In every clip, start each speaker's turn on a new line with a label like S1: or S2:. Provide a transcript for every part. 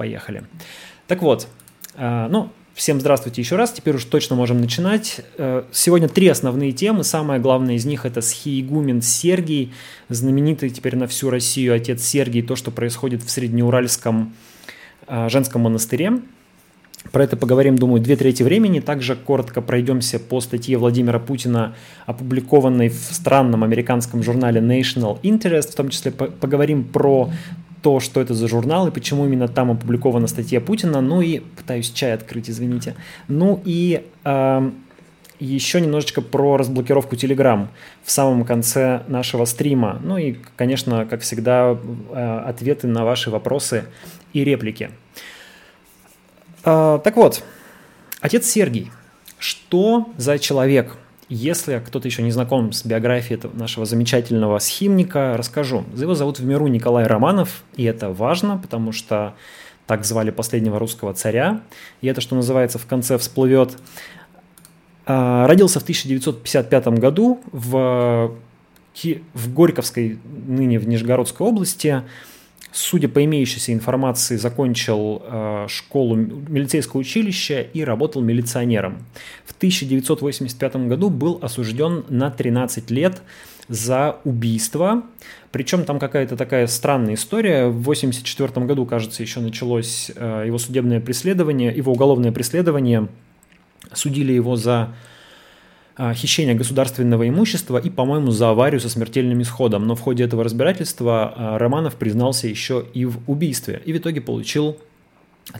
S1: Поехали. Так вот, ну, Всем здравствуйте еще раз, теперь уж точно можем начинать. Э, сегодня три основные темы, самая главная из них это схиегумен Сергий, знаменитый теперь на всю Россию отец Сергий, то, что происходит в Среднеуральском э, женском монастыре. Про это поговорим, думаю, две трети времени. Также коротко пройдемся по статье Владимира Путина, опубликованной в странном американском журнале National Interest. В том числе поговорим про то, что это за журнал и почему именно там опубликована статья Путина. Ну и пытаюсь чай открыть, извините. Ну и э, еще немножечко про разблокировку Telegram в самом конце нашего стрима. Ну и, конечно, как всегда, э, ответы на ваши вопросы и реплики. Э, так вот, отец Сергий. Что за человек? Если кто-то еще не знаком с биографией этого нашего замечательного схимника, расскажу. Его зовут в миру Николай Романов, и это важно, потому что так звали последнего русского царя, и это, что называется, в конце всплывет. А, родился в 1955 году в, в Горьковской, ныне в Нижегородской области, судя по имеющейся информации, закончил э, школу милицейское училище и работал милиционером. В 1985 году был осужден на 13 лет за убийство. Причем там какая-то такая странная история. В 1984 году, кажется, еще началось э, его судебное преследование, его уголовное преследование. Судили его за а, хищения государственного имущества и, по-моему, за аварию со смертельным исходом. Но в ходе этого разбирательства а, Романов признался еще и в убийстве. И в итоге получил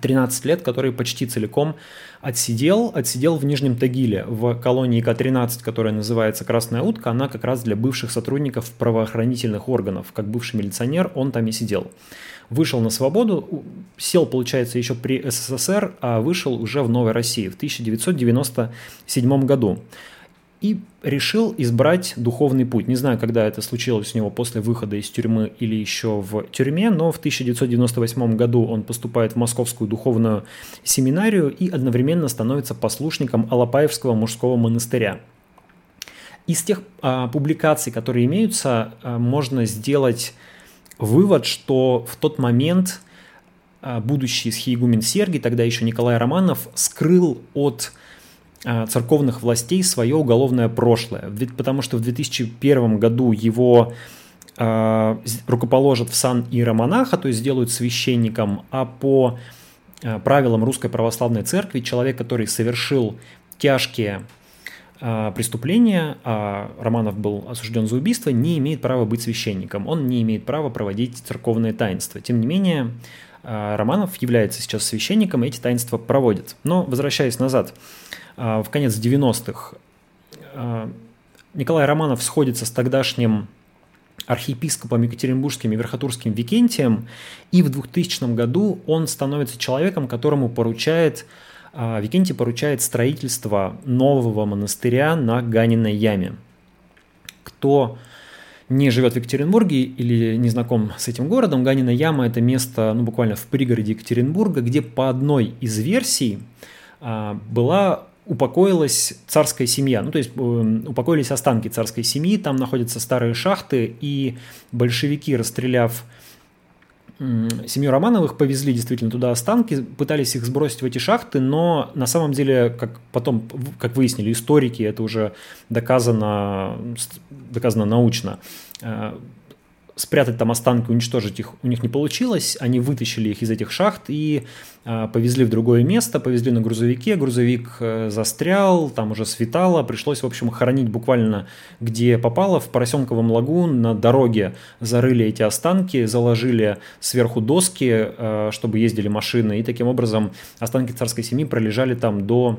S1: 13 лет, который почти целиком отсидел, отсидел в Нижнем Тагиле, в колонии К-13, которая называется «Красная утка», она как раз для бывших сотрудников правоохранительных органов. Как бывший милиционер он там и сидел. Вышел на свободу, сел, получается, еще при СССР, а вышел уже в Новой России в 1997 году и решил избрать духовный путь. Не знаю, когда это случилось у него после выхода из тюрьмы или еще в тюрьме, но в 1998 году он поступает в Московскую духовную семинарию и одновременно становится послушником Алапаевского мужского монастыря. Из тех а, публикаций, которые имеются, а, можно сделать вывод, что в тот момент а, будущий схиегумен Сергий, тогда еще Николай Романов, скрыл от церковных властей свое уголовное прошлое. Потому что в 2001 году его э, рукоположат в сан иеромонаха, то есть сделают священником, а по э, правилам Русской Православной Церкви человек, который совершил тяжкие преступления, а Романов был осужден за убийство, не имеет права быть священником. Он не имеет права проводить церковное таинство. Тем не менее, Романов является сейчас священником и эти таинства проводит. Но, возвращаясь назад, а, в конец 90-х а, Николай Романов сходится с тогдашним архиепископом Екатеринбургским и Верхотурским Викентием, и в 2000 году он становится человеком, которому поручает, а, Викентий поручает строительство нового монастыря на Ганиной яме. Кто не живет в Екатеринбурге или не знаком с этим городом, Ганина яма – это место ну, буквально в пригороде Екатеринбурга, где по одной из версий была упокоилась царская семья, ну то есть э, упокоились останки царской семьи, там находятся старые шахты, и большевики, расстреляв семью Романовых, повезли действительно туда останки, пытались их сбросить в эти шахты, но на самом деле, как потом, как выяснили историки, это уже доказано, доказано научно, э, спрятать там останки, уничтожить их у них не получилось. Они вытащили их из этих шахт и э, повезли в другое место, повезли на грузовике. Грузовик э, застрял, там уже светало. Пришлось, в общем, хоронить буквально где попало. В Поросенковом лагу на дороге зарыли эти останки, заложили сверху доски, э, чтобы ездили машины. И таким образом останки царской семьи пролежали там до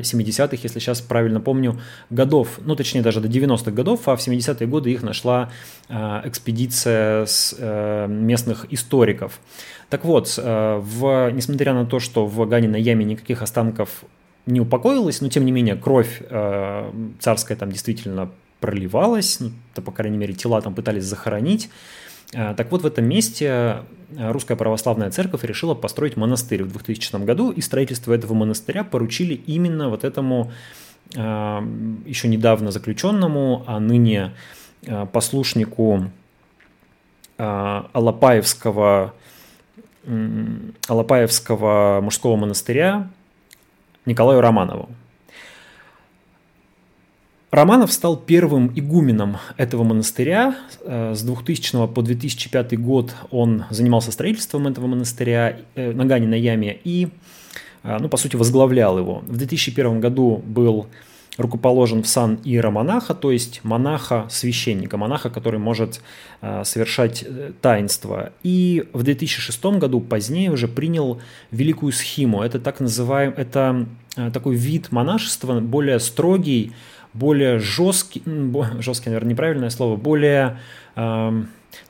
S1: 70-х, если сейчас правильно помню, годов, ну точнее даже до 90-х годов, а в 70-е годы их нашла э, экспедиция с э, местных историков. Так вот, э, в, несмотря на то, что в Ганиной яме никаких останков не упокоилось, но тем не менее кровь э, царская там действительно проливалась, ну, то, по крайней мере, тела там пытались захоронить. Э, так вот, в этом месте э, Русская Православная Церковь решила построить монастырь в 2000 году, и строительство этого монастыря поручили именно вот этому э, еще недавно заключенному, а ныне послушнику Алапаевского Алапаевского мужского монастыря Николаю Романову. Романов стал первым игуменом этого монастыря. Э, с 2000 по 2005 год он занимался строительством этого монастыря э, на Гане на Яме и, э, ну, по сути, возглавлял его. В 2001 году был рукоположен в сан иеромонаха, то есть монаха-священника, монаха, который может совершать таинство. И в 2006 году позднее уже принял великую схиму. Это так называемый, это такой вид монашества, более строгий, более жесткий, жесткий, наверное, неправильное слово, более, ну,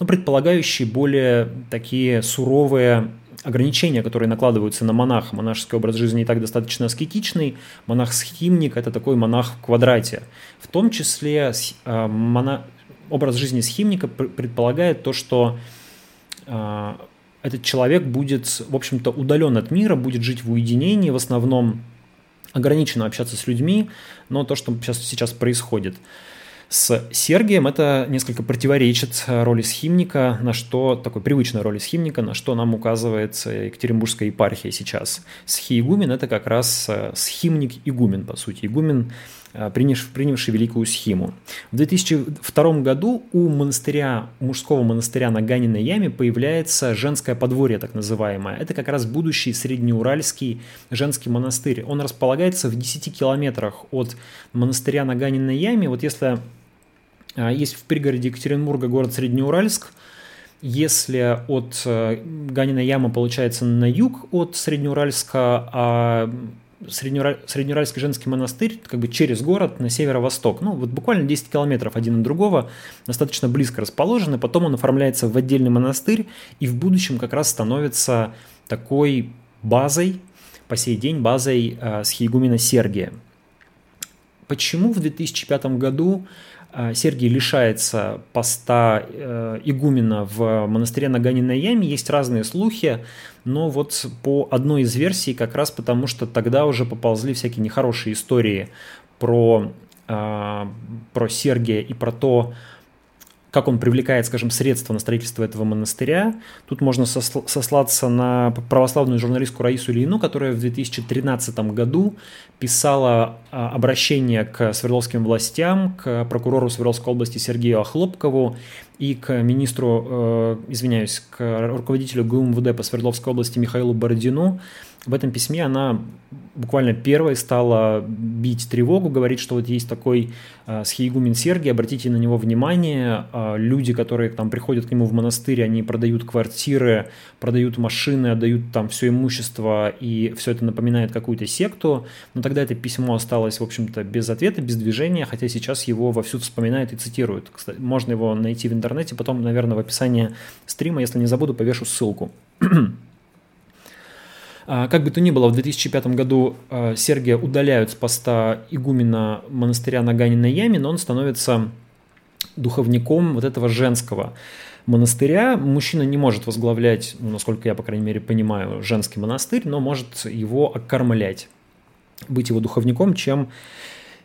S1: предполагающий более такие суровые ограничения, которые накладываются на монаха. Монашеский образ жизни и так достаточно аскетичный. Монах-схимник – это такой монах в квадрате. В том числе а, мона... образ жизни схимника предполагает то, что а, этот человек будет, в общем-то, удален от мира, будет жить в уединении, в основном ограниченно общаться с людьми, но то, что сейчас, сейчас происходит с Сергием, это несколько противоречит роли схимника, на что, такой привычной роли схимника, на что нам указывает Екатеринбургская епархия сейчас. Схиигумен – это как раз э, схимник-игумен, по сути. Игумен принявший, принявший великую схему. В 2002 году у монастыря, мужского монастыря на Ганиной яме появляется женское подворье, так называемое. Это как раз будущий среднеуральский женский монастырь. Он располагается в 10 километрах от монастыря на Ганиной яме. Вот если э, есть в пригороде Екатеринбурга город Среднеуральск, если от э, Ганиной ямы получается на юг от Среднеуральска, а Среднеуральский женский монастырь как бы через город на северо-восток. Ну, вот буквально 10 километров один от другого, достаточно близко расположены. Потом он оформляется в отдельный монастырь и в будущем как раз становится такой базой, по сей день базой э, схиегумена Сергия. Почему в 2005 году а, Сергий лишается поста э, игумена в монастыре на Ганиной яме. Есть разные слухи, но вот по одной из версий как раз потому, что тогда уже поползли всякие нехорошие истории про, а, про Сергия и про то, как он привлекает, скажем, средства на строительство этого монастыря. Тут можно сослаться на православную журналистку Раису Ильину, которая в 2013 году писала а, обращение к Свердловским властям, к прокурору Свердловской области Сергею Охлопкову и к министру, э, извиняюсь, к руководителю ГУМВД по Свердловской области Михаилу Бородину, в этом письме она буквально первой стала бить тревогу, говорить, что вот есть такой э, схиегумен Сергий, обратите на него внимание, э, люди, которые там приходят к нему в монастырь, они продают квартиры, продают машины, отдают там все имущество, и все это напоминает какую-то секту, но тогда это письмо осталось, в общем-то, без ответа, без движения, хотя сейчас его вовсю вспоминают и цитируют. Кстати, можно его найти в интернете, потом, наверное, в описании стрима, если не забуду, повешу ссылку. А, как бы то ни было, в 2005 году а, Сергия удаляют с поста игумена монастыря на яме, но он становится духовником вот этого женского монастыря. Мужчина не может возглавлять, ну, насколько я, по крайней мере, понимаю, женский монастырь, но может его окормлять, быть его духовником, чем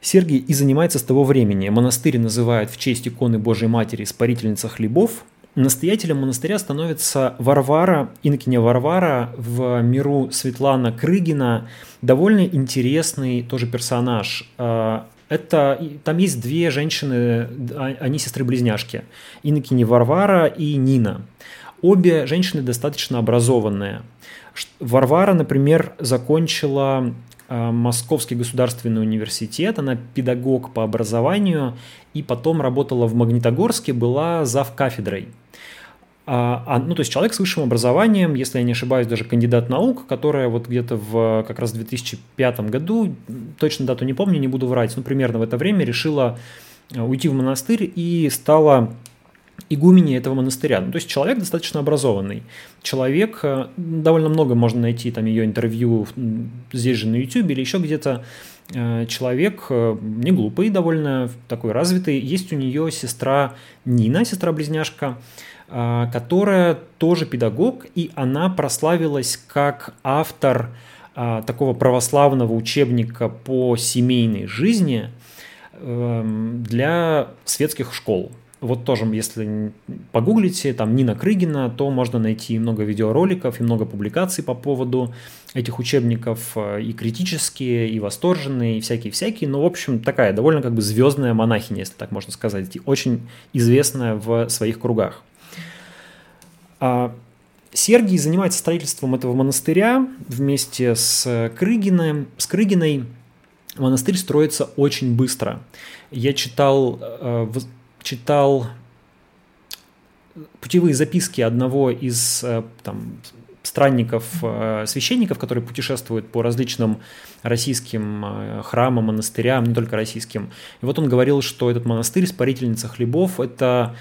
S1: Сергий и занимается с того времени. Монастырь называют в честь иконы Божьей Матери «Спарительница хлебов», Настоятелем монастыря становится Варвара, инокиня Варвара в миру Светлана Крыгина. Довольно интересный тоже персонаж. А, это, там есть две женщины, а, они сестры-близняшки. Инокиня Варвара и Нина. Обе женщины достаточно образованные. Варвара, например, закончила Московский государственный университет, она педагог по образованию, и потом работала в Магнитогорске, была зав кафедрой. А, а, ну, то есть человек с высшим образованием, если я не ошибаюсь, даже кандидат наук, которая вот где-то в как раз 2005 году, точно дату не помню, не буду врать, но примерно в это время решила э, уйти в монастырь и стала игумени этого монастыря. Ну, то есть человек достаточно образованный. Человек, э, довольно много можно найти там ее интервью здесь же на YouTube или еще где-то. Э, человек не глупый, довольно такой развитый. Есть у нее сестра Нина, сестра-близняшка, которая тоже педагог, и она прославилась как автор такого православного учебника по семейной жизни эм, для светских школ. Вот тоже, если погуглите, там Нина Крыгина, то можно найти много видеороликов и много публикаций по поводу этих учебников, э, и критические, и восторженные, и всякие-всякие. Но, в общем, такая довольно как бы звездная монахиня, если так можно сказать, и очень известная в своих кругах. А Сергий занимается строительством этого монастыря вместе с Крыгиным, с Крыгиной. Монастырь строится очень быстро. Я читал э, читал путевые записки одного из э, там, странников, э, священников, которые путешествуют по различным российским э, храмам, монастырям, не только российским. И вот он говорил, что этот монастырь, Спарительница хлебов, это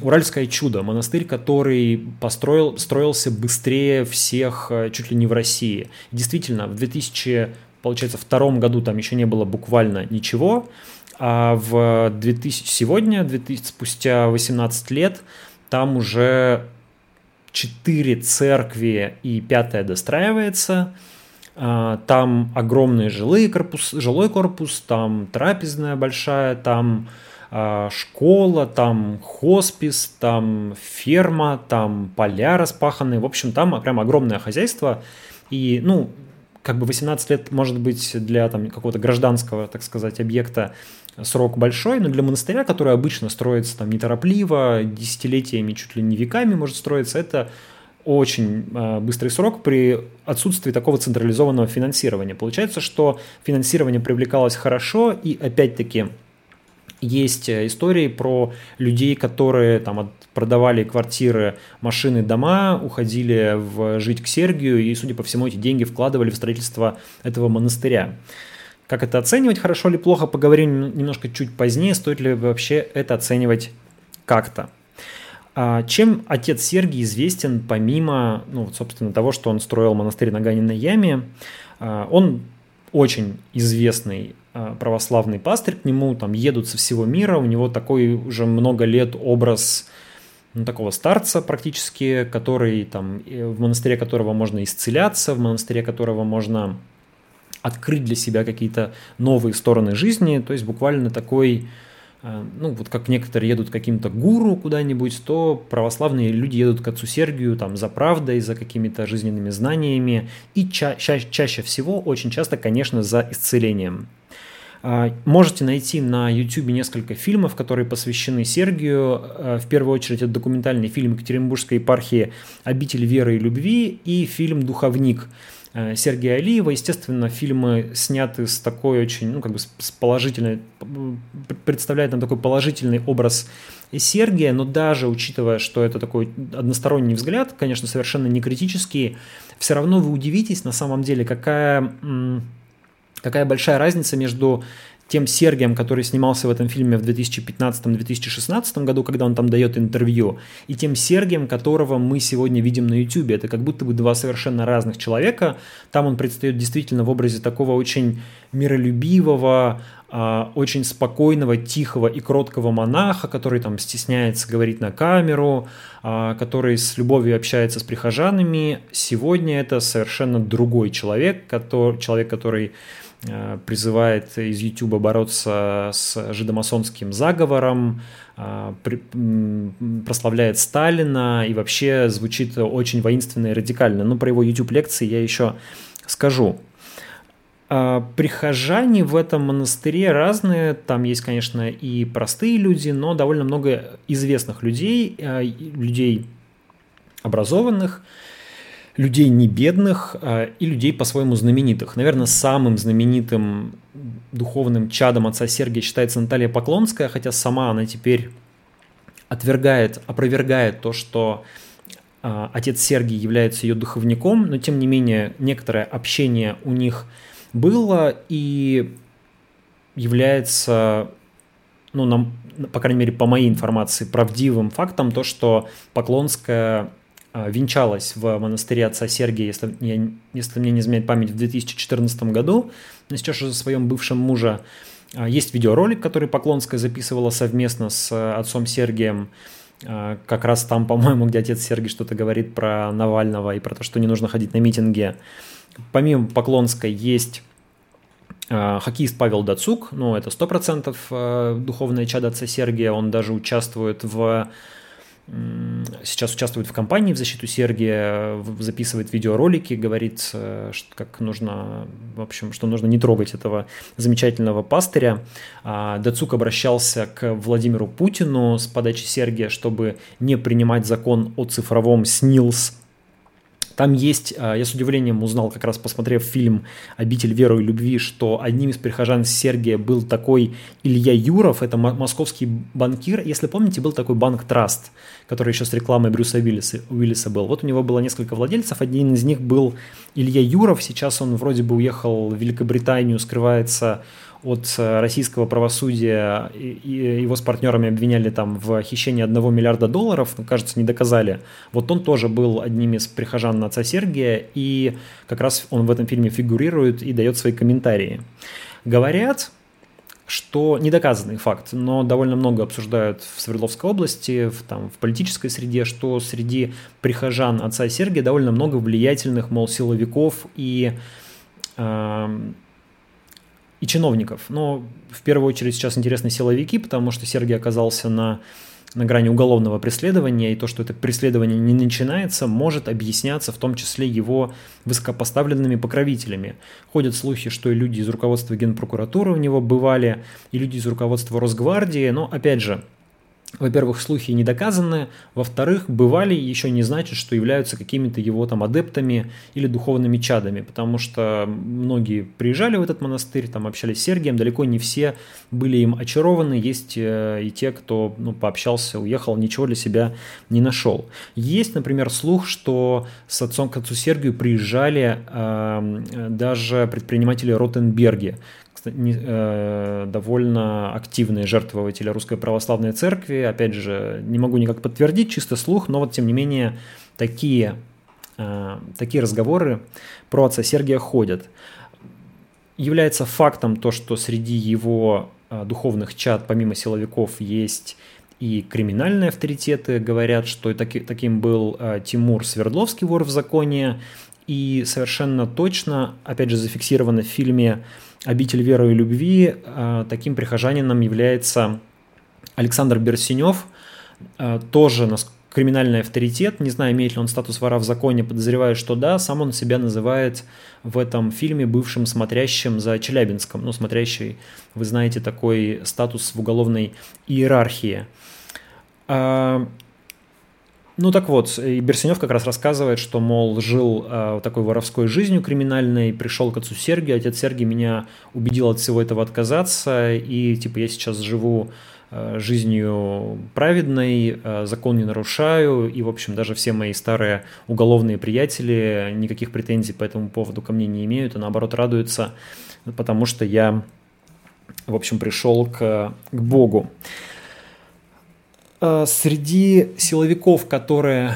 S1: Уральское чудо, монастырь, который построил, строился быстрее всех чуть ли не в России. Действительно, в 2000, получается, втором году там еще не было буквально ничего, а в 2000, сегодня, 2000, спустя 18 лет, там уже 4 церкви и пятая достраивается. А, там огромный жилой корпус, жилой корпус, там трапезная большая, там а, школа, там хоспис, там ферма, там поля распаханные. В общем, там прям огромное хозяйство. И, ну, как бы 18 лет может быть для там какого-то гражданского, так сказать, объекта срок большой, но для монастыря, который обычно строится там неторопливо, десятилетиями, чуть ли не веками может строиться, это очень э, быстрый срок при отсутствии такого централизованного финансирования. Получается, что финансирование привлекалось хорошо, и опять-таки есть э, истории про людей, которые там продавали квартиры, машины, дома, уходили в, жить к Сергию и, судя по всему, эти деньги вкладывали в строительство этого монастыря. Как это оценивать, хорошо или плохо, поговорим немножко чуть позднее, стоит ли вообще это оценивать как-то. А чем отец Сергий известен, помимо, ну, собственно, того, что он строил монастырь на Ганиной яме, а, он очень известный православный пастырь, к нему там едут со всего мира, у него такой уже много лет образ ну, такого старца практически, который там, в монастыре которого можно исцеляться, в монастыре которого можно открыть для себя какие-то новые стороны жизни, то есть буквально такой, э, ну вот как некоторые едут каким-то гуру куда-нибудь, то православные люди едут к отцу Сергию там за правдой, за какими-то жизненными знаниями и ча- ча- чаще всего, очень часто, конечно, за исцелением. А, можете найти на YouTube несколько фильмов, которые посвящены Сергию. Э, в первую очередь это документальный фильм Екатеринбургской епархии «Обитель веры и любви» и фильм «Духовник», Э, Сергея Алиева. Естественно, фильмы сняты с такой очень, ну, как бы с положительной, представляют нам такой положительный образ Сергия, но даже учитывая, что это такой односторонний взгляд, конечно, совершенно не критический, все равно вы удивитесь на самом деле, какая, какая большая разница между тем Сергием, который снимался в этом фильме в 2015-2016 году, когда он там дает интервью, и тем Сергием, которого мы сегодня видим на YouTube. Это как будто бы два совершенно разных человека. Там он предстает действительно в образе такого очень миролюбивого, а, очень спокойного, тихого и кроткого монаха, который там стесняется говорить на камеру, а, который с любовью общается с прихожанами. Сегодня это совершенно другой человек, который, человек, который призывает из YouTube бороться с жидомасонским заговором, э, прославляет Сталина и вообще звучит очень воинственно и радикально. Но про его YouTube-лекции я еще скажу. А, прихожане в этом монастыре разные, там есть, конечно, и простые люди, но довольно много известных людей, э, людей образованных, людей не бедных а, и людей по-своему знаменитых. Наверное, самым знаменитым духовным чадом отца Сергия считается Наталья Поклонская, хотя сама она теперь отвергает, опровергает то, что а, отец Сергий является ее духовником, но тем не менее некоторое общение у них было и является, ну, нам, по крайней мере, по моей информации, правдивым фактом то, что Поклонская венчалась в монастыре отца Сергия, если, я, если мне не изменяет память, в 2014 году, но сейчас уже своем бывшем мужа. А, есть видеоролик, который Поклонская записывала совместно с э, отцом Сергием, а, как раз там, по-моему, где отец Сергий что-то говорит про Навального и про то, что не нужно ходить на митинги. Помимо Поклонской есть Хоккеист Павел Дацук, ну, это 100% духовное чадо отца Сергия, он даже участвует в сейчас участвует в кампании в защиту Сергия, записывает видеоролики, говорит, что как нужно, в общем, что нужно не трогать этого замечательного пастыря. А Дацук обращался к Владимиру Путину с подачи Сергия, чтобы не принимать закон о цифровом СНИЛС, там есть, а, я с удивлением узнал, как раз посмотрев фильм «Обитель веры и любви», что одним из прихожан Сергия был такой Илья Юров, это московский банкир. Если помните, был такой банк Траст, который еще с рекламой Брюса Уиллиса, Уиллиса был. Вот у него было несколько владельцев, один из них был Илья Юров, сейчас он вроде бы уехал в Великобританию, скрывается от э, российского правосудия, и его с партнерами обвиняли там в хищении одного миллиарда долларов, кажется, не доказали. Вот он тоже был одним из прихожан отца Сергия, и как раз он в этом фильме фигурирует и дает свои комментарии. Говорят, что недоказанный факт, но довольно много обсуждают в Свердловской области, в, там, в политической среде, что среди прихожан отца Сергия довольно много влиятельных, мол, силовиков и э, и чиновников. Но в первую очередь сейчас интересны силовики, потому что Сергей оказался на, на грани уголовного преследования, и то, что это преследование не начинается, может объясняться в том числе его высокопоставленными покровителями. Ходят слухи, что и люди из руководства Генпрокуратуры у него бывали, и люди из руководства Росгвардии, но опять же, во-первых, слухи не доказаны, во-вторых, бывали еще не значит, что являются какими-то его там адептами или духовными чадами, потому что многие приезжали в этот монастырь, там общались с Сергием, далеко не все были им очарованы, есть э, и те, кто ну, пообщался, уехал, ничего для себя не нашел. Есть, например, слух, что с отцом к отцу Сергию приезжали э, даже предприниматели Ротенберги, не, э, довольно активные жертвователи Русской Православной Церкви. Опять же, не могу никак подтвердить, чисто слух, но вот тем не менее такие, э, такие разговоры про отца Сергия ходят. Является фактом то, что среди его э, духовных чад, помимо силовиков, есть и криминальные авторитеты. Говорят, что таки, таким был э, Тимур Свердловский, вор в законе. И совершенно точно, опять же, зафиксировано в фильме обитель веры и любви, а, таким прихожанином является Александр Берсенев, а, тоже криминальный авторитет, не знаю, имеет ли он статус вора в законе, подозреваю, что да, сам он себя называет в этом фильме бывшим смотрящим за Челябинском, ну, смотрящий, вы знаете, такой статус в уголовной иерархии. А, ну так вот, и Берсенев как раз рассказывает, что, мол, жил э, такой воровской жизнью криминальной, пришел к отцу Сергию, отец Сергий меня убедил от всего этого отказаться, и типа я сейчас живу э, жизнью праведной, э, закон не нарушаю, и, в общем, даже все мои старые уголовные приятели никаких претензий по этому поводу ко мне не имеют, а наоборот радуются, потому что я, в общем, пришел к, к Богу. Э, среди силовиков, которые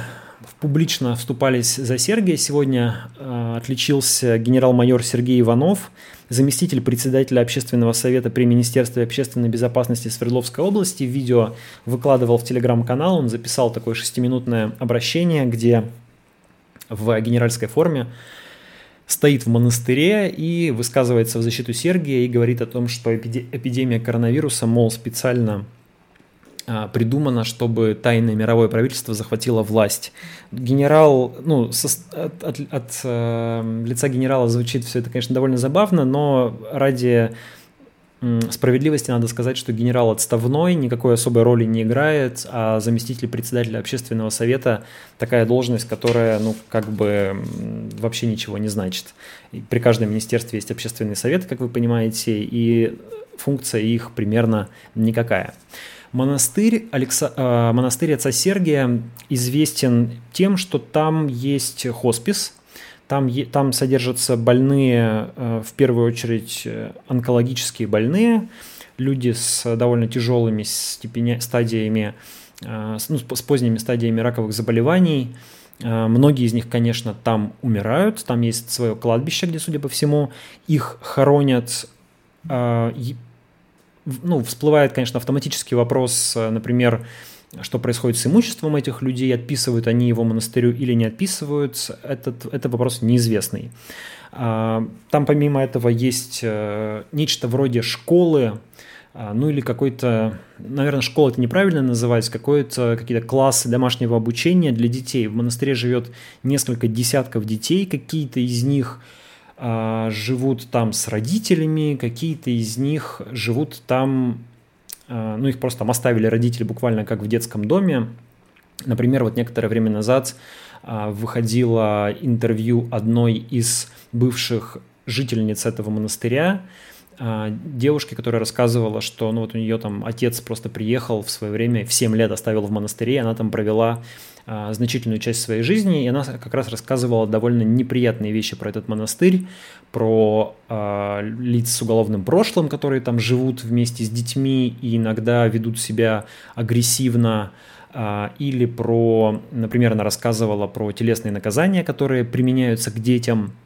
S1: публично вступались за Сергия, сегодня э, отличился генерал-майор Сергей Иванов, заместитель председателя общественного совета при Министерстве общественной безопасности Свердловской области. Видео выкладывал в телеграм-канал, он записал такое шестиминутное обращение, где в генеральской форме стоит в монастыре и высказывается в защиту Сергия и говорит о том, что эпидемия коронавируса, мол, специально придумано, чтобы тайное мировое правительство захватило власть. Генерал, ну, со, от, от, от э, лица генерала звучит все это, конечно, довольно забавно, но ради справедливости надо сказать, что генерал отставной, никакой особой роли не играет, а заместитель председателя общественного совета такая должность, которая, ну, как бы вообще ничего не значит. И при каждом министерстве есть общественный совет, как вы понимаете, и функция их примерно никакая. Монастырь, Алекса... Э, монастырь отца Сергия известен тем, что там есть хоспис, там, там содержатся больные, э, в первую очередь э, онкологические больные, люди с довольно тяжелыми степеня, стадиями, ну, с поздними стадиями раковых заболеваний. Многие из них, конечно, там умирают, там есть свое кладбище, где, судя по всему, их хоронят ну, всплывает, конечно, автоматический вопрос, э, например, что происходит с имуществом этих людей, отписывают они его монастырю или не отписывают, этот, это вопрос неизвестный. А, там помимо этого есть э, нечто вроде школы, а, ну или какой-то, наверное, школа это неправильно называть, какой-то какие-то классы домашнего обучения для детей. В монастыре живет несколько десятков детей, какие-то из них живут там с родителями, какие-то из них живут там, а, ну их просто там оставили родители буквально как в детском доме. Например, вот некоторое время назад выходило интервью одной из бывших жительниц этого монастыря, а, девушки, которая рассказывала, что ну вот у нее там отец просто приехал в свое время, в 7 лет оставил в монастыре, она там провела а, значительную часть своей жизни, и она как раз рассказывала довольно неприятные вещи про этот монастырь, про а, лиц с уголовным прошлым, которые там живут вместе с детьми и иногда ведут себя агрессивно, а, или про, например, она рассказывала про телесные наказания, которые применяются к детям –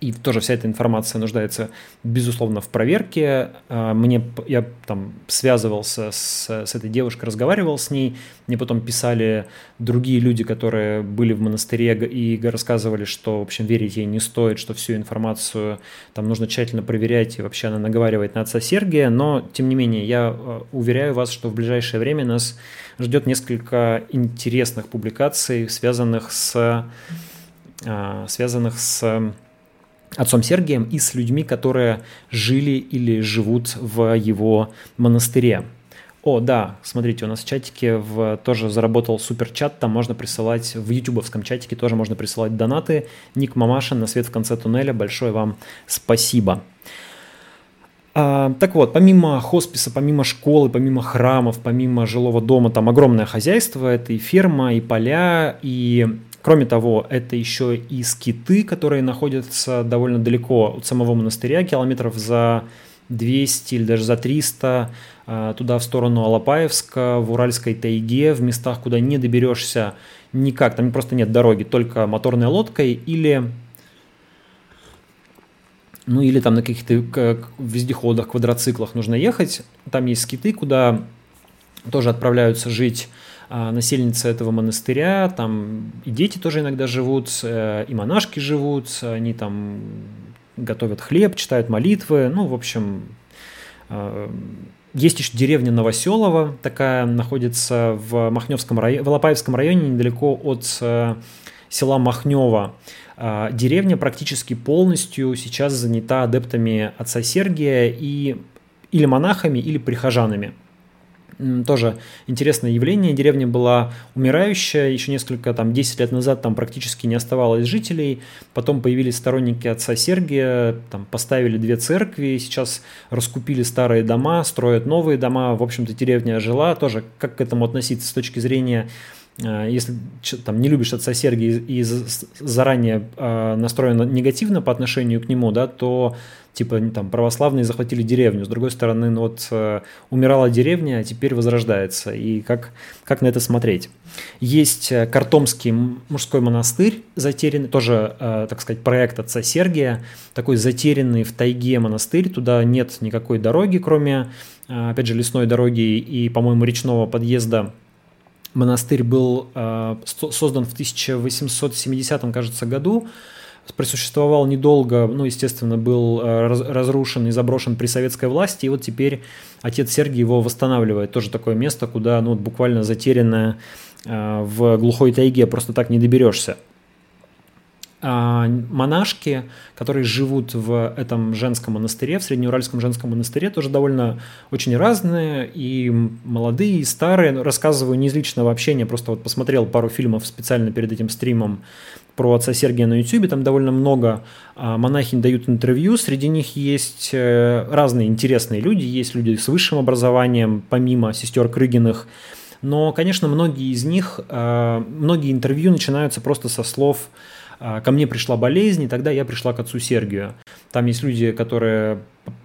S1: и тоже вся эта информация нуждается, безусловно, в проверке. А, мне, я там связывался с, с этой девушкой, разговаривал с ней, мне потом писали другие люди, которые были в монастыре и рассказывали, что, в общем, верить ей не стоит, что всю информацию там нужно тщательно проверять, и вообще она наговаривает на отца Сергия, но, тем не менее, я а, уверяю вас, что в ближайшее время нас ждет несколько интересных публикаций, связанных с а, связанных с отцом Сергием и с людьми, которые жили или живут в его монастыре. О, да, смотрите, у нас в чатике в, тоже заработал суперчат, там можно присылать, в ютубовском чатике тоже можно присылать донаты. Ник Мамашин на свет в конце туннеля, большое вам спасибо. А, так вот, помимо хосписа, помимо школы, помимо храмов, помимо жилого дома, там огромное хозяйство, это и ферма, и поля, и Кроме того, это еще и скиты, которые находятся довольно далеко от самого монастыря, километров за 200 или даже за 300 а, туда в сторону Алапаевска, в Уральской тайге, в местах, куда не доберешься никак, там просто нет дороги, только моторной лодкой или ну или там на каких-то вездеходах, квадроциклах нужно ехать. Там есть скиты, куда тоже отправляются жить насельница этого монастыря, там и дети тоже иногда живут, э, и монашки живут, они там готовят хлеб, читают молитвы, ну, в общем, а, есть еще деревня Новоселова, такая находится в Махневском районе, в Лопаевском районе, недалеко от э, села Махнева. А, деревня практически полностью сейчас занята адептами отца Сергия и или монахами, или прихожанами тоже интересное явление. Деревня была умирающая, еще несколько, там, 10 лет назад там практически не оставалось жителей. Потом появились сторонники отца Сергия, там, поставили две церкви, сейчас раскупили старые дома, строят новые дома. В общем-то, деревня жила. Тоже как к этому относиться с точки зрения э, если там не любишь отца Сергия и заранее э, настроен негативно по отношению к нему, да, то типа там православные захватили деревню. С другой стороны, ну вот э, умирала деревня, а теперь возрождается. И как, как на это смотреть? Есть э, Картомский мужской монастырь, затерянный, тоже, э, так сказать, проект отца Сергия, такой затерянный в тайге монастырь. Туда нет никакой дороги, кроме, э, опять же, лесной дороги и, по-моему, речного подъезда монастырь был э, создан в 1870, кажется, году просуществовал недолго, ну, естественно, был э, разрушен и заброшен при советской власти, и вот теперь отец Сергий его восстанавливает. Тоже такое место, куда, ну, вот буквально затерянное э, в глухой тайге, просто так не доберешься. А монашки, которые живут в этом женском монастыре, в Среднеуральском женском монастыре, тоже довольно очень разные, и молодые, и старые. Рассказываю не из личного общения, просто вот посмотрел пару фильмов специально перед этим стримом про отца Сергия на YouTube, там довольно много а, монахинь дают интервью, среди них есть э, разные интересные люди, есть люди с высшим образованием, помимо сестер Крыгиных, но, конечно, многие из них, а, многие интервью начинаются просто со слов ко мне пришла болезнь, и тогда я пришла к отцу Сергию. Там есть люди, которые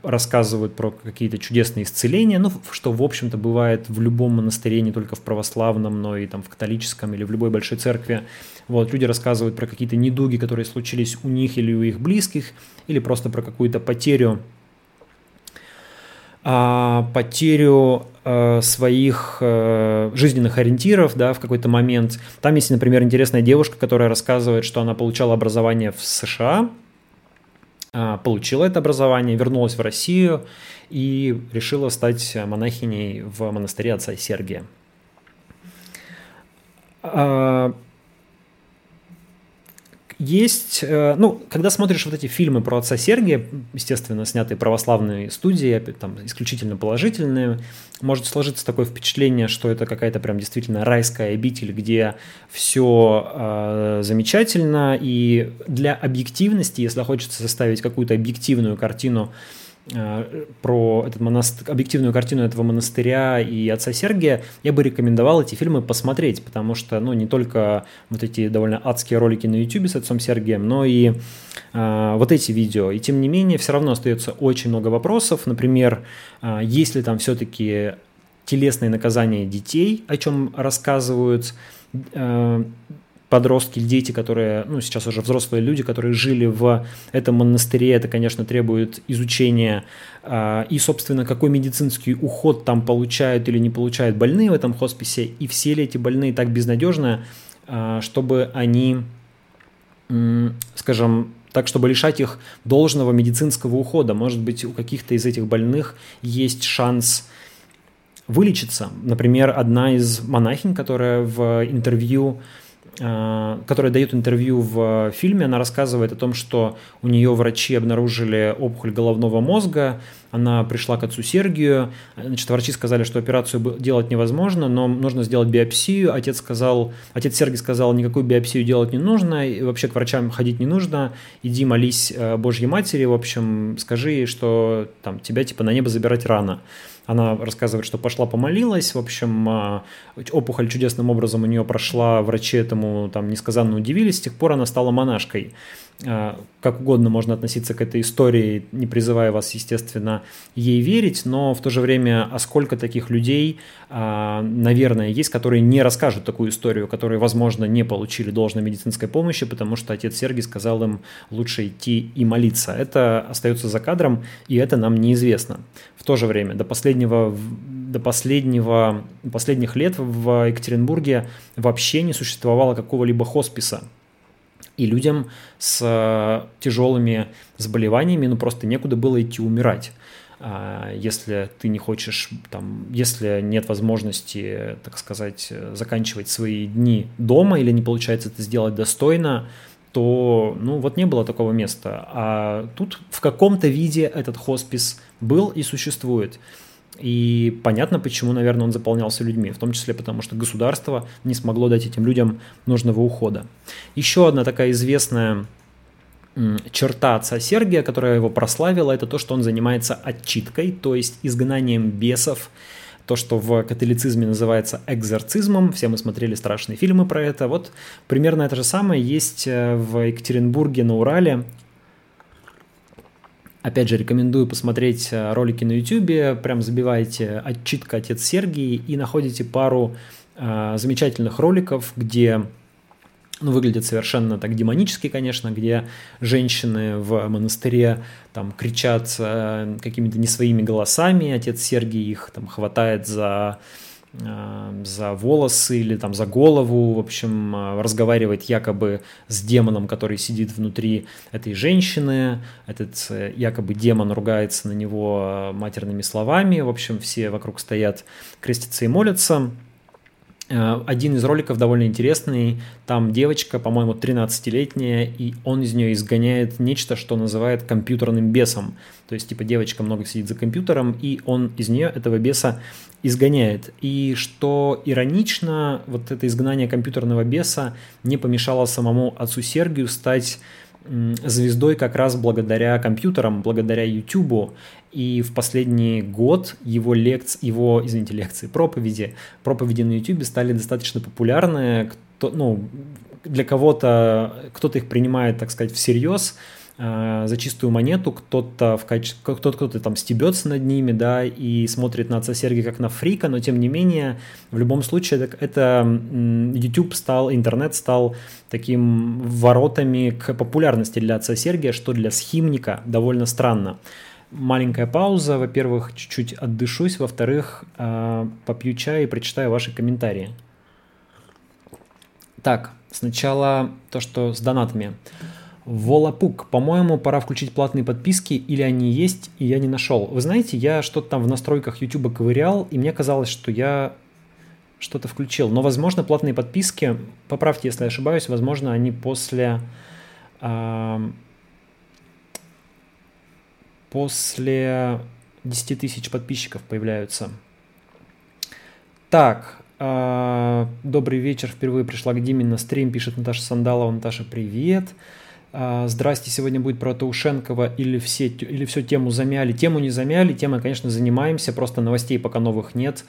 S1: рассказывают про какие-то чудесные исцеления, ну, что, в общем-то, бывает в любом монастыре, не только в православном, но и там в католическом или в любой большой церкви. Вот, люди рассказывают про какие-то недуги, которые случились у них или у их близких, или просто про какую-то потерю, а, потерю своих э, жизненных ориентиров, да, в какой-то момент. Там есть, например, интересная девушка, которая рассказывает, что она получала образование в США, э, получила это образование, вернулась в Россию и решила стать монахиней в монастыре отца Сергия. Есть, э, ну, когда смотришь вот эти фильмы про отца Сергия, естественно, снятые православной студии, там, исключительно положительные, может сложиться такое впечатление, что это какая-то прям действительно райская обитель, где все э, замечательно, и для объективности, если хочется составить какую-то объективную картину про этот монастырь, объективную картину этого монастыря и отца Сергия, я бы рекомендовал эти фильмы посмотреть, потому что, ну, не только вот эти довольно адские ролики на YouTube с отцом Сергием, но и э, вот эти видео. И тем не менее, все равно остается очень много вопросов. Например, э, есть ли там все-таки телесные наказания детей, о чем рассказывают э, подростки, дети, которые, ну, сейчас уже взрослые люди, которые жили в этом монастыре, это, конечно, требует изучения э, и, собственно, какой медицинский уход там получают или не получают больные в этом хосписе, и все ли эти больные так безнадежны, э, чтобы они, скажем, так, чтобы лишать их должного медицинского ухода. Может быть, у каких-то из этих больных есть шанс вылечиться. Например, одна из монахинь, которая в интервью которая дает интервью в фильме, она рассказывает о том, что у нее врачи обнаружили опухоль головного мозга, она пришла к отцу Сергию, значит, врачи сказали, что операцию делать невозможно, но нужно сделать биопсию, отец сказал, отец Сергий сказал, никакую биопсию делать не нужно, и вообще к врачам ходить не нужно, иди молись э, Божьей Матери, в общем, скажи что там тебя типа на небо забирать рано. Она рассказывает, что пошла помолилась, в общем, а, опухоль чудесным образом у нее прошла, врачи этому там несказанно удивились, с тех пор она стала монашкой. А, как угодно можно относиться к этой истории, не призывая вас, естественно, ей верить, но в то же время, а сколько таких людей, а, наверное, есть, которые не расскажут такую историю, которые, возможно, не получили должной медицинской помощи, потому что отец Сергий сказал им лучше идти и молиться. Это остается за кадром, и это нам неизвестно. В то же время, до последнего до последнего, последних лет в Екатеринбурге вообще не существовало какого-либо хосписа и людям с э, тяжелыми заболеваниями, ну просто некуда было идти умирать. А, если ты не хочешь, там, если нет возможности, так сказать, заканчивать свои дни дома или не получается это сделать достойно, то, ну, вот не было такого места. А тут в каком-то виде этот хоспис был и существует. И понятно, почему, наверное, он заполнялся людьми, в том числе потому, что государство не смогло дать этим людям нужного ухода. Еще одна такая известная черта отца Сергия, которая его прославила, это то, что он занимается отчиткой, то есть изгнанием бесов, то, что в католицизме называется экзорцизмом. Все мы смотрели страшные фильмы про это. Вот примерно это же самое есть э, в Екатеринбурге на Урале Опять же, рекомендую посмотреть э, ролики на YouTube, прям забивайте «Отчитка отец Сергий» и находите пару э, замечательных роликов, где ну, выглядит совершенно так демонически, конечно, где женщины в монастыре там кричат э, какими-то не своими голосами, отец Сергий их там хватает за за волосы или там за голову, в общем, э, разговаривает якобы с демоном, который сидит внутри этой женщины, этот э, якобы демон ругается на него матерными словами, в общем, все вокруг стоят, крестятся и молятся. Один из роликов довольно интересный, там девочка, по-моему, 13-летняя, и он из нее изгоняет нечто, что называет компьютерным бесом. То есть, типа, девочка много сидит за компьютером, и он из нее этого беса изгоняет. И что иронично, вот это изгнание компьютерного беса не помешало самому отцу Сергию стать звездой как раз благодаря компьютерам, благодаря YouTube. И в последний год его лекции, его, извините, лекции, проповеди, проповеди на YouTube стали достаточно популярны. Кто, ну, для кого-то, кто-то их принимает, так сказать, всерьез, Э, за чистую монету, кто-то в качестве, кто-то, кто-то там стебется над ними, да, и смотрит на отца Сергия как на фрика, но тем не менее, в любом случае, это, это YouTube стал, интернет стал таким воротами к популярности для отца Сергия, что для схимника довольно странно. маленькая пауза. Во-первых, чуть-чуть отдышусь. Во-вторых, э, попью чай и прочитаю ваши комментарии. Так, сначала то, что с донатами. Волопук, по-моему, пора включить платные подписки, или они есть, и я не нашел. Вы знаете, я что-то там в настройках YouTube ковырял, и мне казалось, что я что-то включил. Но, возможно, платные подписки, поправьте, если я ошибаюсь, возможно, они после... Э, после 10 тысяч подписчиков появляются. Так, э, добрый вечер, впервые пришла к Диме на стрим, пишет Наташа Сандалова. Наташа, привет. Привет. А, здрасте, сегодня будет про Таушенкова или все, или все тему замяли. Тему не замяли, темой, конечно, занимаемся, просто новостей пока новых нет,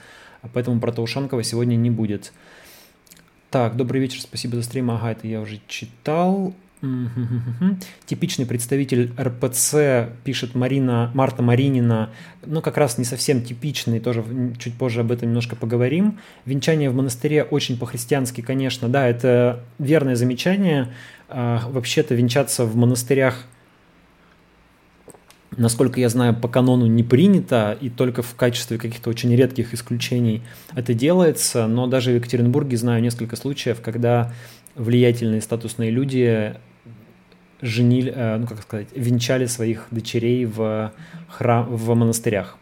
S1: поэтому про Таушенкова сегодня не будет. Так, добрый вечер, спасибо за стрим. Ага, это я уже читал. Типичный представитель РПЦ, пишет Марина, Марта Маринина, ну как раз не совсем типичный, тоже чуть позже об этом немножко поговорим. Венчание в монастыре очень по-христиански, конечно, да, это верное замечание. А, вообще-то венчаться в монастырях, насколько я знаю, по канону не принято, и только в качестве каких-то очень редких исключений это делается, но даже в Екатеринбурге знаю несколько случаев, когда влиятельные статусные люди женили, э, ну как сказать, венчали своих дочерей в, храм, в монастырях.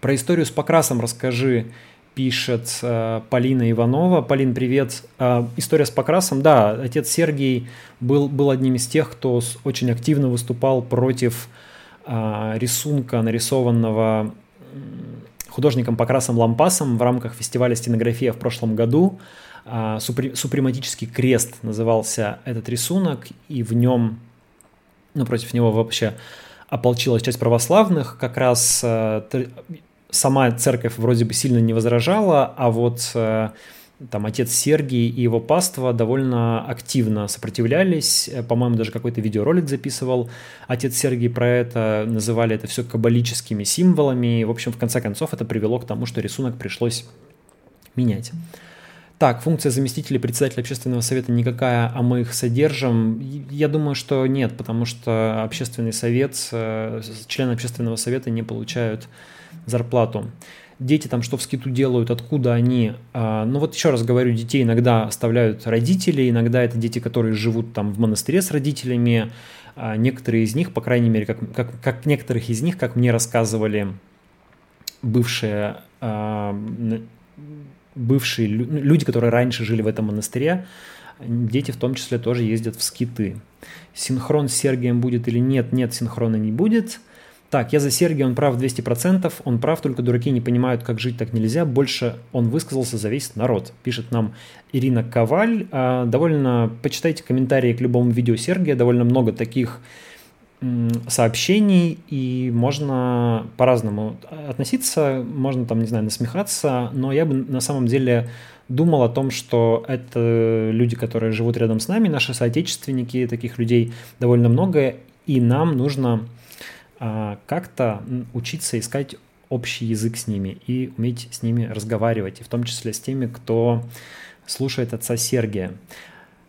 S1: Про историю с покрасом расскажи, пишет э, Полина Иванова. Полин, привет. Э, история с покрасом. Да, отец Сергей был, был одним из тех, кто очень активно выступал против рисунка, нарисованного художником Покрасом Лампасом в рамках фестиваля стенография в прошлом году. Супрематический крест назывался этот рисунок, и в нем, ну, против него вообще ополчилась часть православных, как раз э, сама церковь вроде бы сильно не возражала, а вот э, там отец Сергий и его паства довольно активно сопротивлялись, э, по-моему, даже какой-то видеоролик записывал. Отец Сергий про это называли это все каббалическими символами. В общем, в конце концов, это привело к тому, что рисунок пришлось менять. Так, функция заместителя председателя общественного совета никакая, а мы их содержим. Я думаю, что нет, потому что общественный совет, э, члены общественного совета не получают зарплату. Дети там что в скиту делают, откуда они. А, ну вот еще раз говорю, детей иногда оставляют родители, иногда это дети, которые живут там в монастыре с родителями. А некоторые из них, по крайней мере, как, как, как некоторых из них, как мне рассказывали бывшие а, бывшие ну, люди, которые раньше жили в этом монастыре, дети в том числе тоже ездят в скиты. Синхрон с Сергием будет или нет? Нет, синхрона не будет. Так, я за Сергия, он прав 200%, он прав, только дураки не понимают, как жить так нельзя. Больше он высказался за весь народ, пишет нам Ирина Коваль. А, довольно, почитайте комментарии к любому видео Сергия, довольно много таких сообщений, и можно по-разному относиться, можно там, не знаю, насмехаться, но я бы на самом деле думал о том, что это люди, которые живут рядом с нами, наши соотечественники, таких людей довольно много, и нам нужно как-то учиться искать общий язык с ними и уметь с ними разговаривать, и в том числе с теми, кто слушает отца Сергия.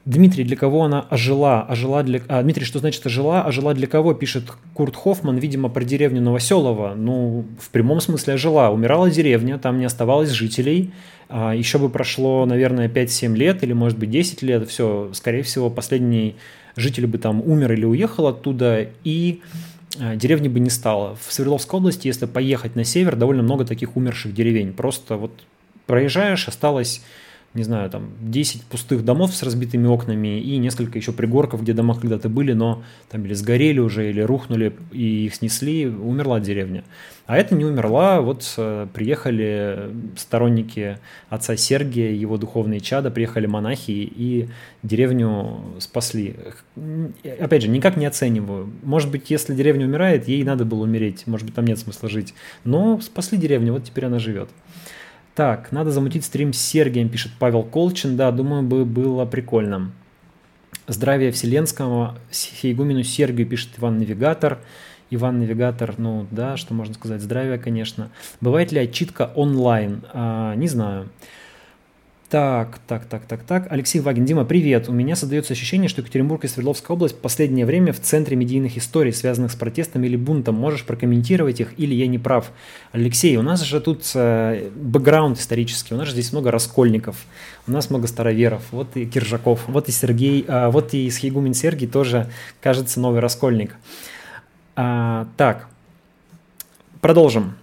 S1: Дмитрий, для кого она ожила? ожила для... а, Дмитрий, что значит ожила? Ожила для кого? Пишет Курт Хоффман, видимо, про деревню Новоселово. Ну, в прямом смысле ожила. Умирала деревня, там не оставалось жителей. А, еще бы прошло, наверное, 5-7 лет или, может быть, 10 лет. Все, скорее всего, последний житель бы там умер или уехал оттуда, и а, деревни бы не стало. В Свердловской области, если поехать на север, довольно много таких умерших деревень. Просто вот проезжаешь, осталось не знаю, там 10 пустых домов с разбитыми окнами и несколько еще пригорков, где дома когда-то были, но там или сгорели уже, или рухнули, и их снесли, умерла деревня. А это не умерла, вот э, приехали сторонники отца Сергия, его духовные чада, приехали монахи и деревню спасли. Опять же, никак не оцениваю. Может быть, если деревня умирает, ей надо было умереть, может быть, там нет смысла жить. Но спасли деревню, вот теперь она живет. Так, надо замутить стрим с Сергием, пишет Павел Колчин. Да, думаю, бы было прикольно. Здравия Вселенского, Фейгумену Сергию, пишет Иван Навигатор. Иван Навигатор, ну да, что можно сказать, здравия, конечно. Бывает ли отчитка онлайн? А, не знаю. Так, так, так, так, так. Алексей Вагин, Дима, привет. У меня создается ощущение, что Екатеринбург и Свердловская область в последнее время в центре медийных историй, связанных с протестом или бунтом. Можешь прокомментировать их или я не прав? Алексей, у нас же тут э, бэкграунд исторический, у нас же здесь много раскольников, у нас много староверов, вот и Киржаков, вот и Сергей, э, вот и Схигумен Сергий тоже, кажется, новый раскольник. А, так, продолжим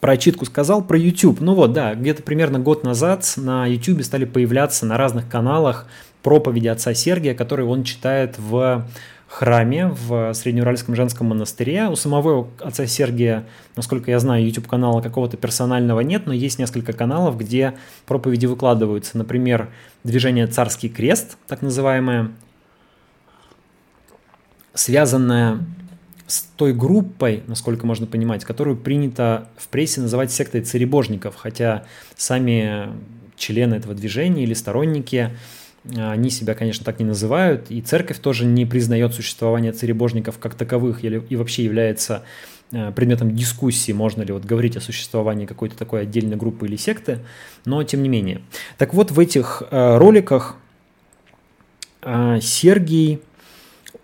S1: про отчитку сказал, про YouTube. Ну вот, да, где-то примерно год назад на YouTube стали появляться на разных каналах проповеди отца Сергия, которые он читает в храме в Среднеуральском женском монастыре. У самого отца Сергия, насколько я знаю, YouTube-канала какого-то персонального нет, но есть несколько каналов, где проповеди выкладываются. Например, движение «Царский крест», так называемое, связанное с той группой, насколько можно понимать, которую принято в прессе называть сектой царебожников, хотя сами члены этого движения или сторонники, они себя, конечно, так не называют, и церковь тоже не признает существование царебожников как таковых и вообще является э, предметом дискуссии, можно ли вот говорить о существовании какой-то такой отдельной группы или секты, но тем не менее. Так вот, в этих э, роликах э, Сергий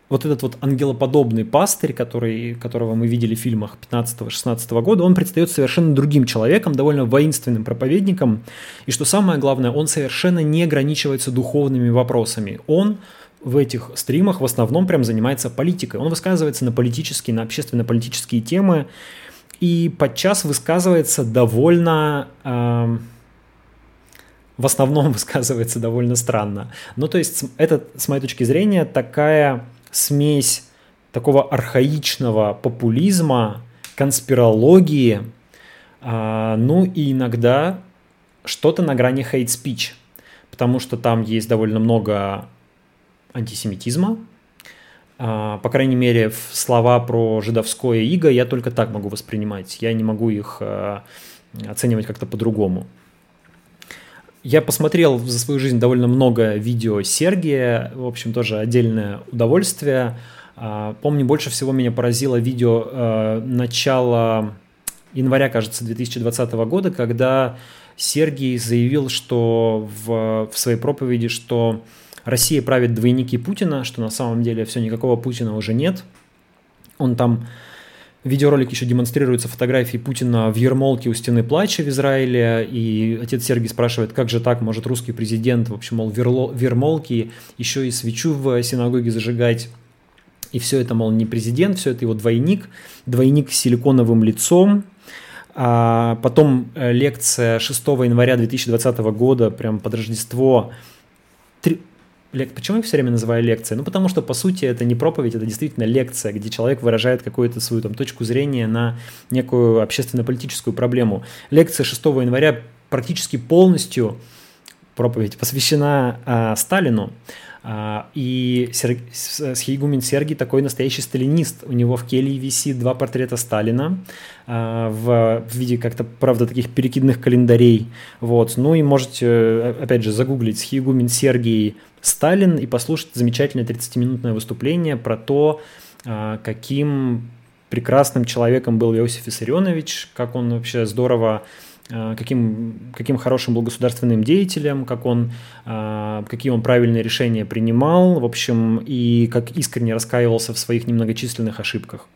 S1: вот этот вот ангелоподобный пастырь, который, которого мы видели в фильмах 15-16 года, он предстает совершенно другим человеком, довольно воинственным проповедником. И что самое главное, он совершенно не ограничивается духовными вопросами. Он в этих стримах в основном прям занимается политикой. Он высказывается на политические, на общественно-политические темы и подчас высказывается довольно... Э, в основном высказывается довольно странно. Ну, то есть, это, с моей точки зрения, такая смесь такого архаичного популизма, конспирологии, а, ну и иногда что-то на грани speech, потому что там есть довольно много антисемитизма, а, по крайней мере, слова про жидовское иго я только так могу воспринимать, я не могу их а, оценивать как-то по-другому. Я посмотрел за свою жизнь довольно много видео Сергия, в общем, тоже отдельное удовольствие. А, помню, больше всего меня поразило видео э, начала января, кажется, 2020 года, когда Сергий заявил, что в, в своей проповеди, что Россия правит двойники Путина, что на самом деле все, никакого Путина уже нет. Он там в видеоролике еще демонстрируются фотографии Путина в ермолке у стены плача в Израиле, и отец Сергий спрашивает, как же так, может русский президент, в общем, мол, в ермолке еще и свечу в синагоге зажигать. И все это, мол, не президент, все это его двойник, двойник с силиконовым лицом. А потом э, лекция 6 января 2020 года, прям под Рождество, Почему я все время называю лекция? Ну, потому что, по сути, это не проповедь, это действительно лекция, где человек выражает какую-то свою там, точку зрения на некую общественно-политическую проблему. Лекция 6 января практически полностью проповедь посвящена а, Сталину. А, и Сер... Схейгумен Сергий такой настоящий сталинист. У него в келье висит два портрета Сталина а, в, виде как-то, правда, таких перекидных календарей. Вот. Ну и можете, опять же, загуглить Схейгумен Сергий Сталин и послушать замечательное 30-минутное выступление про то, а, каким прекрасным человеком был Иосиф Виссарионович, как он вообще здорово каким, каким хорошим был государственным деятелем, как он, а, какие он правильные решения принимал, в общем, и как искренне раскаивался в своих немногочисленных ошибках.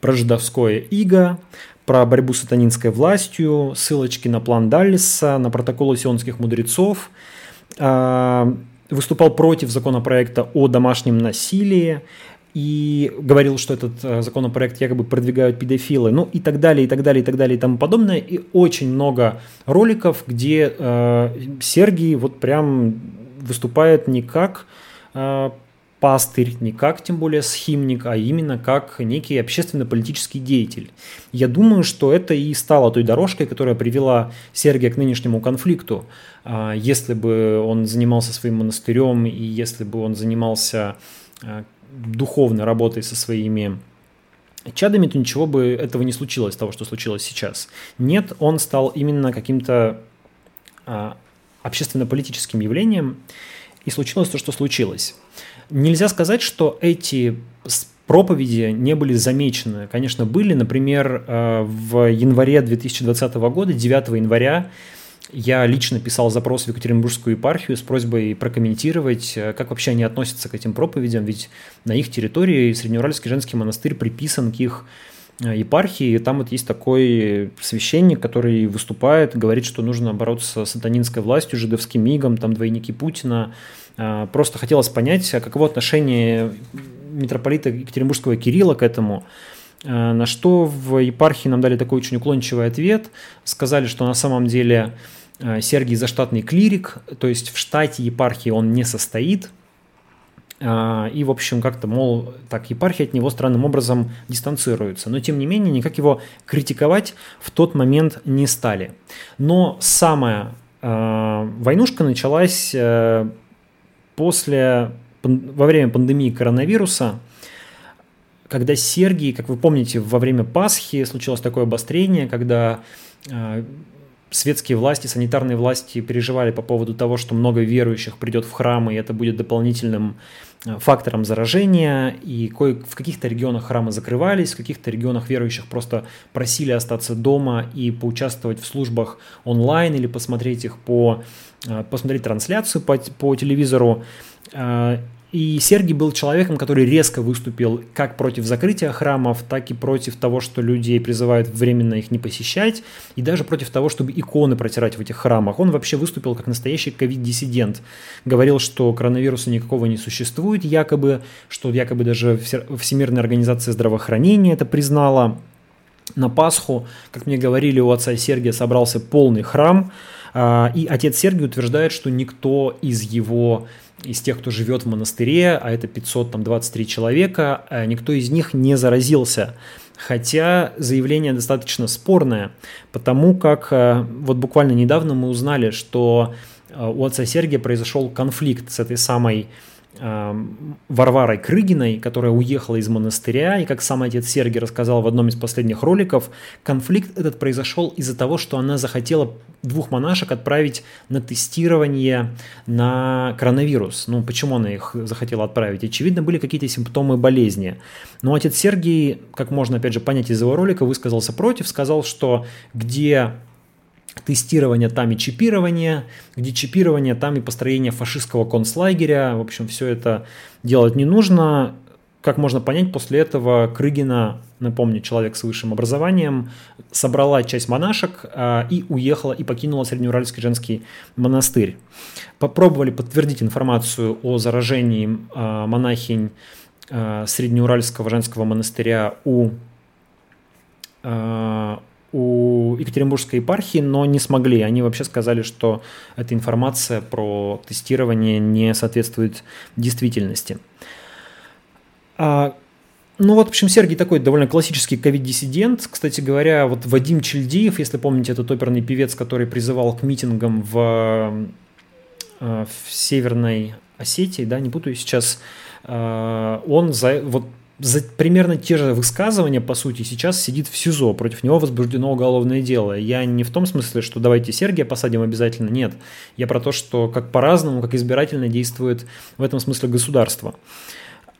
S1: Про жидовское иго, про борьбу с сатанинской властью, ссылочки на план Даллиса, на протоколы сионских мудрецов – а, выступал против законопроекта о домашнем насилии и говорил, что этот э, законопроект якобы продвигают педофилы, ну и так далее, и так далее, и так далее, и тому подобное. И очень много роликов, где э, Сергий вот прям выступает не как э, пастырь, не как тем более схимник, а именно как некий общественно-политический деятель. Я думаю, что это и стало той дорожкой, которая привела Сергия к нынешнему конфликту. А, если бы он занимался своим монастырем и если бы он занимался а, духовной работой со своими чадами, то ничего бы этого не случилось, того, что случилось сейчас. Нет, он стал именно каким-то а, общественно-политическим явлением, и случилось то, что случилось. Нельзя сказать, что эти проповеди не были замечены. Конечно, были. Например, э, в январе 2020 года, 9 января, я лично писал запрос в Екатеринбургскую епархию с просьбой прокомментировать, э, как вообще они относятся к этим проповедям, ведь на их территории Среднеуральский женский монастырь приписан к их э, епархии, и там вот есть такой священник, который выступает, говорит, что нужно бороться с сатанинской властью, жидовским мигом, там двойники Путина. Э, просто хотелось понять, а каково отношение митрополита Екатеринбургского Кирилла к этому, на что в епархии нам дали такой очень уклончивый ответ. Сказали, что на самом деле Сергий заштатный клирик, то есть в штате епархии он не состоит. Э, и, в общем, как-то, мол, так, епархия от него странным образом дистанцируется. Но, тем не менее, никак его критиковать в тот момент не стали. Но самая войнушка началась после, во время пандемии коронавируса – когда Сергий, как вы помните, во время Пасхи случилось такое обострение, когда э, светские власти, санитарные власти переживали по поводу того, что много верующих придет в храмы, и это будет дополнительным э, фактором заражения, и кое в каких-то регионах храмы закрывались, в каких-то регионах верующих просто просили остаться дома и поучаствовать в службах онлайн или посмотреть их по э, посмотреть трансляцию по, по телевизору. И Сергий был человеком, который резко выступил как против закрытия храмов, так и против того, что людей призывают временно их не посещать, и даже против того, чтобы иконы протирать в этих храмах. Он вообще выступил как настоящий ковид-диссидент. Говорил, что коронавируса никакого не существует, якобы, что якобы даже Всемирная организация здравоохранения это признала. На Пасху, как мне говорили, у отца Сергия собрался полный храм, и отец Сергий утверждает, что никто из его из тех, кто живет в монастыре, а это 523 человека, э, никто из них не заразился. Хотя заявление достаточно спорное, потому как э, вот буквально недавно мы узнали, что у отца Сергия произошел конфликт с этой самой Варварой Крыгиной, которая уехала из монастыря, и как сам отец Сергий рассказал в одном из последних роликов, конфликт этот произошел из-за того, что она захотела двух монашек отправить на тестирование на коронавирус. Ну, почему она их захотела отправить? Очевидно, были какие-то симптомы болезни. Но отец Сергий, как можно опять же понять из его ролика, высказался против, сказал, что где тестирование, там и чипирование, где чипирование, там и построение фашистского концлагеря. В общем, все это делать не нужно. Как можно понять, после этого Крыгина, напомню, человек с высшим образованием, собрала часть монашек а, и уехала и покинула Среднеуральский женский монастырь. Попробовали подтвердить информацию о заражении а, монахинь а, Среднеуральского женского монастыря у а, у Екатеринбургской епархии, но не смогли. Они вообще сказали, что эта информация про тестирование не соответствует действительности. А, ну вот, в общем, Сергей такой довольно классический ковид-диссидент. Кстати говоря, вот Вадим Чельдиев, если помните, этот оперный певец, который призывал к митингам в, э, в Северной Осетии, да, не путаю сейчас, э, он за, вот за примерно те же высказывания, по сути, сейчас сидит в СИЗО, против него возбуждено уголовное дело. Я не в том смысле, что давайте Сергия посадим обязательно, нет. Я про то, что как по-разному, как избирательно действует в этом смысле государство.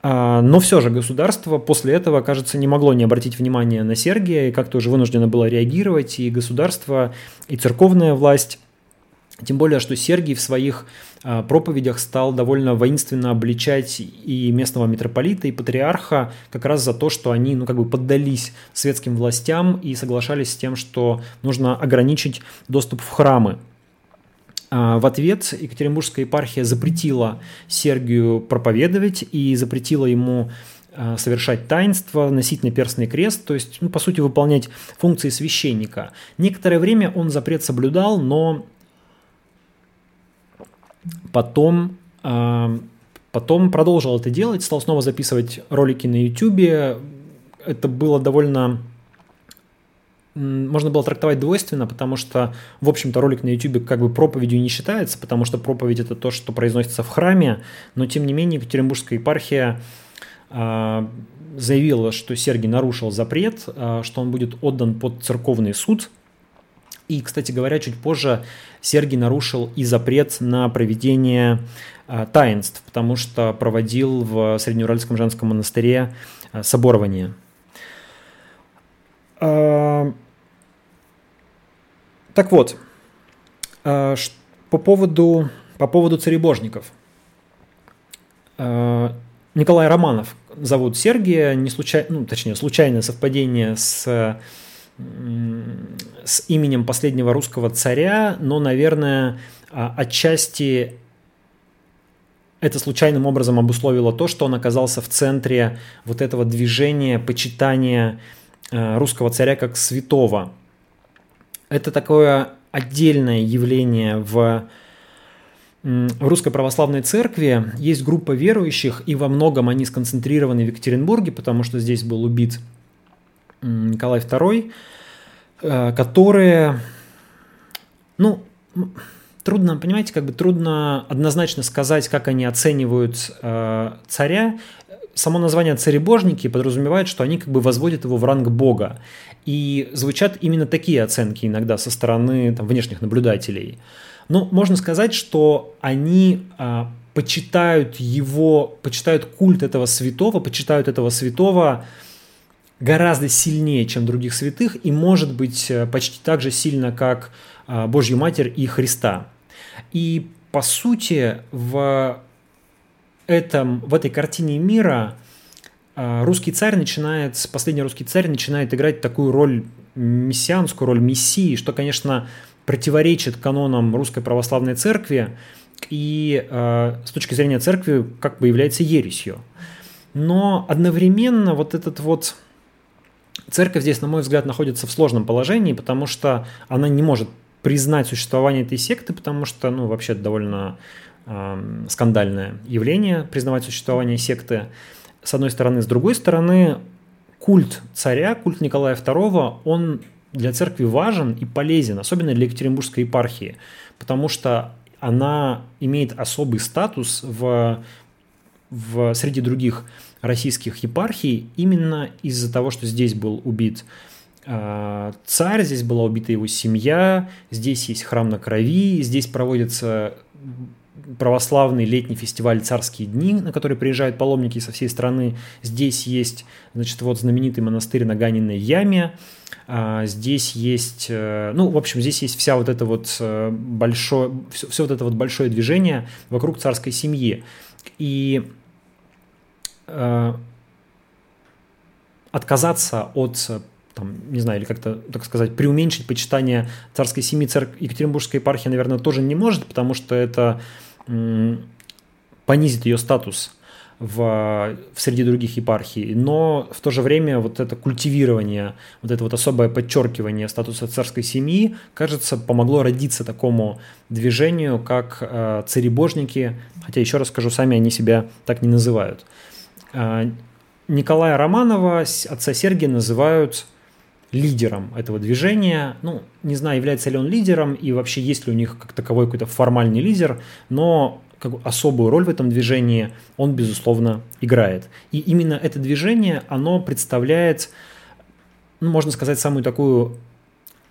S1: А, но все же государство после этого, кажется, не могло не обратить внимание на Сергия и как-то уже вынуждено было реагировать, и государство, и церковная власть тем более, что Сергий в своих проповедях стал довольно воинственно обличать и местного митрополита, и патриарха как раз за то, что они ну, как бы поддались светским властям и соглашались с тем, что нужно ограничить доступ в храмы. В ответ Екатеринбургская епархия запретила Сергию проповедовать и запретила ему совершать таинство, носить наперстный крест, то есть, ну, по сути, выполнять функции священника. Некоторое время он запрет соблюдал, но Потом, а, потом продолжил это делать, стал снова записывать ролики на YouTube. Это было довольно можно было трактовать двойственно, потому что, в общем-то, ролик на YouTube как бы проповедью не считается, потому что проповедь это то, что произносится в храме, но тем не менее Екатеринбургская епархия э, заявила, что Сергий нарушил запрет, э, что он будет отдан под церковный суд, и, кстати говоря, чуть позже Сергий нарушил и запрет на проведение а, таинств, потому что проводил в Среднеуральском женском монастыре а, соборование. А, так вот, По поводу, по поводу царебожников. Николай Романов зовут Сергия, не случай, ну, точнее, случайное совпадение с, с именем последнего русского царя, но, наверное, отчасти это случайным образом обусловило то, что он оказался в центре вот этого движения почитания э, русского царя как святого. Это такое отдельное явление в, в русской православной церкви. Есть группа верующих, и во многом они сконцентрированы в Екатеринбурге, потому что здесь был убит Николай II, э, которые, ну, трудно, понимаете, как бы трудно однозначно сказать, как они оценивают э, царя. Само название царебожники подразумевает, что они как бы возводят его в ранг бога. И звучат именно такие оценки иногда со стороны там, внешних наблюдателей. Но можно сказать, что они э, почитают его, почитают культ этого святого, почитают этого святого гораздо сильнее, чем других святых, и может быть э, почти так же сильно, как а, Божью Матерь и Христа. И по сути в, этом, в этой картине мира а, русский царь начинает, последний русский царь начинает играть такую роль мессианскую, роль мессии, что, конечно, противоречит канонам русской православной церкви и э, с точки зрения церкви как бы является ересью. Но одновременно вот этот вот церковь здесь, на мой взгляд, находится в сложном положении, потому что она не может признать существование этой секты, потому что, ну, вообще довольно э, скандальное явление признавать существование секты, с одной стороны. С другой стороны, культ царя, культ Николая II, он для церкви важен и полезен, особенно для Екатеринбургской епархии, потому что она имеет особый статус в, в, среди других российских епархий именно из-за того, что здесь был убит а, царь, здесь была убита его семья, здесь есть храм на крови, здесь проводится православный летний фестиваль «Царские дни», на который приезжают паломники со всей страны. Здесь есть, значит, вот знаменитый монастырь на Ганиной яме. А, здесь есть, э, ну, в общем, здесь есть вся вот это вот э, большое, все, все вот это вот большое движение вокруг царской семьи. И отказаться от там, не знаю, или как-то, так сказать, преуменьшить почитание царской семьи церкви Екатеринбургской епархии, наверное, тоже не может, потому что это понизит ее статус в, в среди других епархий, но в то же время вот это культивирование, вот это вот особое подчеркивание статуса царской семьи, кажется, помогло родиться такому движению, как э, царебожники, хотя еще раз скажу, сами они себя так не называют. Э, Николая Романова, отца Сергия, называют лидером этого движения. Ну, не знаю, является ли он лидером и вообще есть ли у них как таковой какой-то формальный лидер, но как бы особую роль в этом движении он, безусловно, играет. И именно это движение, оно представляет, ну, можно сказать, самую такую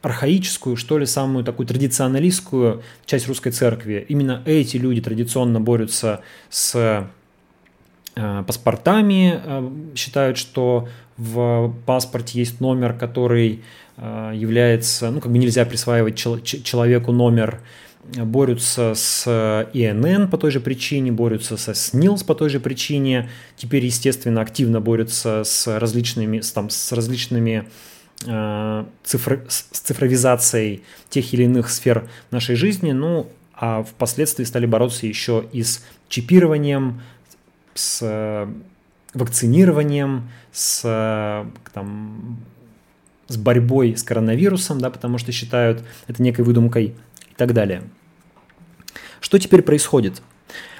S1: архаическую, что ли, самую такую традиционалистскую часть русской церкви. Именно эти люди традиционно борются с паспортами, э, считают, что в паспорте есть номер, который э, является, ну, как бы нельзя присваивать человеку номер, борются с ИНН по той же причине, борются со СНИЛС по той же причине, теперь, естественно, активно борются с различными, с, там, с различными э, цифр, с цифровизацией тех или иных сфер нашей жизни, ну, а впоследствии стали бороться еще и с чипированием, с вакцинированием, с, э, там, с борьбой с коронавирусом, да, потому что считают это некой выдумкой и так далее. Что теперь происходит?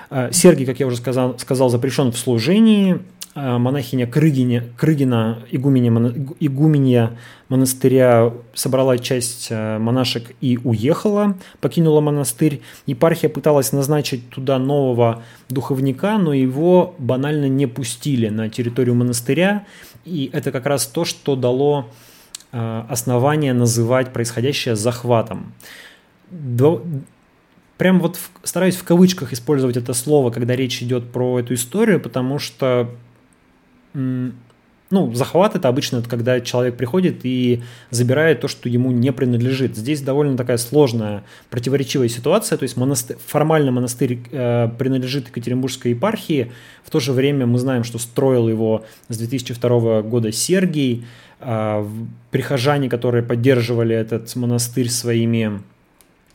S1: Э, Сергий, как я уже сказал, сказал запрещен в служении, Э, монахиня Крыгиня, Крыгина, игуменя, игуменья монастыря, собрала часть э, монашек и уехала, покинула монастырь. Епархия пыталась назначить туда нового духовника, но его банально не пустили на территорию монастыря. И это как раз то, что дало э, основание называть происходящее захватом. Прям вот в, стараюсь в кавычках использовать это слово, когда речь идет про эту историю, потому что ну, захват это обычно когда человек приходит и забирает то, что ему не принадлежит. Здесь довольно такая сложная, противоречивая ситуация. То есть монастырь, формально монастырь э, принадлежит Екатеринбургской епархии. В то же время мы знаем, что строил его с 2002 года Сергий. Э, прихожане, которые поддерживали этот монастырь своими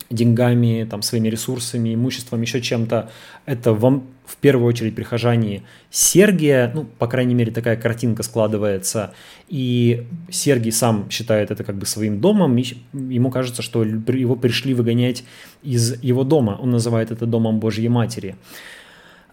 S1: деньгами, там, своими ресурсами, имуществом, еще чем-то, это вам в первую очередь прихожане Сергия, ну, по крайней мере, такая картинка складывается, и Сергий сам считает это как бы своим домом, и ему кажется, что его пришли выгонять из его дома, он называет это домом Божьей Матери.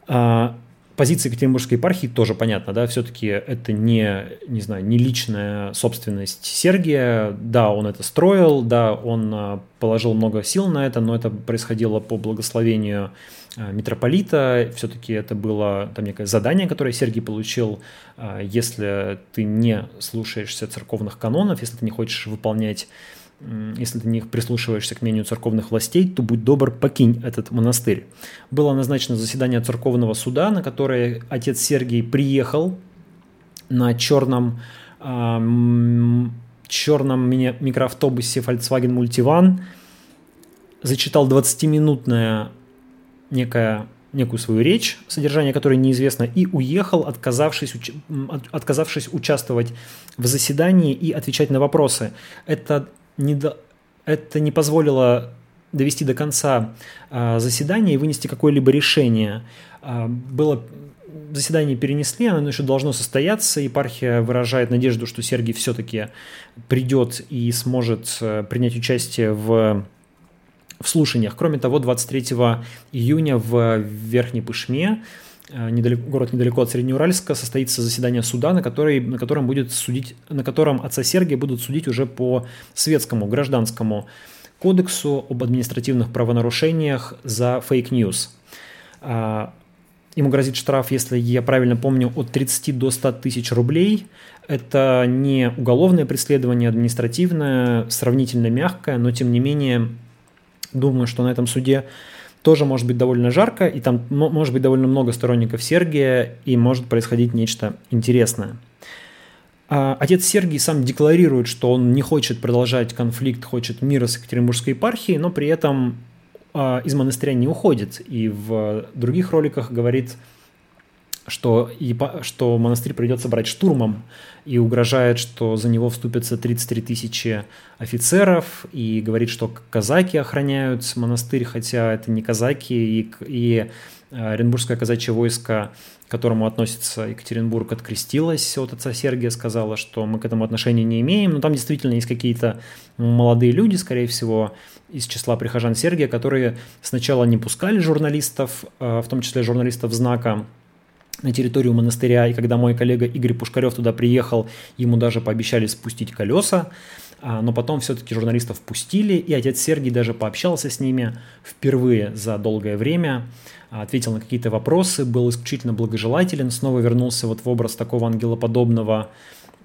S1: А, позиция Екатеринбургской епархии тоже понятно, да, все-таки это не, не знаю, не личная собственность Сергия, да, он это строил, да, он а, положил много сил на это, но это происходило по благословению митрополита, все-таки это было там некое задание, которое Сергий получил, а, если ты не слушаешься церковных канонов, если ты не хочешь выполнять если ты не прислушиваешься к мнению церковных властей, то будь добр, покинь этот монастырь. Было назначено заседание церковного суда, на которое отец Сергий приехал на черном, э, черном микроавтобусе Volkswagen Multivan, зачитал 20-минутное некое некую свою речь, содержание которой неизвестно, и уехал, отказавшись, уч... отказавшись участвовать в заседании и отвечать на вопросы. Это не до... это не позволило довести до конца а, заседание и вынести какое-либо решение. А, было заседание перенесли, оно еще должно состояться. Епархия выражает надежду, что Сергий все-таки придет и сможет э, принять участие в, в слушаниях. Кроме того, 23 июня в Верхней Пышме Э, недалеко, город недалеко от Среднеуральска, состоится заседание суда, на, который, на котором будет судить, на котором отца Сергия будут судить уже по светскому, гражданскому кодексу об административных правонарушениях за fake news. А, ему грозит штраф, если я правильно помню, от 30 до 100 тысяч рублей. Это не уголовное преследование, административное, сравнительно мягкое, но тем не менее, думаю, что на этом суде тоже может быть довольно жарко, и там может быть довольно много сторонников Сергия, и может происходить нечто интересное. А отец Сергий сам декларирует, что он не хочет продолжать конфликт, хочет мира с Екатеринбургской епархией, но при этом а, из монастыря не уходит. И в других роликах говорит, что, что монастырь придется брать штурмом, и угрожает, что за него вступятся 33 тысячи офицеров, и говорит, что казаки охраняют монастырь, хотя это не казаки, и, и э, Оренбургское казачье войско, к которому относится Екатеринбург, открестилось. От отца Сергия, сказала, что мы к этому отношения не имеем, но там действительно есть какие-то молодые люди, скорее всего, из числа прихожан Сергия, которые сначала не пускали журналистов, э, в том числе журналистов «Знака», на территорию монастыря, и когда мой коллега Игорь Пушкарев туда приехал, ему даже пообещали спустить колеса, а, но потом все-таки журналистов пустили, и отец Сергий даже пообщался с ними впервые за долгое время, а, ответил на какие-то вопросы, был исключительно благожелателен, снова вернулся вот в образ такого ангелоподобного,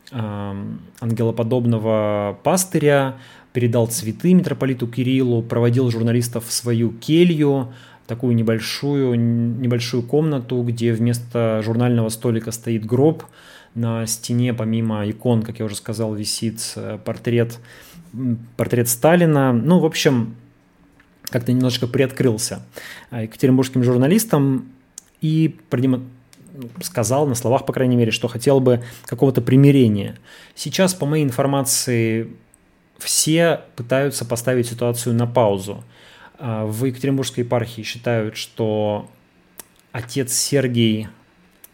S1: ангелоподобного пастыря, передал цветы митрополиту Кириллу, проводил журналистов в свою келью, такую небольшую, небольшую комнату, где вместо журнального столика стоит гроб. На стене, помимо икон, как я уже сказал, висит э, портрет, портрет Сталина. Ну, в общем, как-то немножечко приоткрылся э, екатеринбургским журналистам и продемо... сказал на словах, по крайней мере, что хотел бы какого-то примирения. Сейчас, по моей информации, все пытаются поставить ситуацию на паузу. А, в Екатеринбургской епархии считают, что отец Сергий,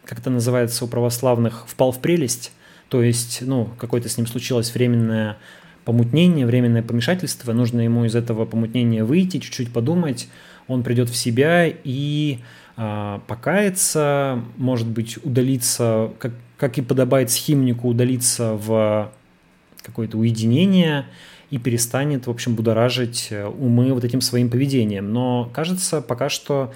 S1: как это называется у православных, впал в прелесть, то есть, ну, какое-то с ним случилось временное помутнение, временное помешательство, нужно ему из этого помутнения выйти, чуть-чуть подумать, он придет в себя и э, покаяться, может быть, удалиться, как, как и подобает схимнику, удалиться в какое-то уединение – и перестанет, в общем, будоражить э, умы вот этим своим поведением. Но кажется, пока что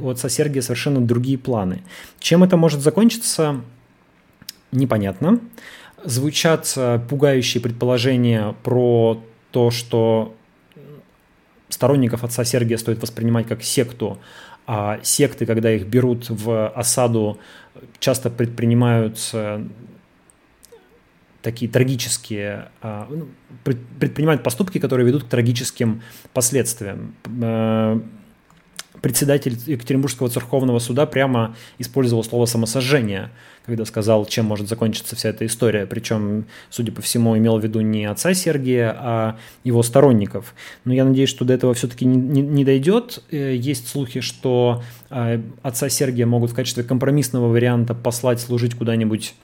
S1: у отца Сергия совершенно другие планы. Чем это может закончиться, непонятно. Звучат э, пугающие предположения про то, что сторонников отца Сергия стоит воспринимать как секту, а секты, когда их берут в осаду, часто предпринимают такие трагические, а, ну, предпринимают поступки, которые ведут к трагическим последствиям. Э, председатель Екатеринбургского церковного суда прямо использовал слово «самосожжение», когда сказал, чем может закончиться вся эта история. Причем, судя по всему, имел в виду не отца Сергия, а его сторонников. Но я надеюсь, что до этого все-таки не, дойдет. Э, есть слухи, что э, отца Сергия могут в качестве компромиссного варианта послать служить куда-нибудь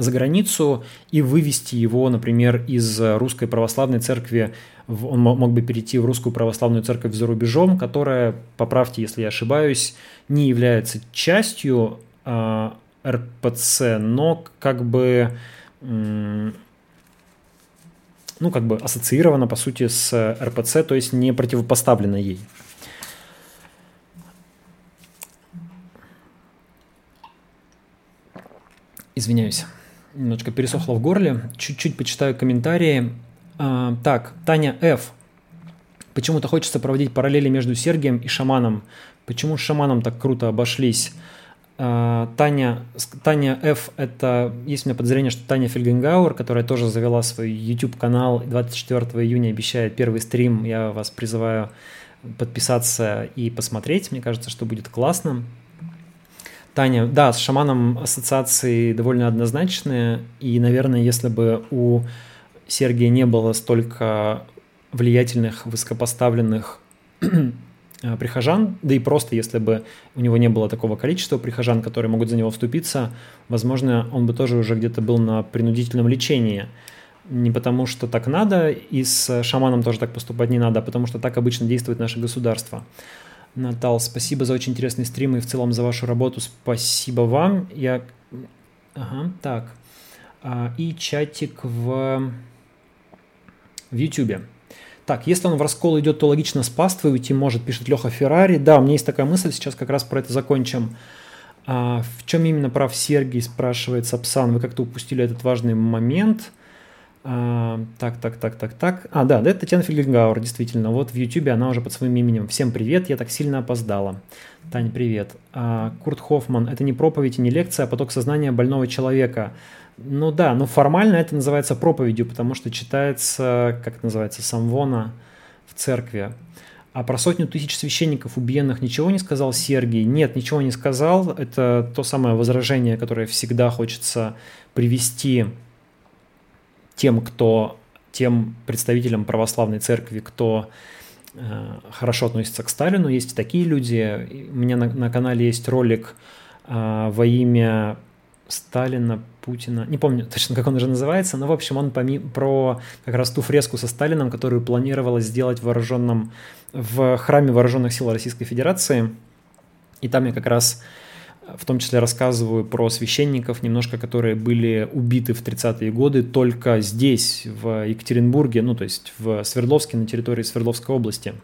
S1: за границу и вывести его, например, из русской православной церкви, он мог бы перейти в русскую православную церковь за рубежом, которая, поправьте, если я ошибаюсь, не является частью э, РПЦ, но как бы ну, как бы ассоциирована, по сути, с РПЦ, то есть не противопоставлена ей. Извиняюсь немножко пересохло в горле. Чуть-чуть почитаю комментарии. А, так, Таня Ф. Почему-то хочется проводить параллели между Сергием и шаманом. Почему с шаманом так круто обошлись? А, Таня, Таня Ф. Это, есть у меня подозрение, что Таня Фельгенгауэр, которая тоже завела свой YouTube-канал 24 июня, обещает первый стрим. Я вас призываю подписаться и посмотреть. Мне кажется, что будет классно. Таня, да, с шаманом ассоциации довольно однозначные, и, наверное, если бы у Сергия не было столько влиятельных, высокопоставленных э, прихожан, да и просто если бы у него не было такого количества прихожан, которые могут за него вступиться, возможно, он бы тоже уже где-то был на принудительном лечении. Не потому, что так надо, и с шаманом тоже так поступать не надо, а потому что так обычно действует наше государство. Натал, спасибо за очень интересный стрим и в целом за вашу работу. Спасибо вам. Я... Ага, так. А, и чатик в... в YouTube. Так, если он в раскол идет, то логично с паствой уйти может, пишет Леха Феррари. Да, у меня есть такая мысль, сейчас как раз про это закончим. А, в чем именно прав Сергей, спрашивает Сапсан. Вы как-то упустили этот важный момент. А, так, так, так, так, так. А, да, это Татьяна Фельгенгауэр, действительно. Вот в Ютубе она уже под своим именем. Всем привет, я так сильно опоздала. Таня, привет. А, Курт Хоффман, это не проповедь и не лекция, а поток сознания больного человека. Ну да, но формально это называется проповедью, потому что читается, как это называется, самвона в церкви. А про сотню тысяч священников убиенных ничего не сказал Сергий? Нет, ничего не сказал. Это то самое возражение, которое всегда хочется привести тем, кто, тем представителям православной церкви, кто э, хорошо относится к Сталину. Есть такие люди. У меня на, на канале есть ролик э, во имя Сталина, Путина, не помню точно, как он уже называется, но, в общем, он поми- про как раз ту фреску со Сталином, которую планировалось сделать в вооруженном, в храме вооруженных сил Российской Федерации. И там я как раз в том числе рассказываю про священников, немножко которые были убиты в 30-е годы только здесь, в Екатеринбурге, ну то есть в Свердловске, на территории Свердловской области.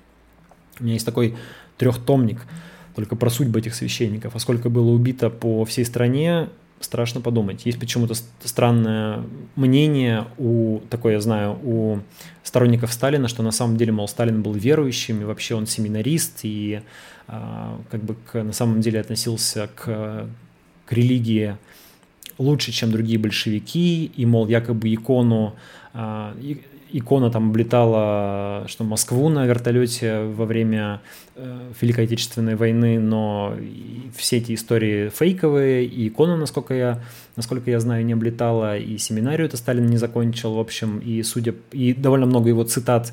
S1: У меня есть такой трехтомник только про судьбы этих священников. А сколько было убито по всей стране, страшно подумать. Есть почему-то странное мнение у, такое я знаю, у сторонников Сталина, что на самом деле, мол, Сталин был верующим, и вообще он семинарист, и как бы к, на самом деле относился к, к религии лучше, чем другие большевики, и, мол, якобы икону, а, икона там облетала, что Москву на вертолете во время э, Великой Отечественной войны, но все эти истории фейковые, и икона, насколько я, насколько я знаю, не облетала, и семинарию это Сталин не закончил, в общем, и судя, и довольно много его цитат а,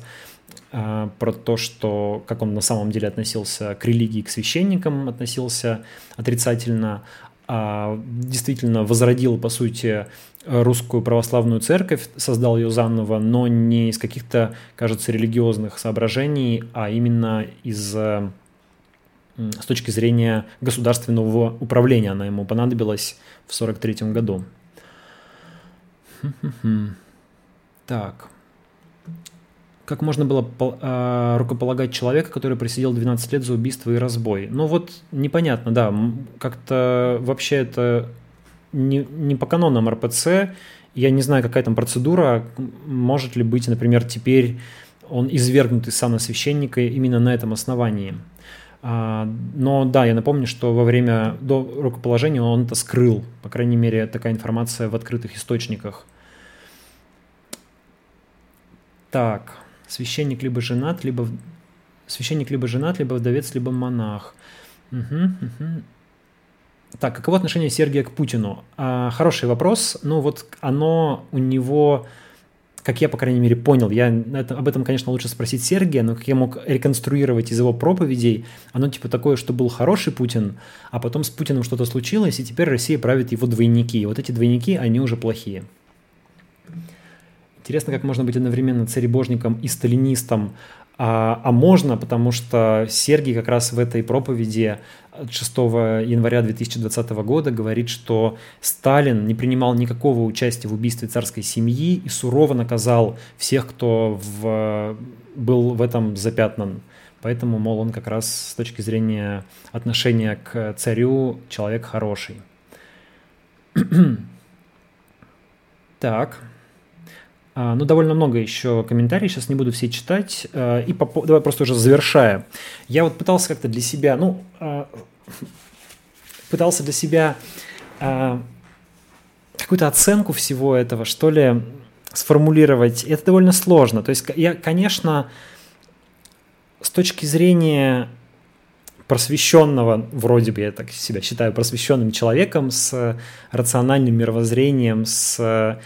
S1: про то, что как он на самом деле относился к религии, к священникам, относился отрицательно, а действительно возродил, по сути, русскую православную церковь, создал ее заново, но не из каких-то, кажется, религиозных соображений, а именно из с точки зрения государственного управления. Она ему понадобилась в 1943 году. Так как можно было э, рукополагать человека, который просидел 12 лет за убийство и разбой? Ну вот непонятно, да, как-то вообще это не, не по канонам РПЦ, я не знаю, какая там процедура, может ли быть, например, теперь он извергнут из сана священника именно на этом основании. А, но да, я напомню, что во время до рукоположения он это скрыл, по крайней мере, такая информация в открытых источниках. Так, священник либо женат, либо священник либо женат, либо вдовец, либо монах. Угу, угу. Так, каково отношение Сергия к Путину? А, хороший вопрос. Ну вот оно у него, как я, по крайней мере, понял, я это, об этом, конечно, лучше спросить Сергия, но как я мог реконструировать из его проповедей, оно типа такое, что был хороший Путин, а потом с Путиным что-то случилось, и теперь Россия правит его двойники. И вот эти двойники, они уже плохие. Интересно, как можно быть одновременно царебожником и сталинистом, а, а можно, потому что Сергий как раз в этой проповеди 6 января 2020 года говорит, что Сталин не принимал никакого участия в убийстве царской семьи и сурово наказал всех, кто в, был в этом запятнан. Поэтому, мол, он как раз с точки зрения отношения к царю человек хороший. так. А, ну, довольно много еще комментариев, сейчас не буду все читать. А, и по, давай просто уже завершая. Я вот пытался как-то для себя, ну, а, пытался для себя какую-то оценку всего этого, что ли, сформулировать. Это довольно сложно. То есть я, конечно, с точки зрения просвещенного, вроде бы я так себя считаю, просвещенным человеком с рациональным мировоззрением, с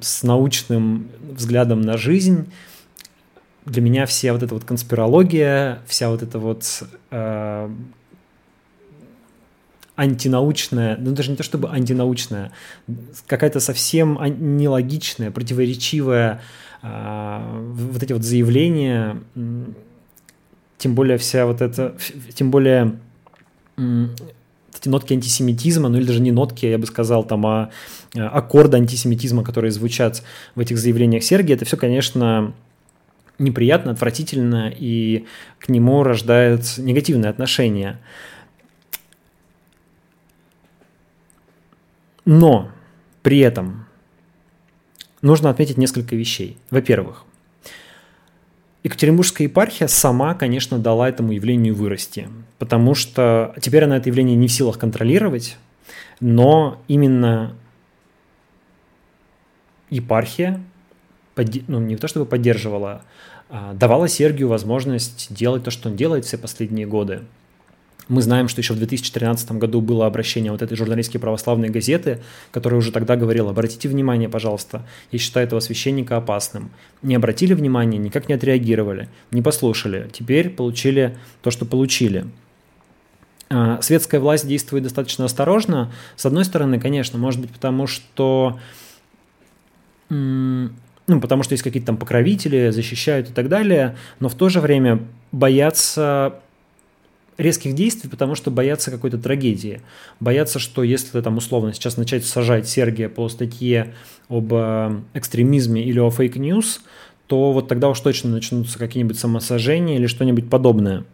S1: с научным взглядом на жизнь, для меня вся вот эта вот конспирология, вся вот эта вот э, антинаучная, ну даже не то чтобы антинаучная, какая-то совсем нелогичная, противоречивая э, вот эти вот заявления, тем более вся вот эта, тем более эти нотки антисемитизма, ну или даже не нотки, я бы сказал, там, а э, аккорды антисемитизма, которые звучат в этих заявлениях Сергия, это все, конечно, неприятно, отвратительно, и к нему рождают негативные отношения. Но при этом нужно отметить несколько вещей. Во-первых, Екатеринбургская епархия сама, конечно, дала этому явлению вырасти, потому что теперь она это явление не в силах контролировать, но именно епархия, ну не то чтобы поддерживала, а давала Сергию возможность делать то, что он делает все последние годы – мы знаем, что еще в 2013 году было обращение вот этой журналистской православной газеты, которая уже тогда говорила, обратите внимание, пожалуйста, я считаю этого священника опасным. Не обратили внимания, никак не отреагировали, не послушали. Теперь получили то, что получили. А, светская власть действует достаточно осторожно. С одной стороны, конечно, может быть потому, что ну, потому что есть какие-то там покровители, защищают и так далее, но в то же время боятся резких действий, потому что боятся какой-то трагедии. Боятся, что если там условно сейчас начать сажать Сергия по статье об э, экстремизме или о fake news, то вот тогда уж точно начнутся какие-нибудь самосожжения или что-нибудь подобное.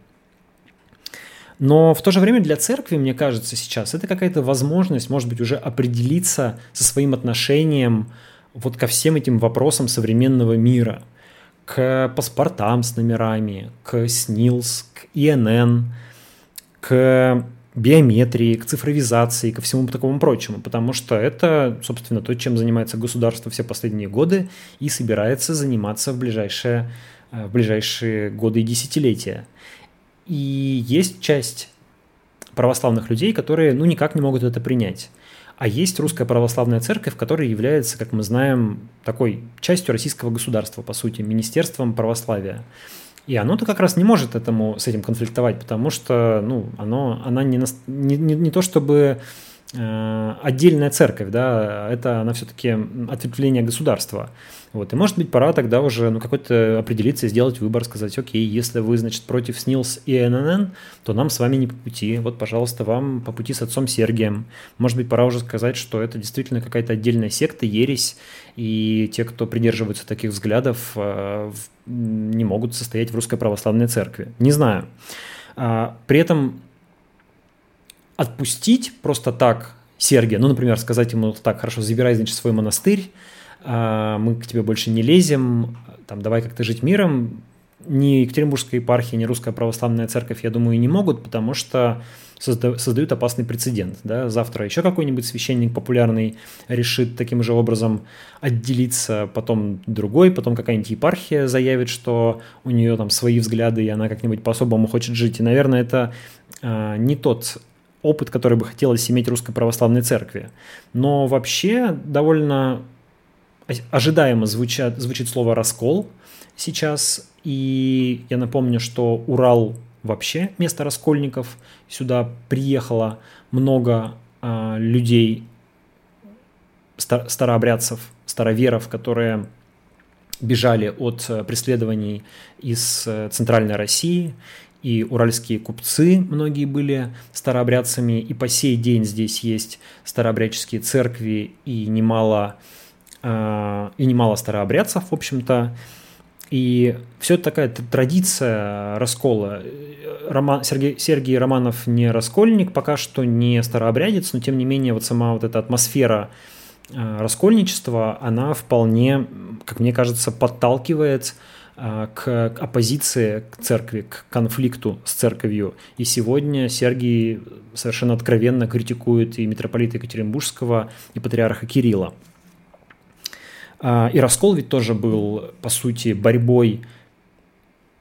S1: Но в то же время для церкви, мне кажется, сейчас это какая-то возможность, может быть, уже определиться со своим отношением вот ко всем этим вопросам современного мира, к паспортам с номерами, к СНИЛС, к ИНН, к биометрии, к цифровизации, ко всему такому прочему, потому что это, собственно, то, чем занимается государство все последние годы и собирается заниматься в ближайшие, э, в ближайшие годы и десятилетия. И есть часть православных людей, которые ну, никак не могут это принять. А есть русская православная церковь, которая является, как мы знаем, такой частью российского государства, по сути, министерством православия. И оно-то как раз не может этому, с этим конфликтовать, потому что ну, оно, она не, не, не, не то чтобы э, отдельная церковь, да, это она все-таки ответвление государства. Вот. И может быть пора тогда уже ну, какой-то определиться, сделать выбор, сказать, окей, если вы, значит, против СНИЛС и ННН, то нам с вами не по пути. Вот, пожалуйста, вам по пути с отцом Сергием. Может быть, пора уже сказать, что это действительно какая-то отдельная секта, ересь, и те, кто придерживаются таких взглядов, э, не могут состоять в Русской Православной Церкви. Не знаю. А, при этом отпустить просто так Сергия, ну, например, сказать ему так, хорошо, забирай, значит, свой монастырь, а, мы к тебе больше не лезем, там, давай как-то жить миром, ни Екатеринбургская епархия, ни Русская Православная Церковь, я думаю, не могут, потому что создают опасный прецедент. Да? Завтра еще какой-нибудь священник популярный решит таким же образом отделиться, потом другой, потом какая-нибудь епархия заявит, что у нее там свои взгляды, и она как-нибудь по-особому хочет жить. И, наверное, это э, не тот опыт, который бы хотелось иметь Русской Православной Церкви. Но вообще довольно ожидаемо звучат, звучит слово «раскол» сейчас. И я напомню, что Урал вообще место раскольников. Сюда приехало много э, людей, стар, старообрядцев, староверов, которые бежали от э, преследований из э, Центральной России, и уральские купцы многие были старообрядцами, и по сей день здесь есть старообрядческие церкви и немало, э, и немало старообрядцев, в общем-то. И все это такая традиция раскола. Роман, Сергей, Сергей Романов не раскольник, пока что не старообрядец, но тем не менее вот сама вот эта атмосфера э, раскольничества, она вполне, как мне кажется, подталкивает э, к оппозиции к церкви, к конфликту с церковью. И сегодня Сергий совершенно откровенно критикует и митрополита Екатеринбургского, и патриарха Кирилла. А, и раскол ведь тоже был, по сути, борьбой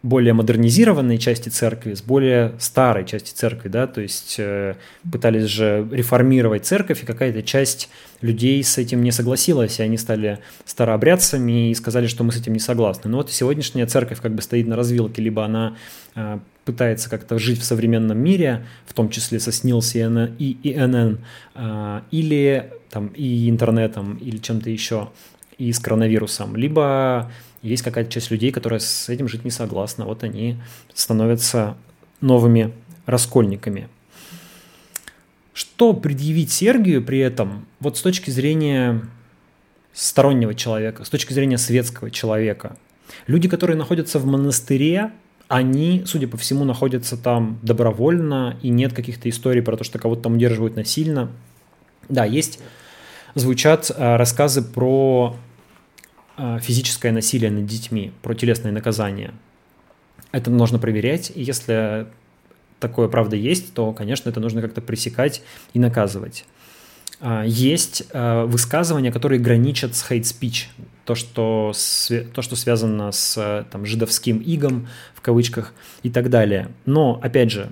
S1: более модернизированной части церкви с более старой части церкви, да, то есть э, пытались же реформировать церковь, и какая-то часть людей с этим не согласилась, и они стали старообрядцами и сказали, что мы с этим не согласны. Но вот сегодняшняя церковь как бы стоит на развилке, либо она э, пытается как-то жить в современном мире, в том числе со СНИЛС и ИНН, э, или там и интернетом, или чем-то еще, и с коронавирусом, либо есть какая-то часть людей, которая с этим жить не согласна, вот они становятся новыми раскольниками. Что предъявить Сергию при этом, вот с точки зрения стороннего человека, с точки зрения светского человека? Люди, которые находятся в монастыре, они, судя по всему, находятся там добровольно, и нет каких-то историй про то, что кого-то там удерживают насильно. Да, есть, звучат а, рассказы про физическое насилие над детьми, про телесные наказания. Это нужно проверять, и если такое правда есть, то, конечно, это нужно как-то пресекать и наказывать. А, есть а, высказывания, которые граничат с speech, то, что, то, что связано с там, жидовским игом, в кавычках, и так далее. Но, опять же,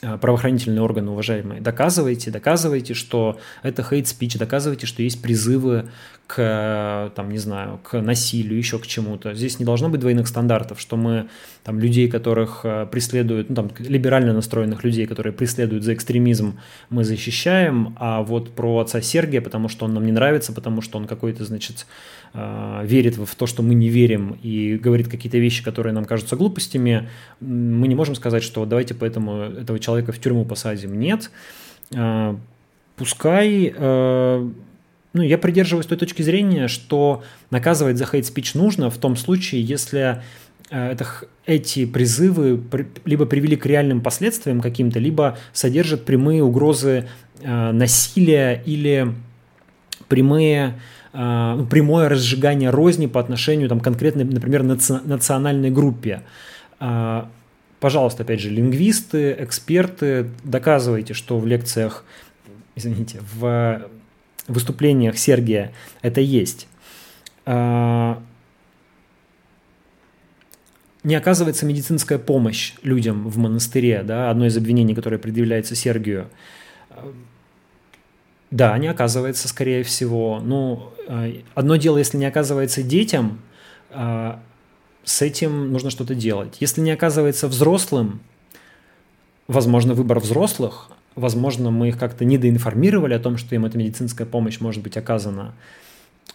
S1: правоохранительные органы, уважаемые, доказывайте, доказывайте, что это speech, доказывайте, что есть призывы к, там, не знаю, к насилию, еще к чему-то. Здесь не должно быть двойных стандартов, что мы там людей, которых э, преследуют, ну, там, либерально настроенных людей, которые преследуют за экстремизм, мы защищаем, а вот про отца Сергия, потому что он нам не нравится, потому что он какой-то, значит, э, верит в то, что мы не верим, и говорит какие-то вещи, которые нам кажутся глупостями, мы не можем сказать, что давайте поэтому этого человека в тюрьму посадим. Нет. Э, пускай ну, я придерживаюсь той точки зрения, что наказывать за хейт-спич нужно в том случае, если э, это, эти призывы либо привели к реальным последствиям каким-то, либо содержат прямые угрозы э, насилия или прямые э, ну, прямое разжигание розни по отношению там, конкретной, например, наци- национальной группе. Э, пожалуйста, опять же, лингвисты, эксперты, доказывайте, что в лекциях, извините, в выступлениях Сергия это есть. А, не оказывается медицинская помощь людям в монастыре, да, одно из обвинений, которое предъявляется Сергию. Да, не оказывается, скорее всего. Ну, а, одно дело, если не оказывается детям, а, с этим нужно что-то делать. Если не оказывается взрослым, возможно, выбор взрослых, возможно, мы их как-то недоинформировали о том, что им эта медицинская помощь может быть оказана.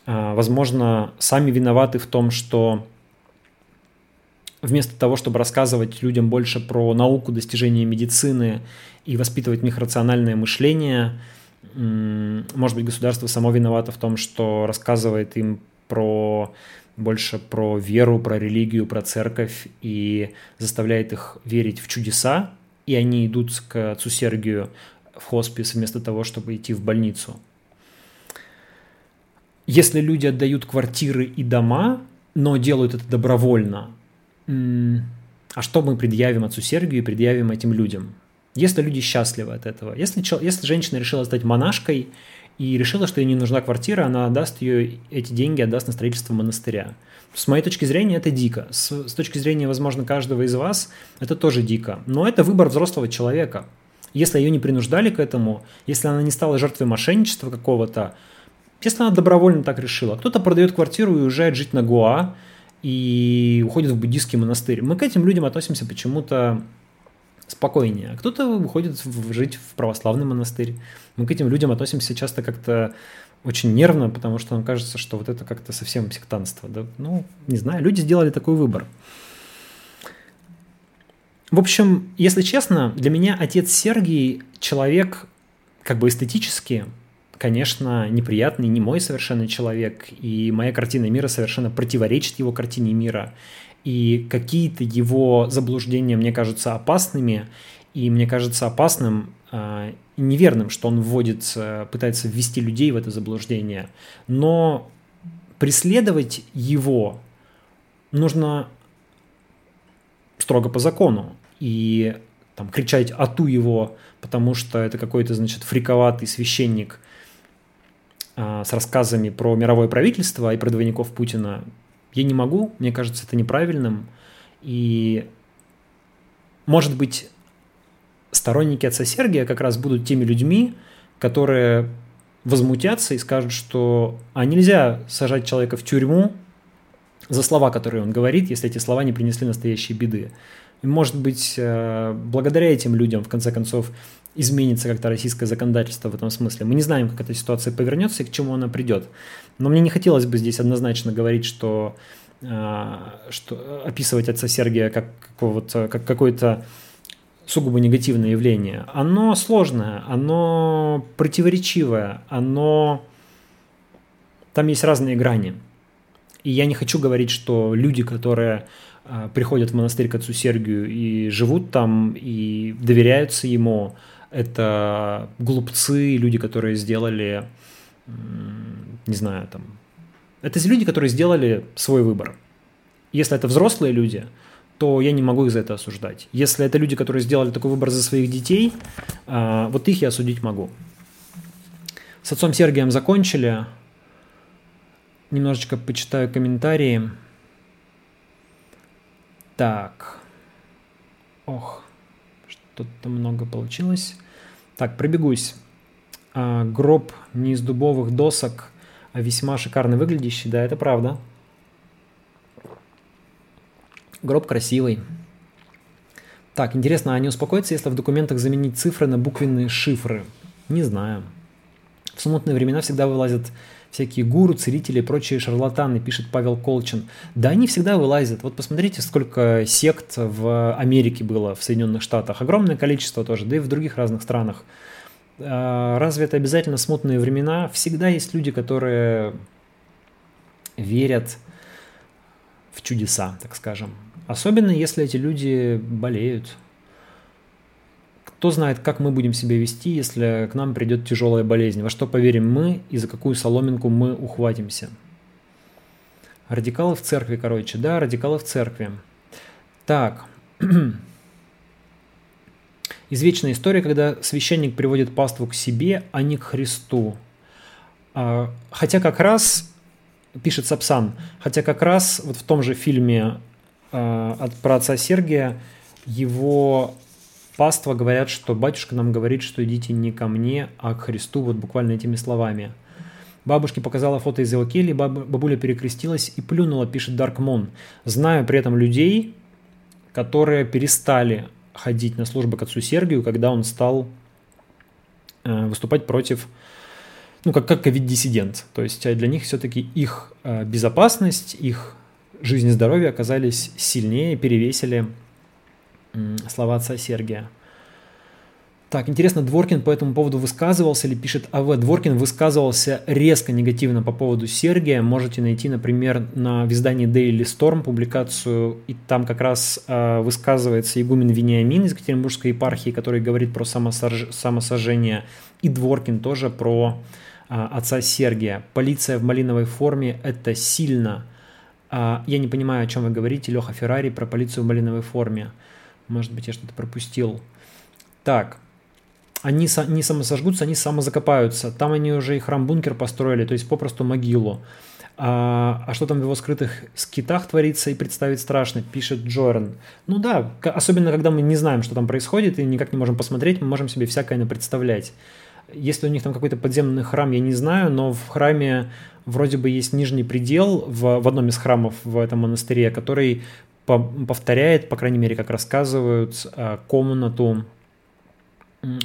S1: А, возможно, сами виноваты в том, что вместо того, чтобы рассказывать людям больше про науку, достижения медицины и воспитывать в них рациональное мышление, может быть, государство само виновато в том, что рассказывает им про больше про веру, про религию, про церковь и заставляет их верить в чудеса, и они идут к отцу Сергию в хоспис вместо того, чтобы идти в больницу. Если люди отдают квартиры и дома, но делают это добровольно, а что мы предъявим отцу Сергию и предъявим этим людям? Если люди счастливы от этого, если, если женщина решила стать монашкой и решила, что ей не нужна квартира, она отдаст ее, эти деньги отдаст на строительство монастыря. С моей точки зрения это дико. С, с точки зрения, возможно, каждого из вас это тоже дико. Но это выбор взрослого человека. Если ее не принуждали к этому, если она не стала жертвой мошенничества какого-то, если она добровольно так решила. Кто-то продает квартиру и уезжает жить на Гоа и уходит в буддийский монастырь. Мы к этим людям относимся почему-то спокойнее. А кто-то выходит в, жить в православный монастырь. Мы к этим людям относимся часто как-то очень нервно, потому что нам кажется, что вот это как-то совсем сектантство. Да? Ну, не знаю, люди сделали такой выбор. В общем, если честно, для меня отец Сергий человек как бы эстетически, конечно, неприятный, не мой совершенно человек, и моя картина мира совершенно противоречит его картине мира и какие-то его заблуждения мне кажутся опасными, и мне кажется опасным э, неверным, что он вводит, пытается ввести людей в это заблуждение. Но преследовать его нужно строго по закону. И там, кричать «ату его», потому что это какой-то, значит, фриковатый священник э, с рассказами про мировое правительство и про двойников Путина, я не могу, мне кажется это неправильным. И, может быть, сторонники отца Сергия как раз будут теми людьми, которые возмутятся и скажут, что а нельзя сажать человека в тюрьму за слова, которые он говорит, если эти слова не принесли настоящей беды. И, может быть, э, благодаря этим людям, в конце концов, изменится как-то российское законодательство в этом смысле. Мы не знаем, как эта ситуация повернется и к чему она придет. Но мне не хотелось бы здесь однозначно говорить, что, э, что описывать отца Сергия как, какого-то, как какое-то сугубо негативное явление. Оно сложное, оно противоречивое, оно... Там есть разные грани. И я не хочу говорить, что люди, которые э, приходят в монастырь к отцу Сергию и живут там, и доверяются ему, это глупцы, люди, которые сделали, не знаю, там... Это люди, которые сделали свой выбор. Если это взрослые люди, то я не могу их за это осуждать. Если это люди, которые сделали такой выбор за своих детей, а, вот их я осудить могу. С отцом Сергием закончили. Немножечко почитаю комментарии. Так. Ох, что-то много получилось. Так, пробегусь. А, гроб не из дубовых досок, а весьма шикарно выглядящий. Да, это правда. Гроб красивый. Так, интересно, а не успокоится, если в документах заменить цифры на буквенные шифры? Не знаю. В смутные времена всегда вылазят всякие гуру, целители и прочие шарлатаны, пишет Павел Колчин. Да они всегда вылазят. Вот посмотрите, сколько сект в Америке было, в Соединенных Штатах. Огромное количество тоже, да и в других разных странах. А, разве это обязательно смутные времена? Всегда есть люди, которые верят в чудеса, так скажем. Особенно если эти люди болеют. Кто знает, как мы будем себя вести, если к нам придет тяжелая болезнь, во что поверим мы и за какую соломинку мы ухватимся. Радикалы в церкви, короче, да, радикалы в церкви. Так. Извечная история, когда священник приводит паству к себе, а не к Христу. А, хотя как раз, пишет Сапсан, хотя как раз вот в том же фильме от про отца Сергия его паства говорят, что батюшка нам говорит, что идите не ко мне, а к Христу, вот буквально этими словами. Бабушке показала фото из его кельи, баб, бабуля перекрестилась и плюнула, пишет Даркмон. Знаю при этом людей, которые перестали ходить на службу к отцу Сергию, когда он стал э, выступать против, ну, как, как ковид-диссидент. То есть для них все-таки их э, безопасность, их жизнь и здоровье оказались сильнее, перевесили слова отца Сергия. Так, интересно, Дворкин по этому поводу высказывался или пишет АВ? Дворкин высказывался резко негативно по поводу Сергия. Можете найти, например, на издании Daily Storm публикацию, и там как раз э, высказывается игумен Вениамин из Екатеринбургской епархии, который говорит про самосож... самосожжение, и Дворкин тоже про э, отца Сергия. Полиция в малиновой форме – это сильно я не понимаю, о чем вы говорите, Леха Феррари, про полицию в малиновой форме. Может быть, я что-то пропустил. Так, они не самосожгутся, они самозакопаются. Там они уже и храм-бункер построили, то есть попросту могилу. А, а что там в его скрытых скитах творится и представить страшно, пишет Джоран. Ну да, особенно когда мы не знаем, что там происходит, и никак не можем посмотреть, мы можем себе всякое представлять. Если у них там какой-то подземный храм, я не знаю, но в храме вроде бы есть нижний предел в, в одном из храмов в этом монастыре, который по, повторяет, по крайней мере, как рассказывают, а, комнату,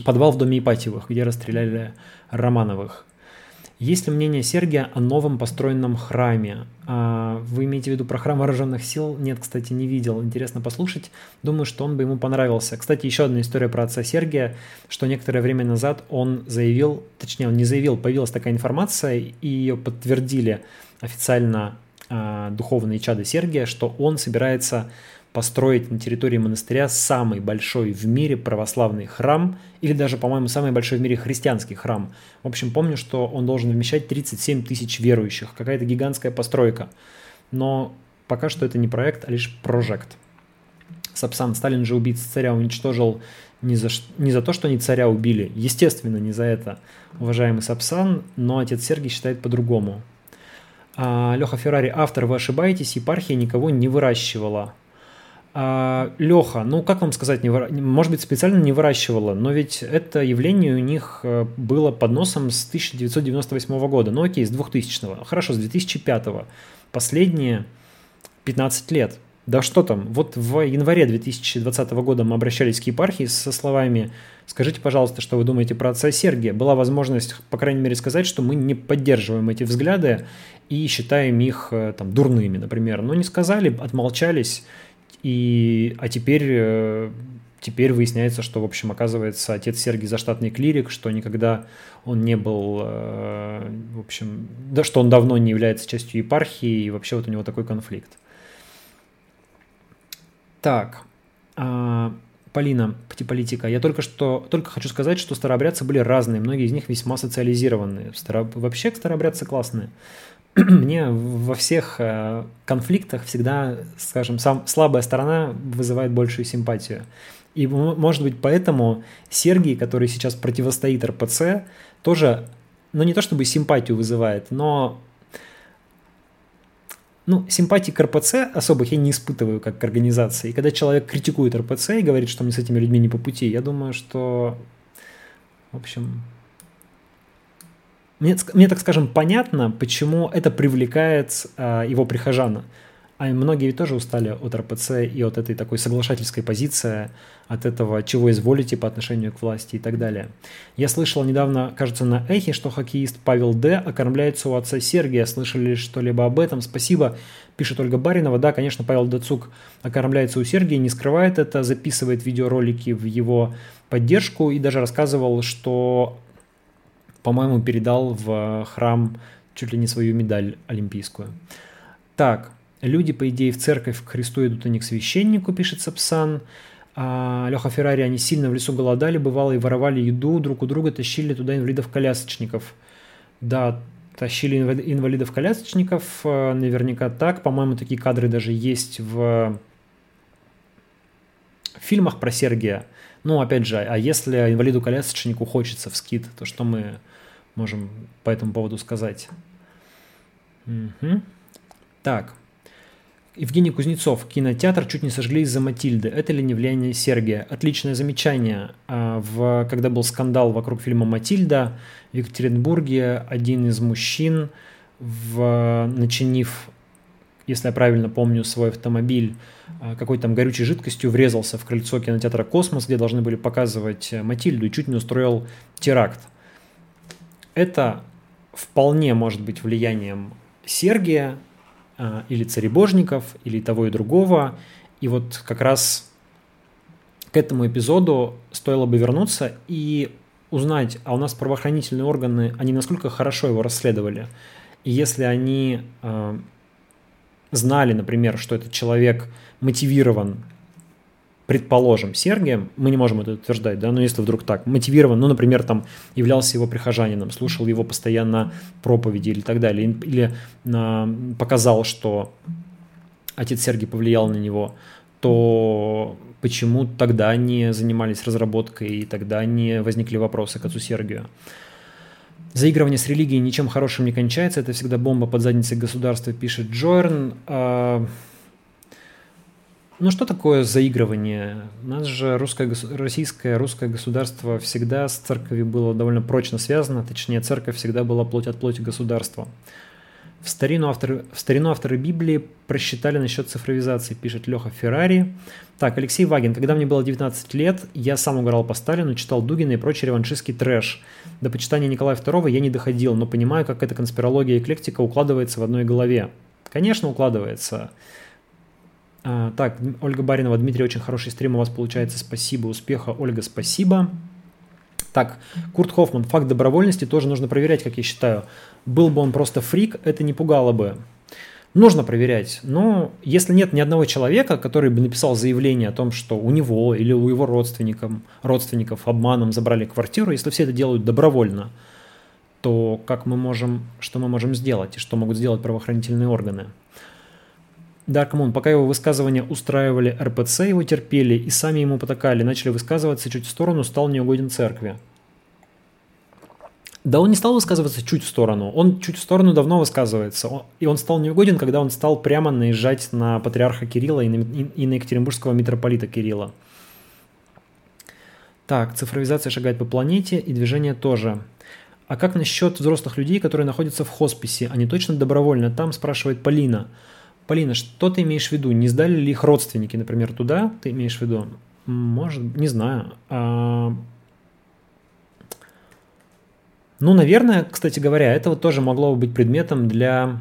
S1: подвал в доме Ипатьевых, где расстреляли Романовых. Есть ли мнение Сергия о новом построенном храме? А, вы имеете в виду про храм вооруженных сил? Нет, кстати, не видел. Интересно послушать. Думаю, что он бы ему понравился. Кстати, еще одна история про отца Сергия, что некоторое время назад он заявил, точнее, он не заявил, появилась такая информация, и ее подтвердили официально а, духовные чады Сергия, что он собирается построить на территории монастыря самый большой в мире православный храм, или даже, по-моему, самый большой в мире христианский храм. В общем, помню, что он должен вмещать 37 тысяч верующих. Какая-то гигантская постройка. Но пока что это не проект, а лишь прожект. Сапсан, Сталин же убийц царя уничтожил не за, не за то, что они царя убили. Естественно, не за это, уважаемый Сапсан, но отец Сергий считает по-другому. А, Леха Феррари, автор, вы ошибаетесь, епархия никого не выращивала. А, Леха, ну как вам сказать, не выра... может быть специально не выращивала, но ведь это явление у них э, было под носом с 1998 года, ну окей, с 2000, хорошо, с 2005, последние 15 лет. Да что там, вот в январе 2020 года мы обращались к епархии со словами «Скажите, пожалуйста, что вы думаете про отца Сергия?» Была возможность, по крайней мере, сказать, что мы не поддерживаем эти взгляды и считаем их э, там дурными, например. Но не сказали, отмолчались, и, а теперь, э, теперь выясняется, что, в общем, оказывается, отец Сергий заштатный клирик, что никогда он не был, э, в общем, да, что он давно не является частью епархии, и вообще вот у него такой конфликт. Так, а, Полина, политика. Я только что только хочу сказать, что старообрядцы были разные, многие из них весьма социализированные. Старо... Вообще старообрядцы классные. мне во всех э, конфликтах всегда, скажем, сам, слабая сторона вызывает большую симпатию. И, может быть, поэтому Сергий, который сейчас противостоит РПЦ, тоже, ну, не то чтобы симпатию вызывает, но ну, симпатии к РПЦ особых я не испытываю как к организации. И когда человек критикует РПЦ и говорит, что мне с этими людьми не по пути, я думаю, что, в общем, мне, мне, так скажем, понятно, почему это привлекает э, его прихожана. А многие тоже устали от РПЦ и от этой такой соглашательской позиции, от этого, чего изволите по отношению к власти и так далее. Я слышал недавно, кажется, на Эхе, что хоккеист Павел Д. окормляется у отца Сергия. Слышали что-либо об этом? Спасибо, пишет Ольга Баринова. Да, конечно, Павел Дацук окормляется у Сергия, не скрывает это, записывает видеоролики в его поддержку и даже рассказывал, что по-моему, передал в храм чуть ли не свою медаль олимпийскую. Так, люди, по идее, в церковь к Христу идут, а не к священнику, пишет Сапсан. А, Леха Феррари, они сильно в лесу голодали, бывало, и воровали еду друг у друга, тащили туда инвалидов-колясочников. Да, тащили инвалидов-колясочников, э, наверняка так. По-моему, такие кадры даже есть в фильмах про Сергия. Ну, опять же, а если инвалиду-колясочнику хочется в скид, то что мы можем по этому поводу сказать? Угу. Так. Евгений Кузнецов. Кинотеатр чуть не сожгли из-за Матильды. Это ли не влияние Сергия? Отличное замечание. А, в, когда был скандал вокруг фильма «Матильда», в Екатеринбурге один из мужчин, в, начинив если я правильно помню, свой автомобиль а, какой-то там горючей жидкостью врезался в крыльцо кинотеатра «Космос», где должны были показывать э, Матильду, и чуть не устроил теракт. Это вполне может быть влиянием Сергия а, или царебожников, или того и другого. И вот как раз к этому эпизоду стоило бы вернуться и узнать, а у нас правоохранительные органы, они насколько хорошо его расследовали. И если они а, знали, например, что этот человек мотивирован, предположим, Сергием, мы не можем это утверждать, да, но если вдруг так, мотивирован, ну, например, там являлся его прихожанином, слушал его постоянно проповеди или так далее, или а, показал, что отец Сергий повлиял на него, то почему тогда не занимались разработкой и тогда не возникли вопросы к отцу Сергию? Заигрывание с религией ничем хорошим не кончается, это всегда бомба под задницей государства, пишет Джорн. А, ну что такое заигрывание? У нас же русское, российское, русское государство всегда с церковью было довольно прочно связано, точнее церковь всегда была плоть от плоти государства. В старину, авторы, в старину авторы Библии просчитали насчет цифровизации, пишет Леха Феррари. Так, Алексей Вагин. Когда мне было 19 лет, я сам играл по Сталину, читал Дугина и прочий реваншистский трэш. До почитания Николая II я не доходил, но понимаю, как эта конспирология и эклектика укладывается в одной голове. Конечно, укладывается. А, так, Ольга Баринова, Дмитрий, очень хороший стрим у вас получается. Спасибо, успеха. Ольга, спасибо. Так, Курт Хоффман, факт добровольности тоже нужно проверять, как я считаю. Был бы он просто фрик, это не пугало бы. Нужно проверять, но если нет ни одного человека, который бы написал заявление о том, что у него или у его родственников, родственников обманом забрали квартиру, если все это делают добровольно, то как мы можем, что мы можем сделать и что могут сделать правоохранительные органы? Moon, пока его высказывания устраивали РПЦ, его терпели и сами ему потакали, начали высказываться чуть в сторону, стал неугоден церкви. Да он не стал высказываться чуть в сторону, он чуть в сторону давно высказывается. И он стал неугоден, когда он стал прямо наезжать на патриарха Кирилла и на, и на екатеринбургского митрополита Кирилла. Так, цифровизация шагает по планете и движение тоже. А как насчет взрослых людей, которые находятся в хосписе? Они точно добровольно там, спрашивает. Полина, что ты имеешь в виду? Не сдали ли их родственники, например, туда? Ты имеешь в виду? Может, не знаю. А, ну, наверное, кстати говоря, это вот тоже могло бы быть предметом для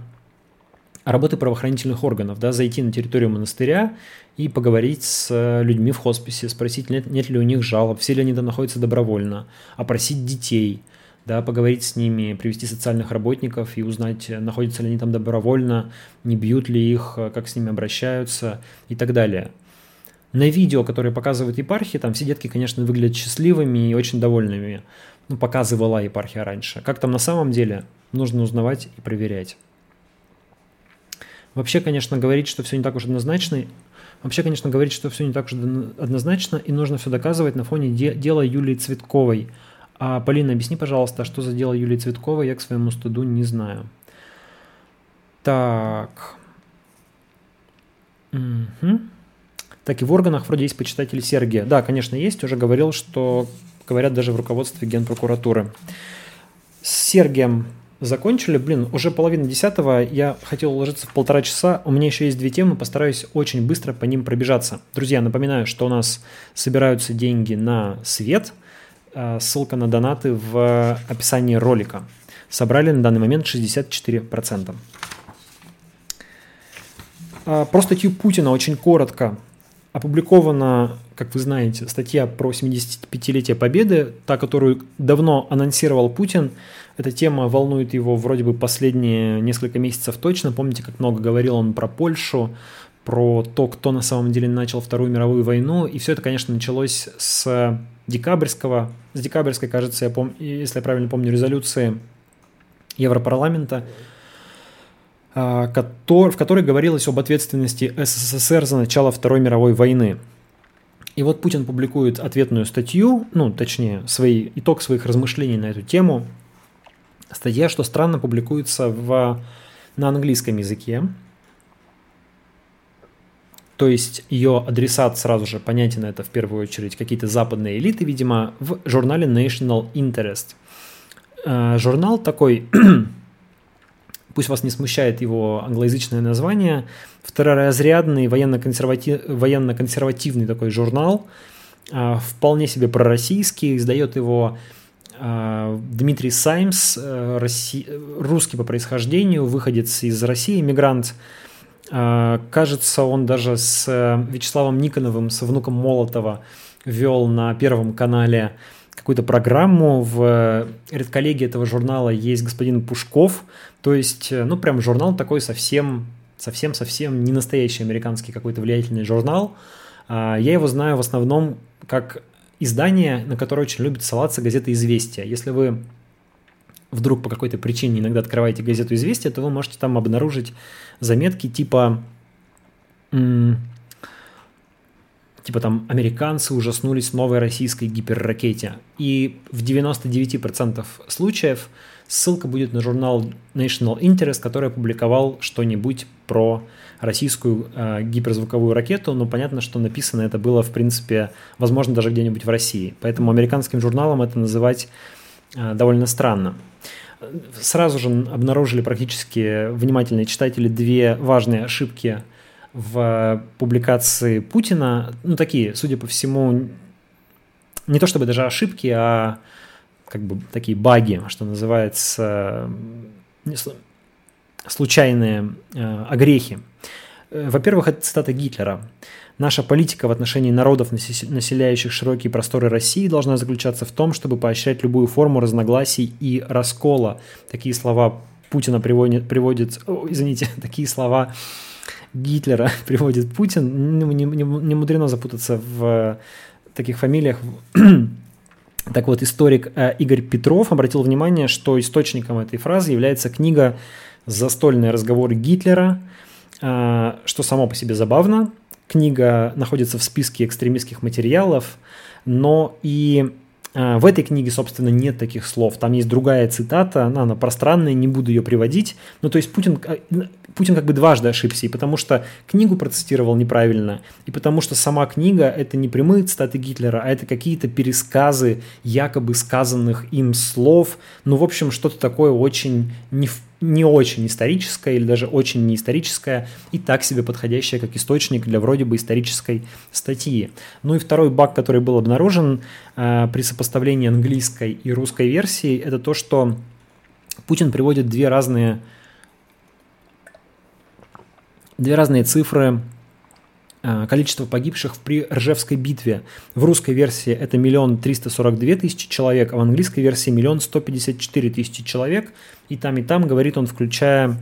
S1: работы правоохранительных органов, да, зайти на территорию монастыря и поговорить с людьми в хосписе, спросить, нет, нет ли у них жалоб, все ли они там находятся добровольно, опросить детей, да, поговорить с ними, привести социальных работников и узнать, находятся ли они там добровольно, не бьют ли их, как с ними обращаются и так далее. На видео, которое показывают епархии, там все детки, конечно, выглядят счастливыми и очень довольными ну, показывала епархия раньше. Как там на самом деле, нужно узнавать и проверять. Вообще, конечно, говорить, что все не так уж однозначно, вообще, конечно, говорить, что все не так уж однозначно, и нужно все доказывать на фоне де- дела Юлии Цветковой. А, Полина, объясни, пожалуйста, что за дело Юлии Цветковой, я к своему стыду не знаю. Так. Угу. Так и в органах вроде есть почитатели Сергия. Да, конечно, есть. Уже говорил, что говорят даже в руководстве Генпрокуратуры. С Сергием закончили. Блин, уже половина десятого. Я хотел уложиться в полтора часа. У меня еще есть две темы. Постараюсь очень быстро по ним пробежаться. Друзья, напоминаю, что у нас собираются деньги на свет. А, ссылка на донаты в описании ролика. Собрали на данный момент 64%. А, про статью Путина очень коротко опубликована, как вы знаете, статья про 75-летие Победы, та, которую давно анонсировал Путин. Эта тема волнует его вроде бы последние несколько месяцев точно. Помните, как много говорил он про Польшу, про то, кто на самом деле начал Вторую мировую войну. И все это, конечно, началось с декабрьского, с декабрьской, кажется, я пом- если я правильно помню, резолюции Европарламента, а, в которой говорилось об ответственности СССР за начало Второй мировой войны. И вот Путин публикует ответную статью, ну, точнее, свой, итог своих размышлений на эту тему. Статья, что странно, публикуется в, на английском языке. То есть ее адресат сразу же понятен, это в первую очередь какие-то западные элиты, видимо, в журнале National Interest. А, журнал такой пусть вас не смущает его англоязычное название, второразрядный военно-консерватив, военно-консервативный такой журнал, а, вполне себе пророссийский, издает его а, Дмитрий Саймс, э, русский по происхождению, выходец из России, мигрант. А, кажется, он даже с э, Вячеславом Никоновым, с внуком Молотова, вел на Первом канале какую-то программу. В редколлегии этого журнала есть господин Пушков. То есть, э, ну, прям журнал такой совсем, совсем-совсем не настоящий американский какой-то влиятельный журнал. А, я его знаю в основном как издание, на которое очень любит ссылаться газета «Известия». Если вы вдруг по какой-то причине иногда открываете газету «Известия», то вы можете там обнаружить заметки типа типа там американцы ужаснулись новой российской гиперракете. И в 99% случаев ссылка будет на журнал National Interest, который опубликовал что-нибудь про российскую э, гиперзвуковую ракету, но понятно, что написано это было, в принципе, возможно, даже где-нибудь в России. Поэтому американским журналом это называть довольно странно. Сразу же обнаружили практически внимательные читатели две важные ошибки – в публикации Путина, ну, такие, судя по всему, не то чтобы даже ошибки, а как бы такие баги, что называется, случайные э, огрехи. Э, во-первых, это цитата Гитлера. Наша политика в отношении народов, населяющих широкие просторы России, должна заключаться в том, чтобы поощрять любую форму разногласий и раскола. Такие слова Путина приводит, приводит извините, такие слова Гитлера приводит Путин, не, не, не мудрено запутаться в таких фамилиях. Так вот, историк э, Игорь Петров обратил внимание, что источником этой фразы является книга «Застольные разговоры Гитлера», э, что само по себе забавно. Книга находится в списке экстремистских материалов, но и э, в этой книге, собственно, нет таких слов. Там есть другая цитата, она, она пространная, не буду ее приводить. Ну, то есть Путин Путин как бы дважды ошибся, и потому что книгу процитировал неправильно, и потому что сама книга – это не прямые цитаты Гитлера, а это какие-то пересказы якобы сказанных им слов, ну, в общем, что-то такое очень не, не очень историческое или даже очень не историческое и так себе подходящее как источник для вроде бы исторической статьи. Ну и второй баг, который был обнаружен э, при сопоставлении английской и русской версии, это то, что Путин приводит две разные две разные цифры количество погибших при Ржевской битве. В русской версии это миллион триста сорок две тысячи человек, а в английской версии миллион сто пятьдесят четыре тысячи человек. И там, и там, говорит он, включая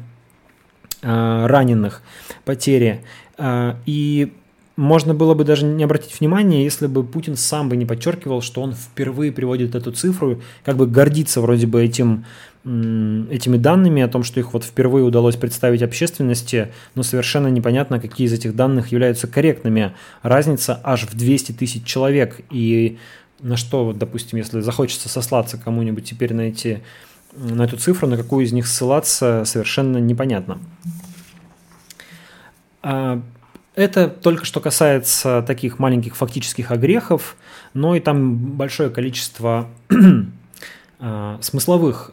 S1: э, раненых, потери. Э, и можно было бы даже не обратить внимания, если бы Путин сам бы не подчеркивал, что он впервые приводит эту цифру, как бы гордится вроде бы этим, этими данными о том, что их вот впервые удалось представить общественности, но совершенно непонятно, какие из этих данных являются корректными. Разница аж в 200 тысяч человек. И на что, вот, допустим, если захочется сослаться кому-нибудь теперь на, эти, на эту цифру, на какую из них ссылаться, совершенно непонятно. А это только что касается таких маленьких фактических огрехов, но и там большое количество э, смысловых,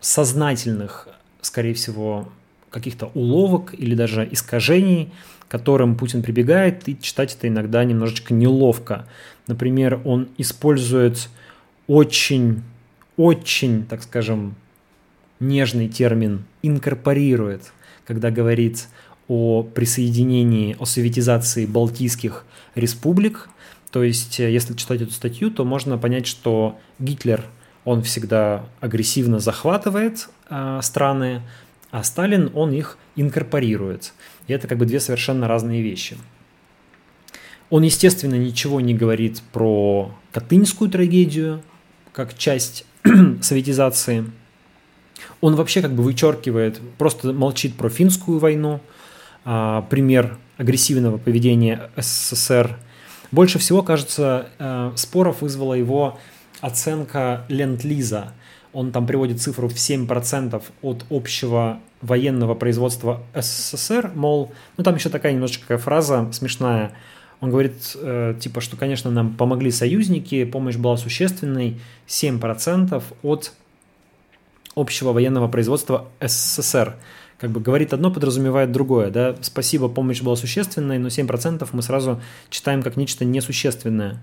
S1: сознательных, скорее всего, каких-то уловок или даже искажений, к которым Путин прибегает, и читать это иногда немножечко неловко. Например, он использует очень, очень, так скажем, нежный термин «инкорпорирует», когда говорит о присоединении, о советизации Балтийских республик. То есть, э, если читать эту статью, то можно понять, что Гитлер, он всегда агрессивно захватывает э, страны, а Сталин, он их инкорпорирует. И это как бы две совершенно разные вещи. Он, естественно, ничего не говорит про Катынскую трагедию, как часть советизации. Он вообще как бы вычеркивает, просто молчит про финскую войну – а, пример агрессивного поведения СССР. Больше всего, кажется, э, споров вызвала его оценка Ленд-Лиза. Он там приводит цифру в 7% от общего военного производства СССР, мол, ну там еще такая немножечко фраза смешная. Он говорит, э, типа, что, конечно, нам помогли союзники, помощь была существенной, 7% от общего военного производства СССР как бы говорит одно, подразумевает другое. Да? Спасибо, помощь была существенной, но 7% мы сразу читаем как нечто несущественное.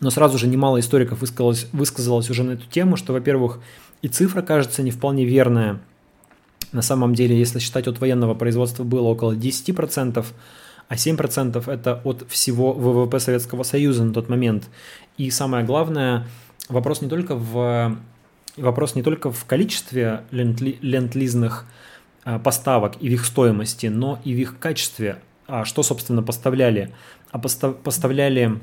S1: Но сразу же немало историков высказалось, высказалось уже на эту тему, что, во-первых, и цифра кажется не вполне верная. На самом деле, если считать от военного производства было около 10%, а 7% это от всего ВВП Советского Союза на тот момент. И самое главное, вопрос не только в вопрос не только в количестве ленд-лизных а, поставок и в их стоимости, но и в их качестве. А что, собственно, поставляли? А поставляли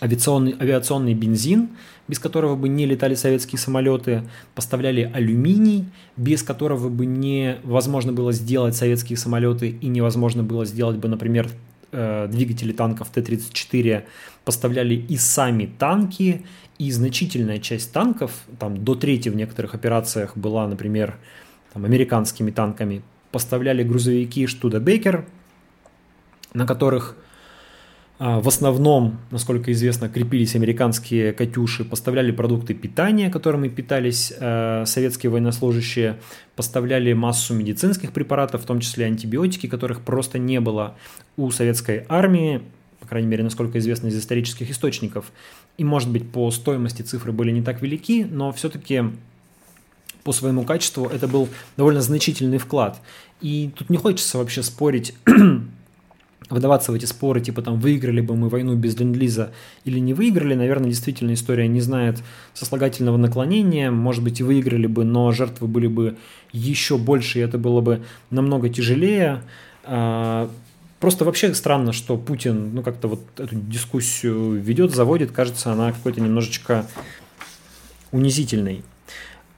S1: авиационный, авиационный бензин, без которого бы не летали советские самолеты, поставляли алюминий, без которого бы невозможно было сделать советские самолеты и невозможно было сделать бы, например, э, двигатели танков Т-34, поставляли и сами танки, и значительная часть танков, там до трети в некоторых операциях была, например, там, американскими танками, поставляли грузовики Штуда-Бекер, на которых в основном, насколько известно, крепились американские «Катюши», поставляли продукты питания, которыми питались э, советские военнослужащие, поставляли массу медицинских препаратов, в том числе антибиотики, которых просто не было у советской армии, по крайней мере, насколько известно из исторических источников. И, может быть, по стоимости цифры были не так велики, но все-таки по своему качеству это был довольно значительный вклад. И тут не хочется вообще спорить выдаваться в эти споры, типа там выиграли бы мы войну без ленд-лиза или не выиграли, наверное, действительно история не знает сослагательного наклонения, может быть и выиграли бы, но жертвы были бы еще больше, и это было бы намного тяжелее. А, просто вообще странно, что Путин, ну, как-то вот эту дискуссию ведет, заводит, кажется, она какой-то немножечко унизительной.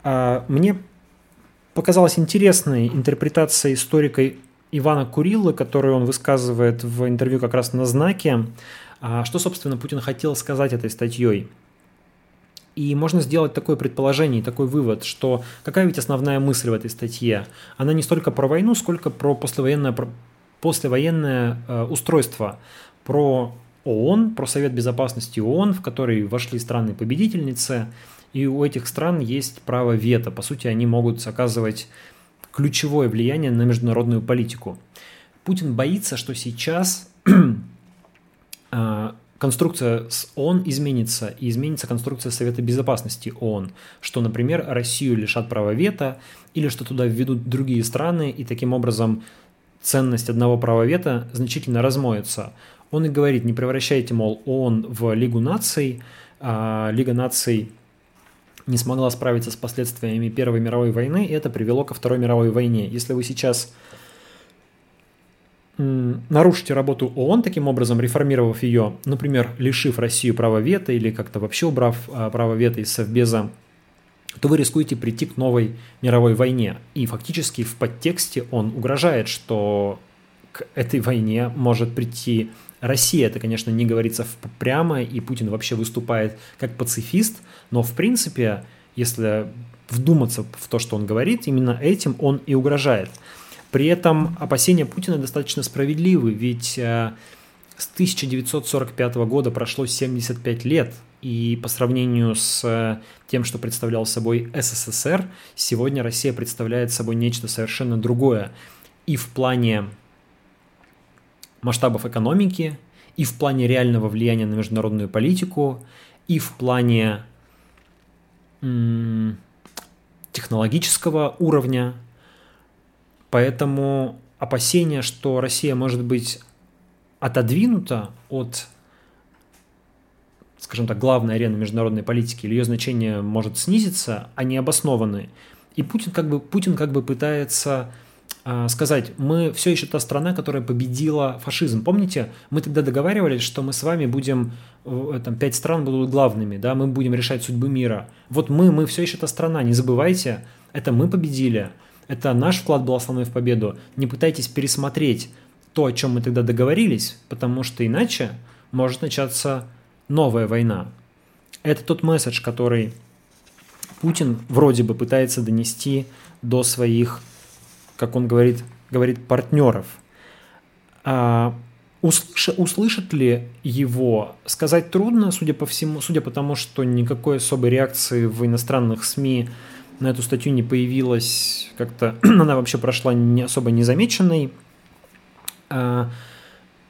S1: А, мне показалась интересной интерпретация историка Ивана Курилла, который он высказывает в интервью как раз на знаке, а, что, собственно, Путин хотел сказать этой статьей. И можно сделать такое предположение, такой вывод, что какая ведь основная мысль в этой статье? Она не столько про войну, сколько про послевоенное, про послевоенное э, устройство, про ООН, про Совет Безопасности ООН, в который вошли страны-победительницы, и у этих стран есть право вето. По сути, они могут оказывать ключевое влияние на международную политику. Путин боится, что сейчас а, конструкция с ООН изменится, и изменится конструкция Совета Безопасности ООН, что, например, Россию лишат права вето, или что туда введут другие страны, и таким образом ценность одного права вето значительно размоется. Он и говорит, не превращайте, мол, ООН в Лигу наций, а Лига наций не смогла справиться с последствиями Первой мировой войны, и это привело ко Второй мировой войне. Если вы сейчас нарушите работу ООН, таким образом реформировав ее, например, лишив Россию права вето или как-то вообще убрав а, право вето из Совбеза, то вы рискуете прийти к новой мировой войне. И фактически в подтексте он угрожает, что к этой войне может прийти Россия. Это, конечно, не говорится прямо, и Путин вообще выступает как пацифист, но в принципе, если вдуматься в то, что он говорит, именно этим он и угрожает. При этом опасения Путина достаточно справедливы, ведь э, с 1945 года прошло 75 лет, и по сравнению с э, тем, что представлял собой СССР, сегодня Россия представляет собой нечто совершенно другое. И в плане масштабов экономики, и в плане реального влияния на международную политику, и в плане технологического уровня. Поэтому опасение, что Россия может быть отодвинута от, скажем так, главной арены международной политики, или ее значение может снизиться, они обоснованы. И Путин как бы, Путин как бы пытается сказать, мы все еще та страна, которая победила фашизм. Помните, мы тогда договаривались, что мы с вами будем, э, там, пять стран будут главными, да, мы будем решать судьбу мира. Вот мы, мы все еще та страна, не забывайте, это мы победили, это наш вклад был основной в победу. Не пытайтесь пересмотреть то, о чем мы тогда договорились, потому что иначе может начаться новая война. Это тот месседж, который Путин вроде бы пытается донести до своих как он говорит, говорит партнеров. А, услыш, услышат ли его, сказать трудно, судя по всему, судя по тому, что никакой особой реакции в иностранных СМИ на эту статью не появилась, как-то она вообще прошла не особо незамеченной. А,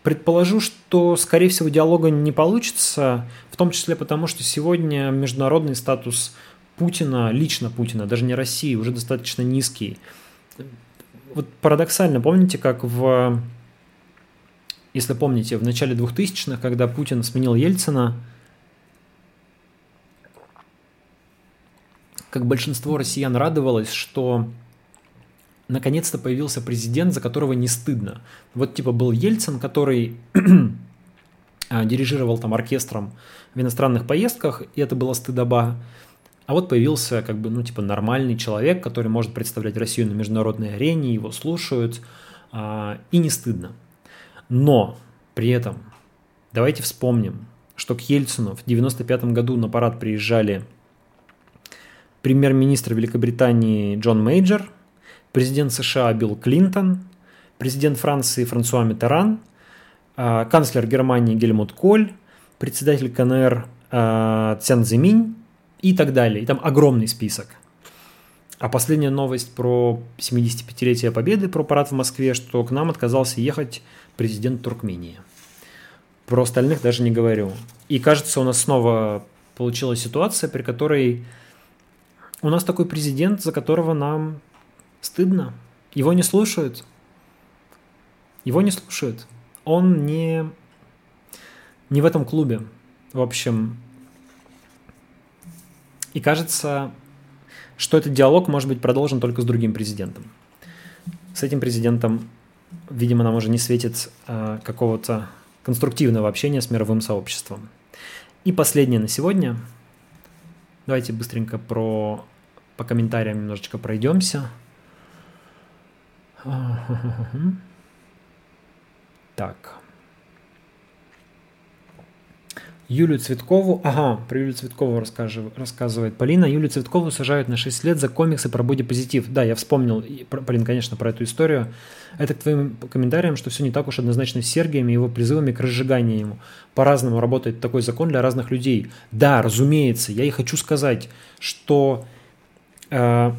S1: предположу, что, скорее всего, диалога не получится, в том числе потому, что сегодня международный статус Путина, лично Путина, даже не России, уже достаточно низкий вот парадоксально, помните, как в, если помните, в начале 2000-х, когда Путин сменил Ельцина, как большинство россиян радовалось, что наконец-то появился президент, за которого не стыдно. Вот типа был Ельцин, который а, дирижировал там оркестром в иностранных поездках, и это было стыдоба. А вот появился как бы, ну, типа нормальный человек, который может представлять Россию на международной арене, его слушают, а, и не стыдно. Но при этом давайте вспомним, что к Ельцину в 95 году на парад приезжали премьер-министр Великобритании Джон Мейджор, президент США Билл Клинтон, президент Франции Франсуа Миттеран, а, канцлер Германии Гельмут Коль, председатель КНР а, Цзян Цзэминь и так далее. И там огромный список. А последняя новость про 75-летие Победы, про парад в Москве, что к нам отказался ехать президент Туркмении. Про остальных даже не говорю. И кажется, у нас снова получилась ситуация, при которой у нас такой президент, за которого нам стыдно. Его не слушают. Его не слушают. Он не, не в этом клубе. В общем, и кажется, что этот диалог может быть продолжен только с другим президентом. С этим президентом, видимо, нам уже не светит э, какого-то конструктивного общения с мировым сообществом. И последнее на сегодня. Давайте быстренько про, по комментариям немножечко пройдемся. Так. Юлию Цветкову, ага, про Юлию Цветкову рассказывает Полина. Юлию Цветкову сажают на 6 лет за комиксы про бодипозитив. Да, я вспомнил, Полин, конечно, про эту историю. Это к твоим комментариям, что все не так уж однозначно с Сергием и его призывами к разжиганию ему. По-разному работает такой закон для разных людей. Да, разумеется, я и хочу сказать, что э,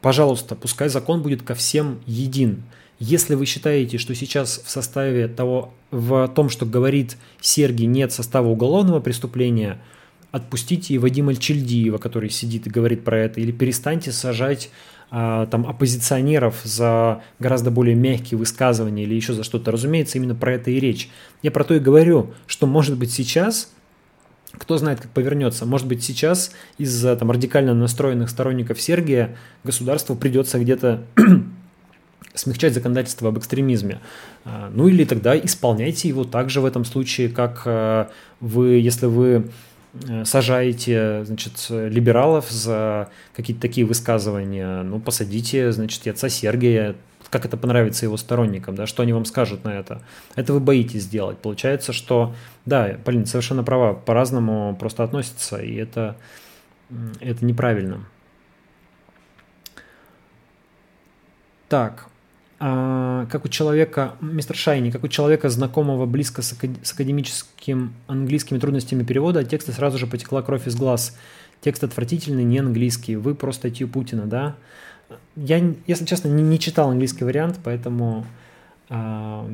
S1: пожалуйста, пускай закон будет ко всем един. Если вы считаете, что сейчас в составе того, в том, что говорит Сергий, нет состава уголовного преступления, отпустите и Вадима Чельдиева, который сидит и говорит про это, или перестаньте сажать а, там оппозиционеров за гораздо более мягкие высказывания или еще за что-то. Разумеется, именно про это и речь. Я про то и говорю, что может быть сейчас кто знает, как повернется. Может быть, сейчас из-за там радикально настроенных сторонников Сергия государству придется где-то смягчать законодательство об экстремизме. А, ну или тогда исполняйте его также в этом случае, как э, вы, если вы э, сажаете, значит, либералов за какие-то такие высказывания, ну, посадите, значит, отца Сергия, как это понравится его сторонникам, да, что они вам скажут на это. Это вы боитесь сделать. Получается, что, да, Полина совершенно права, по-разному просто относятся, и это, это неправильно. Так, а, как у человека, мистер Шайни, как у человека, знакомого близко с, акад, с академическим английскими трудностями перевода, от текста сразу же потекла кровь из глаз. Текст отвратительный, не английский. Вы про статью Путина, да? Я, если честно, не, не читал английский вариант, поэтому а,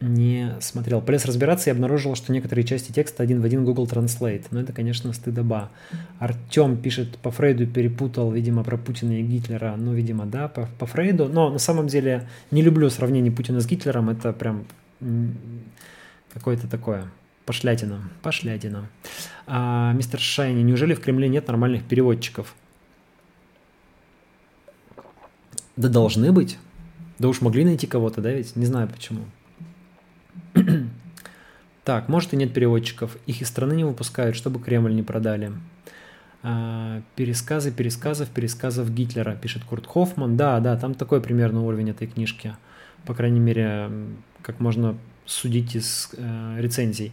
S1: не смотрел. Полез разбираться и обнаружил, что некоторые части текста один в один Google Translate. Но это, конечно, стыдоба. Артем пишет, по Фрейду перепутал, видимо, про Путина и Гитлера. Ну, видимо, да, по, по Фрейду. Но на самом деле не люблю сравнение Путина с Гитлером. Это прям какое-то такое пошлятина. Пошлятина. А, мистер Шайни, неужели в Кремле нет нормальных переводчиков? Да должны быть. Да уж могли найти кого-то, да ведь? Не знаю почему. Так, может и нет переводчиков. Их из страны не выпускают, чтобы Кремль не продали. А, пересказы пересказов пересказов Гитлера, пишет Курт Хоффман. Да, да, там такой примерно уровень этой книжки. По крайней мере, как можно судить из э, рецензий.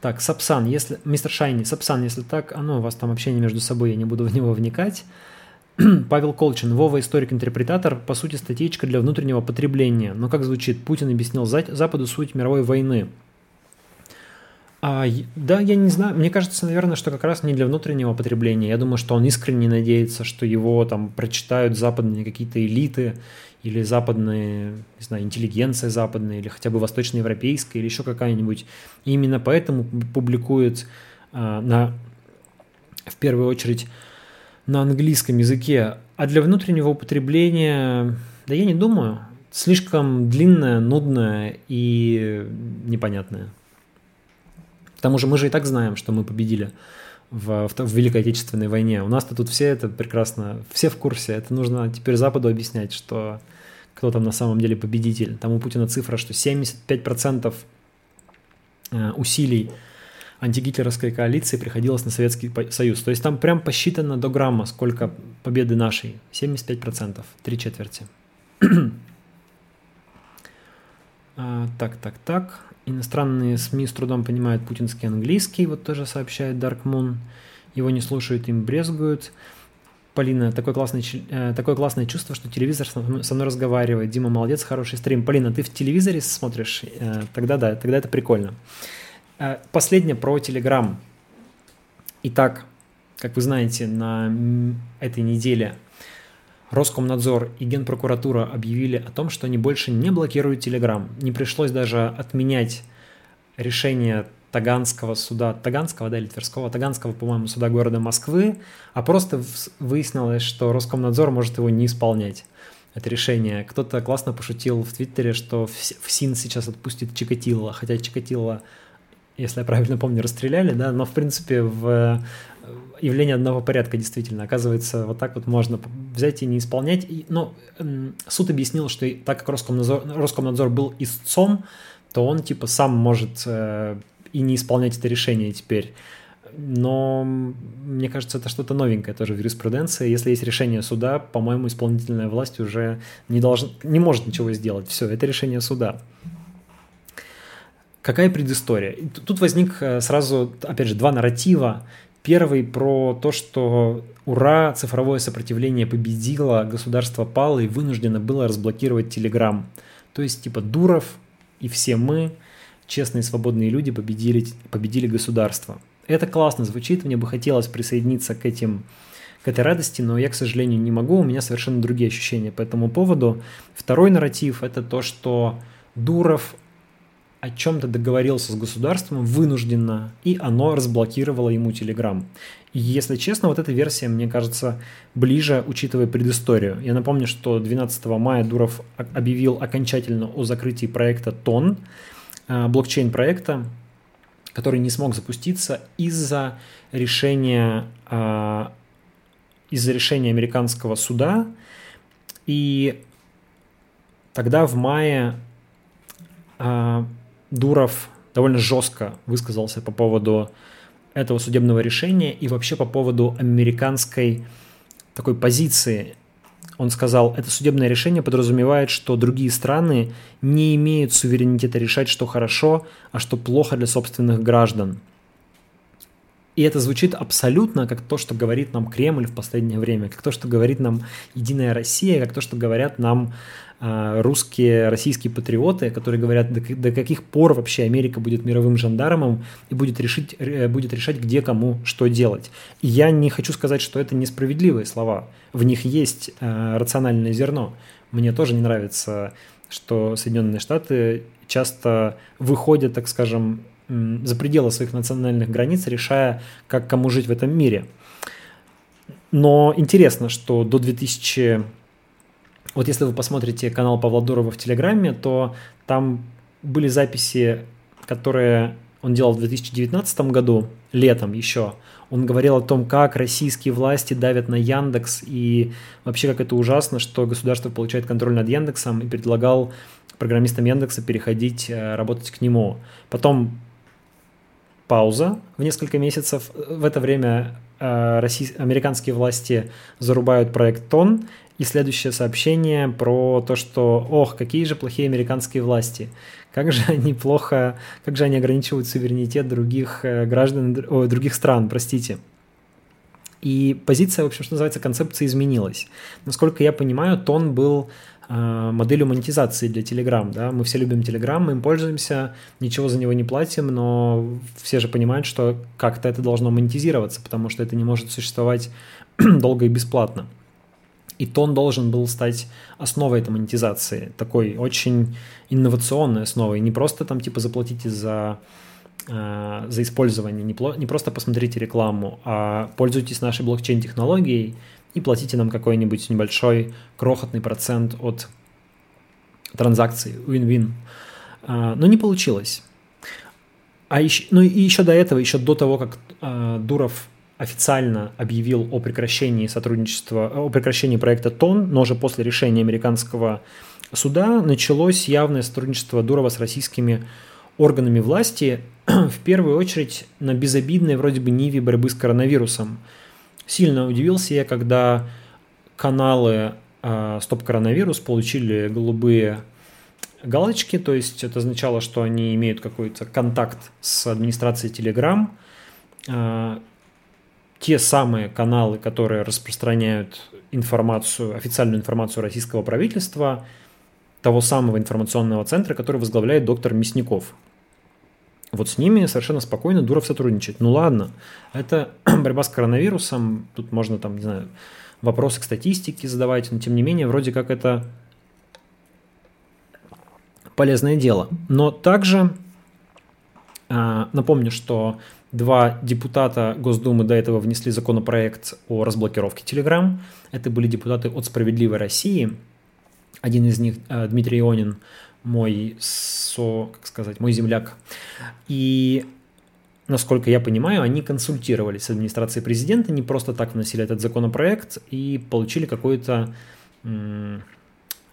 S1: Так, Сапсан, если... Мистер Шайни, Сапсан, если так, а ну, у вас там общение между собой, я не буду в него вникать. Павел Колчин, Вова историк-интерпретатор, по сути статейка для внутреннего потребления. Но как звучит, Путин объяснил Западу суть мировой войны. А, да, я не знаю, мне кажется, наверное, что как раз не для внутреннего потребления. Я думаю, что он искренне надеется, что его там прочитают западные какие-то элиты или западные, не знаю, интеллигенция западная, или хотя бы восточноевропейская, или еще какая-нибудь. И именно поэтому публикует а, на, в первую очередь на английском языке, а для внутреннего употребления, да я не думаю, слишком длинная, нудная и непонятная. К тому же мы же и так знаем, что мы победили в, в, в Великой Отечественной войне. У нас-то тут все это прекрасно, все в курсе. Это нужно теперь Западу объяснять, что кто там на самом деле победитель. Там у Путина цифра, что 75% э, усилий антигитлеровской коалиции приходилось на Советский Союз. То есть там прям посчитано до грамма, сколько победы нашей. 75%, три четверти. а, так, так, так. Иностранные СМИ с трудом понимают путинский английский, вот тоже сообщает Dark Moon. Его не слушают, им брезгуют. Полина, такое классное, э, такое классное чувство, что телевизор со мной разговаривает. Дима, молодец, хороший стрим. Полина, ты в телевизоре смотришь? Э, тогда да, тогда это прикольно. Э, последнее про Telegram. Итак, как вы знаете, на этой неделе Роскомнадзор и Генпрокуратура объявили о том, что они больше не блокируют Telegram. Не пришлось даже отменять решение Таганского суда, Таганского, да, или Тверского, Таганского, по-моему, суда города Москвы, а просто выяснилось, что Роскомнадзор может его не исполнять. Это решение. Кто-то классно пошутил в Твиттере, что в СИН сейчас отпустит Чикатило, хотя Чикатило если я правильно помню, расстреляли, да, но в принципе в э, явление одного порядка действительно. Оказывается, вот так вот можно взять и не исполнять. И, ну, суд объяснил, что так как Роскомнадзор, Роскомнадзор был истцом, то он типа сам может э, и не исполнять это решение теперь. Но мне кажется, это что-то новенькое тоже в юриспруденции. Если есть решение суда, по-моему, исполнительная власть уже не, должен, не может ничего сделать. Все, это решение суда. Какая предыстория? Тут возник э, сразу, опять же, два нарратива. Первый про то, что ура, цифровое сопротивление победило, государство пало и вынуждено было разблокировать Телеграм. То есть, типа, Дуров и все мы, честные свободные люди, победили, победили государство. Это классно звучит, мне бы хотелось присоединиться к этим к этой радости, но я, к сожалению, не могу, у меня совершенно другие ощущения по этому поводу. Второй нарратив – это то, что Дуров о чем-то договорился с государством вынужденно, и оно разблокировало ему Telegram. И если честно, вот эта версия, мне кажется, ближе, учитывая предысторию. Я напомню, что 12 мая Дуров объявил окончательно о закрытии проекта ТОН, э, блокчейн-проекта, который не смог запуститься из-за решения, э, из-за решения американского суда. И тогда в мае э, Дуров довольно жестко высказался по поводу этого судебного решения и вообще по поводу американской такой позиции. Он сказал, это судебное решение подразумевает, что другие страны не имеют суверенитета решать, что хорошо, а что плохо для собственных граждан. И это звучит абсолютно как то, что говорит нам Кремль в последнее время, как то, что говорит нам Единая Россия, как то, что говорят нам русские, российские патриоты, которые говорят, до, каких пор вообще Америка будет мировым жандармом и будет, решить, будет решать, где кому что делать. И я не хочу сказать, что это несправедливые слова. В них есть э, рациональное зерно. Мне тоже не нравится, что Соединенные Штаты часто выходят, так скажем, за пределы своих национальных границ, решая, как кому жить в этом мире. Но интересно, что до 2000... Вот если вы посмотрите канал Павла Дурова в Телеграме, то там были записи, которые он делал в 2019 году, летом еще. Он говорил о том, как российские власти давят на Яндекс и вообще как это ужасно, что государство получает контроль над Яндексом и предлагал программистам Яндекса переходить э, работать к нему. Потом пауза в несколько месяцев. В это время э, российские, американские власти зарубают проект ТОН, и следующее сообщение про то, что, ох, какие же плохие американские власти, как же они плохо, как же они ограничивают суверенитет других э, граждан, о, других стран, простите. И позиция, в общем, что называется, концепция изменилась. Насколько я понимаю, тон был Э, моделью монетизации для Telegram. Да? Мы все любим Telegram, мы им пользуемся, ничего за него не платим, но все же понимают, что как-то это должно монетизироваться, потому что это не может существовать долго и бесплатно. И тон должен был стать основой этой монетизации, такой очень инновационной основой. Не просто там типа заплатите за, э, за использование, не, просто посмотрите рекламу, а пользуйтесь нашей блокчейн-технологией, и платите нам какой-нибудь небольшой крохотный процент от транзакций, win-win. А, но не получилось. А еще, ну и еще до этого, еще до того, как а, Дуров официально объявил о прекращении сотрудничества, о прекращении проекта ТОН, но уже после решения американского суда началось явное сотрудничество Дурова с российскими органами власти, в первую очередь на безобидной вроде бы ниве борьбы с коронавирусом. Сильно удивился я, когда каналы э, Стоп Коронавирус получили голубые галочки, то есть это означало, что они имеют какой-то контакт с администрацией Telegram. Те самые каналы, которые распространяют информацию, официальную информацию российского правительства, того самого информационного центра, который возглавляет доктор Мясников. Вот с ними совершенно спокойно Дуров сотрудничает. Ну ладно, это борьба с коронавирусом, тут можно там, не знаю, вопросы к статистике задавать, но тем не менее, вроде как это полезное дело. Но также э, напомню, что два депутата Госдумы до этого внесли законопроект о разблокировке Telegram. Это были депутаты от «Справедливой России». Один из них, э, Дмитрий Ионин, мой, со, как сказать, мой земляк. И насколько я понимаю, они консультировались с администрацией президента, не просто так вносили этот законопроект и получили какое-то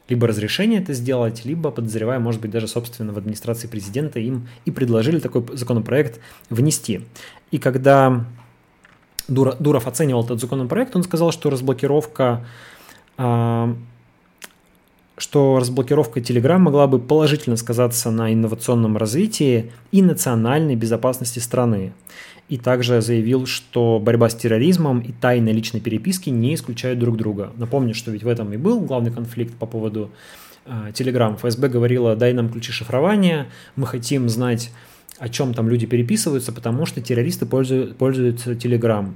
S1: либо разрешение это сделать, либо, подозревая, может быть, даже, собственно, в администрации президента им и предложили такой законопроект внести. И когда Дуров оценивал этот законопроект, он сказал, что разблокировка а, что разблокировка Telegram могла бы положительно сказаться на инновационном развитии и национальной безопасности страны. И также заявил, что борьба с терроризмом и тайна личной переписки не исключают друг друга. Напомню, что ведь в этом и был главный конфликт по поводу э, Telegram. ФСБ говорила, дай нам ключи шифрования, мы хотим знать, о чем там люди переписываются, потому что террористы пользуют, пользуются Telegram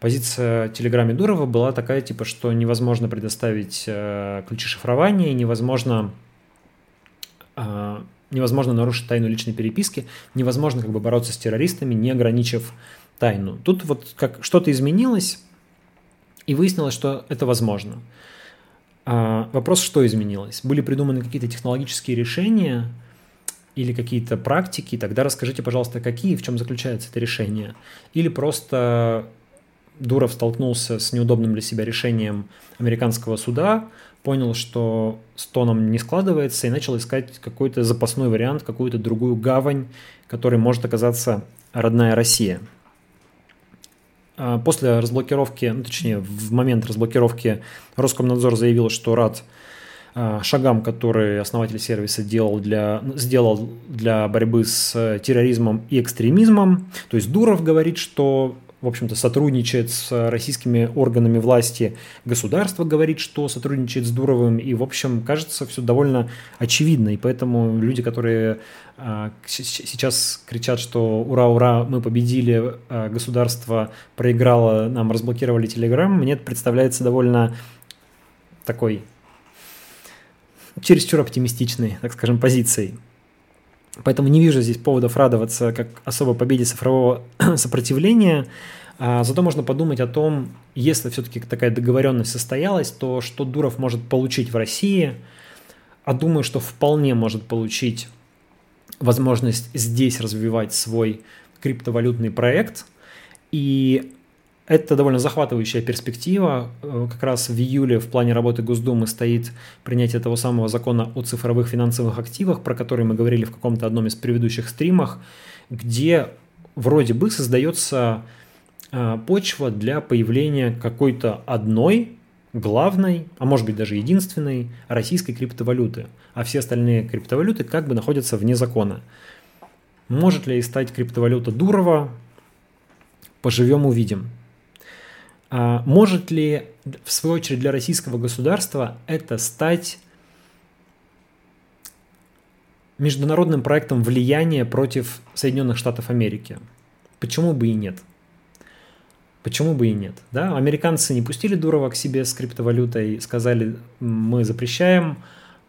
S1: позиция Телеграме Дурова была такая, типа, что невозможно предоставить э, ключи шифрования, невозможно, э, невозможно нарушить тайну личной переписки, невозможно как бы бороться с террористами, не ограничив тайну. Тут вот как что-то изменилось, и выяснилось, что это возможно. А, вопрос, что изменилось? Были придуманы какие-то технологические решения или какие-то практики, тогда расскажите, пожалуйста, какие, в чем заключается это решение. Или просто Дуров столкнулся с неудобным для себя решением американского суда, понял, что с тоном не складывается, и начал искать какой-то запасной вариант, какую-то другую гавань, которой может оказаться родная Россия. А после разблокировки, ну, точнее, в момент разблокировки Роскомнадзор заявил, что рад а, шагам, которые основатель сервиса делал для, сделал для борьбы с терроризмом и экстремизмом. То есть Дуров говорит, что в общем-то, сотрудничает с российскими органами власти. Государство говорит, что сотрудничает с Дуровым. И, в общем, кажется, все довольно очевидно. И поэтому люди, которые а, сейчас кричат, что ура, ура, мы победили, а, государство проиграло, нам разблокировали Телеграм, мне это представляется довольно такой чересчур оптимистичной, так скажем, позицией. Поэтому не вижу здесь поводов радоваться как особо победе цифрового сопротивления. А, зато можно подумать о том, если все-таки такая договоренность состоялась, то что Дуров может получить в России. А думаю, что вполне может получить возможность здесь развивать свой криптовалютный проект. И это довольно захватывающая перспектива. Э, как раз в июле в плане работы Госдумы стоит принятие того самого закона о цифровых финансовых активах, про который мы говорили в каком-то одном из предыдущих стримах, где вроде бы создается э, почва для появления какой-то одной главной, а может быть даже единственной российской криптовалюты, а все остальные криптовалюты как бы находятся вне закона. Может ли стать криптовалюта Дурова? Поживем увидим. А может ли, в свою очередь, для российского государства это стать международным проектом влияния против Соединенных Штатов Америки? Почему бы и нет? Почему бы и нет? Да? Американцы не пустили Дурова к себе с криптовалютой, сказали, мы запрещаем,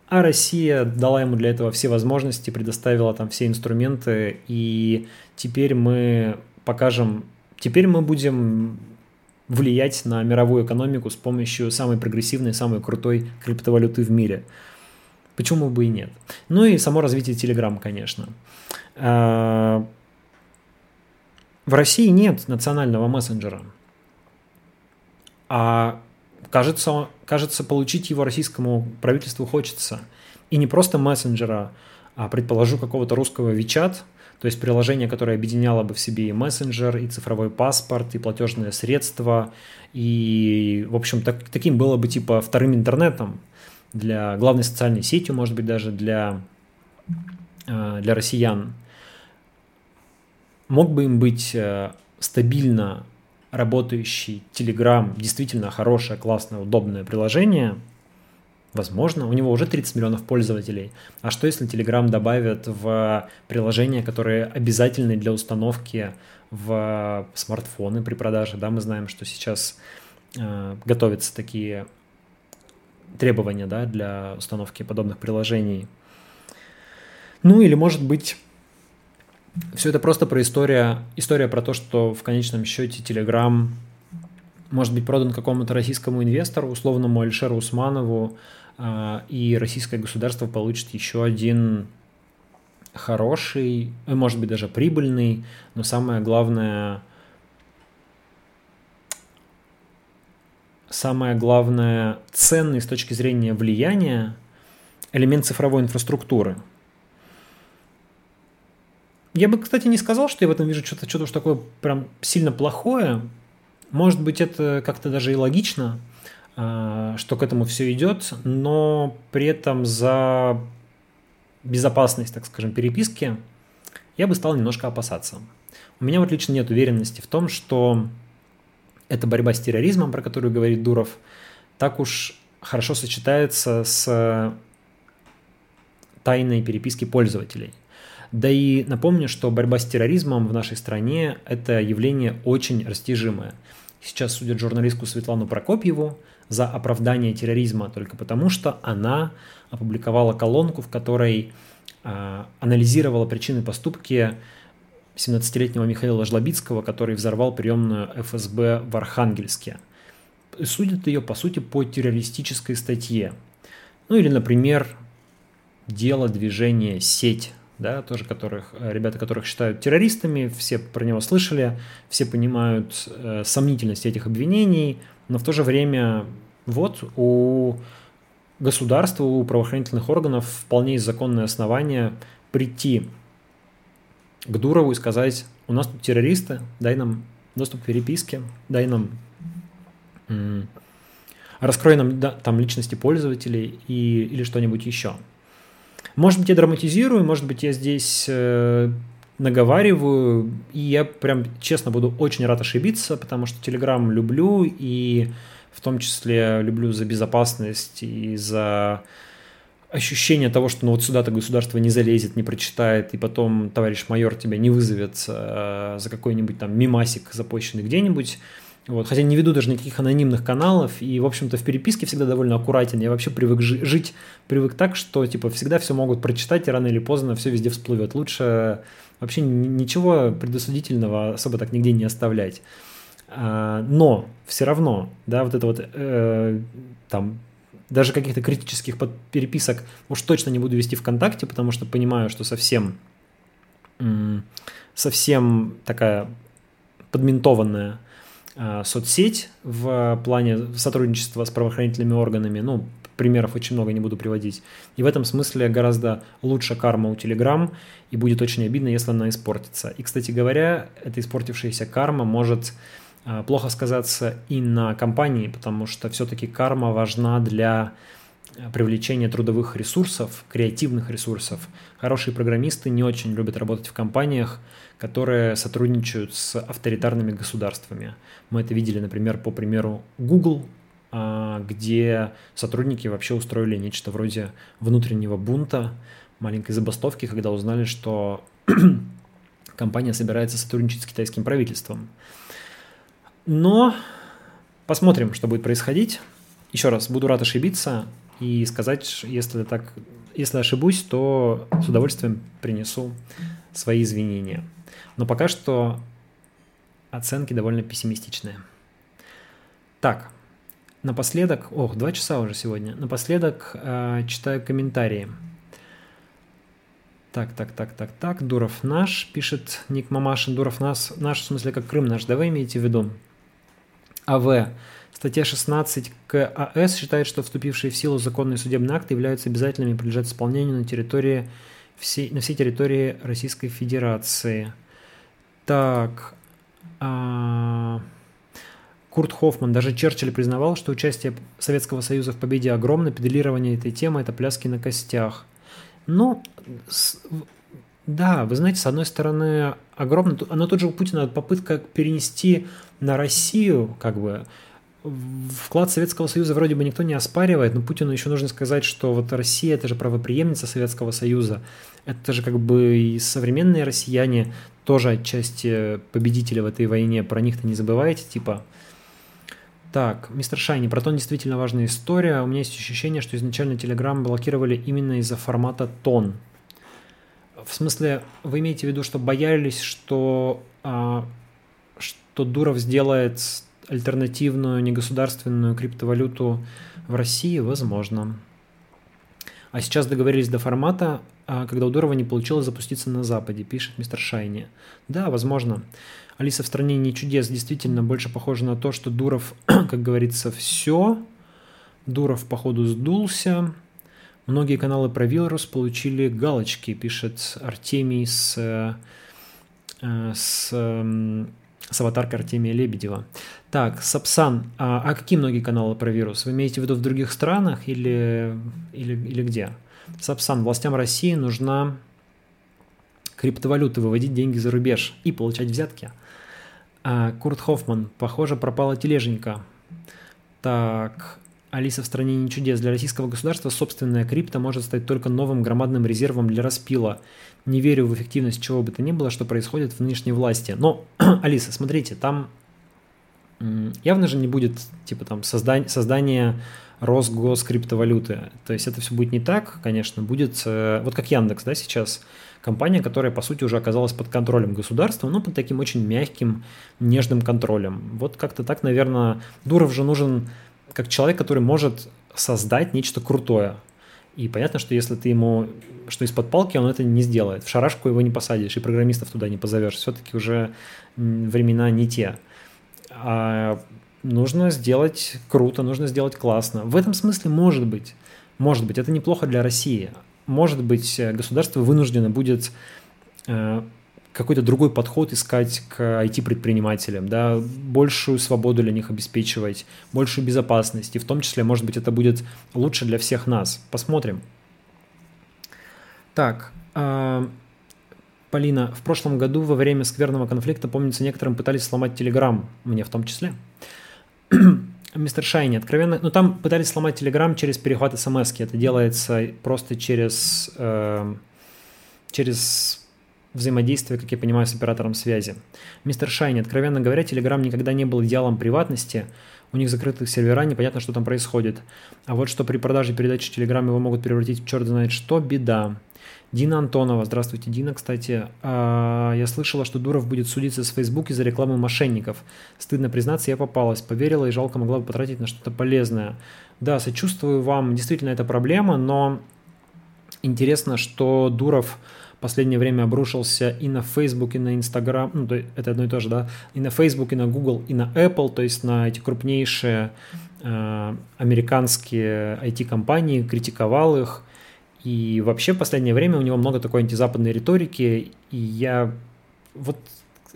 S1: а Россия дала ему для этого все возможности, предоставила там все инструменты, и теперь мы покажем, теперь мы будем влиять на мировую экономику с помощью самой прогрессивной, самой крутой криптовалюты в мире. Почему бы и нет? Ну и само развитие Telegram, конечно. А, в России нет национального мессенджера. А кажется, кажется, получить его российскому правительству хочется. И не просто мессенджера, а, предположу, какого-то русского WeChat, то есть приложение, которое объединяло бы в себе и мессенджер, и цифровой паспорт, и платежные средства, и, в общем, так, таким было бы типа вторым интернетом для главной социальной сетью, может быть, даже для, а, для россиян. Мог бы им быть э, стабильно работающий Telegram, действительно хорошее, классное, удобное приложение – Возможно, у него уже 30 миллионов пользователей. А что если Telegram добавят в приложения, которые обязательны для установки в смартфоны при продаже? Да, мы знаем, что сейчас э, готовятся такие требования да, для установки подобных приложений. Ну или может быть все это просто про история, история про то, что в конечном счете Telegram может быть продан какому-то российскому инвестору, условному Альшеру Усманову, и российское государство получит еще один хороший, э, может быть даже прибыльный, но самое главное, самое главное ценный с точки зрения влияния элемент цифровой инфраструктуры. Я бы, кстати, не сказал, что я в этом вижу что-то что уж такое прям сильно плохое. Может быть, это как-то даже и логично – а, что к этому все идет, но при этом за безопасность, так скажем, переписки я бы стал немножко опасаться. У меня вот лично нет уверенности в том, что эта борьба с терроризмом, про которую говорит Дуров, так уж хорошо сочетается с тайной переписки пользователей. Да и напомню, что борьба с терроризмом в нашей стране – это явление очень растяжимое. Сейчас судят журналистку Светлану Прокопьеву, за оправдание терроризма только потому, что она опубликовала колонку, в которой э, анализировала причины поступки 17-летнего Михаила Жлобицкого, который взорвал приемную ФСБ в Архангельске. Судят ее, по сути, по террористической статье. Ну или, например, дело движения «Сеть», да, тоже которых, ребята, которых считают террористами, все про него слышали, все понимают э, сомнительность этих обвинений, но в то же время вот у государства, у правоохранительных органов вполне есть законное основание прийти к Дурову и сказать, у нас тут террористы, дай нам доступ к переписке, дай нам раскрой нам да, там личности пользователей и, или что-нибудь еще. Может быть, я драматизирую, может быть, я здесь э, наговариваю, и я прям честно буду очень рад ошибиться, потому что Telegram люблю, и в том числе люблю за безопасность и за ощущение того, что ну вот сюда-то государство не залезет, не прочитает, и потом товарищ майор тебя не вызовет э, за какой-нибудь там мимасик запущенный где-нибудь. Вот. Хотя не веду даже никаких анонимных каналов, и, в общем-то, в переписке всегда довольно аккуратен. Я вообще привык жи- жить, привык так, что, типа, всегда все могут прочитать, и рано или поздно все везде всплывет. Лучше вообще ничего предосудительного особо так нигде не оставлять. А, но все равно, да, вот это вот э, там даже каких-то критических переписок уж точно не буду вести ВКонтакте, потому что понимаю, что совсем совсем такая подментованная э, соцсеть в плане сотрудничества с правоохранительными органами. Ну, примеров очень много не буду приводить. И в этом смысле гораздо лучше карма у Telegram, и будет очень обидно, если она испортится. И, кстати говоря, эта испортившаяся карма может Э, плохо сказаться и на компании, потому что все-таки карма важна для э, привлечения трудовых ресурсов, креативных ресурсов. Хорошие программисты не очень любят работать в компаниях, которые сотрудничают с авторитарными государствами. Мы это видели, например, по примеру Google, а, где сотрудники вообще устроили нечто вроде внутреннего бунта, маленькой забастовки, когда узнали, что компания собирается сотрудничать с китайским правительством. Но посмотрим, что будет происходить. Еще раз, буду рад ошибиться и сказать, если так, если ошибусь, то с удовольствием принесу свои извинения. Но пока что оценки довольно пессимистичные. Так, напоследок, ох, два часа уже сегодня. Напоследок э, читаю комментарии. Так, так, так, так, так. Дуров наш, пишет Ник Мамашин. Дуров нас, наш, в смысле, как Крым наш. Да вы имеете в виду? АВ. Статья 16 КАС считает, что вступившие в силу законные судебные акты являются обязательными и подлежат исполнению на территории всей, на всей территории Российской Федерации. Так. А... Курт Хоффман, даже Черчилль признавал, что участие Советского Союза в победе огромно, педалирование этой темы – это пляски на костях. Ну, с, да, вы знаете, с одной стороны, огромно, но тут же у Путина попытка перенести на Россию, как бы, вклад Советского Союза вроде бы никто не оспаривает, но Путину еще нужно сказать, что вот Россия – это же правоприемница Советского Союза. Это же как бы и современные россияне тоже отчасти победители в этой войне. Про них-то не забывайте, типа – так, мистер Шайни, Протон действительно важная история. У меня есть ощущение, что изначально Telegram блокировали именно из-за формата тон. В смысле, вы имеете в виду, что боялись, что, а, что Дуров сделает альтернативную негосударственную криптовалюту в России? Возможно. А сейчас договорились до формата, а, когда у Дурова не получилось запуститься на Западе, пишет мистер Шайни. Да, возможно. Алиса в стране не чудес действительно больше похожа на то, что Дуров, как говорится, все. Дуров, походу, сдулся. Многие каналы про вирус получили галочки, пишет Артемий с, э, с, с аватаркой Артемия Лебедева. Так, Сапсан, а, а какие многие каналы про вирус? Вы имеете в виду в других странах или, или, или где? Сапсан, властям России нужна криптовалюты, выводить деньги за рубеж и получать взятки. А, Курт Хоффман. Похоже, пропала тележенька. Так, Алиса в стране не чудес. Для российского государства собственная крипта может стать только новым громадным резервом для распила. Не верю в эффективность чего бы то ни было, что происходит в нынешней власти. Но, Алиса, смотрите, там явно же не будет типа там создания, создания Росгоскриптовалюты. То есть это все будет не так, конечно, будет э, вот как Яндекс, да, сейчас компания, которая, по сути, уже оказалась под контролем государства, но под таким очень мягким, нежным контролем. Вот как-то так, наверное, Дуров же нужен как человек, который может создать нечто крутое. И понятно, что если ты ему что из-под палки, он это не сделает. В шарашку его не посадишь, и программистов туда не позовешь. Все-таки уже времена не те. А нужно сделать круто, нужно сделать классно. В этом смысле может быть. Может быть, это неплохо для России может быть, э, государство вынуждено будет э, какой-то другой подход искать к IT-предпринимателям, да, большую свободу для них обеспечивать, большую безопасность, и в том числе, может быть, это будет лучше для всех нас. Посмотрим. Так, э, Полина, в прошлом году во время скверного конфликта, помнится, некоторым пытались сломать Телеграм, мне в том числе. Мистер Шайни, откровенно, ну там пытались сломать Telegram через перехват смс. Это делается просто через, э, через взаимодействие, как я понимаю, с оператором связи. Мистер Шайни, откровенно говоря, Telegram никогда не был идеалом приватности. У них закрытых сервера, непонятно, что там происходит. А вот что при продаже передачи Telegram его могут превратить в черт знает что, беда. Дина Антонова. Здравствуйте, Дина, кстати. А, я слышала, что Дуров будет судиться с Facebook из-за рекламы мошенников. Стыдно признаться, я попалась. Поверила и жалко могла бы потратить на что-то полезное. Да, сочувствую вам. Действительно, это проблема, но интересно, что Дуров последнее время обрушился и на Facebook, и на Instagram, ну, это одно и то же, да, и на Facebook, и на Google, и на Apple, то есть на эти крупнейшие э, американские IT-компании, критиковал их, и вообще в последнее время у него много такой антизападной риторики, и я вот,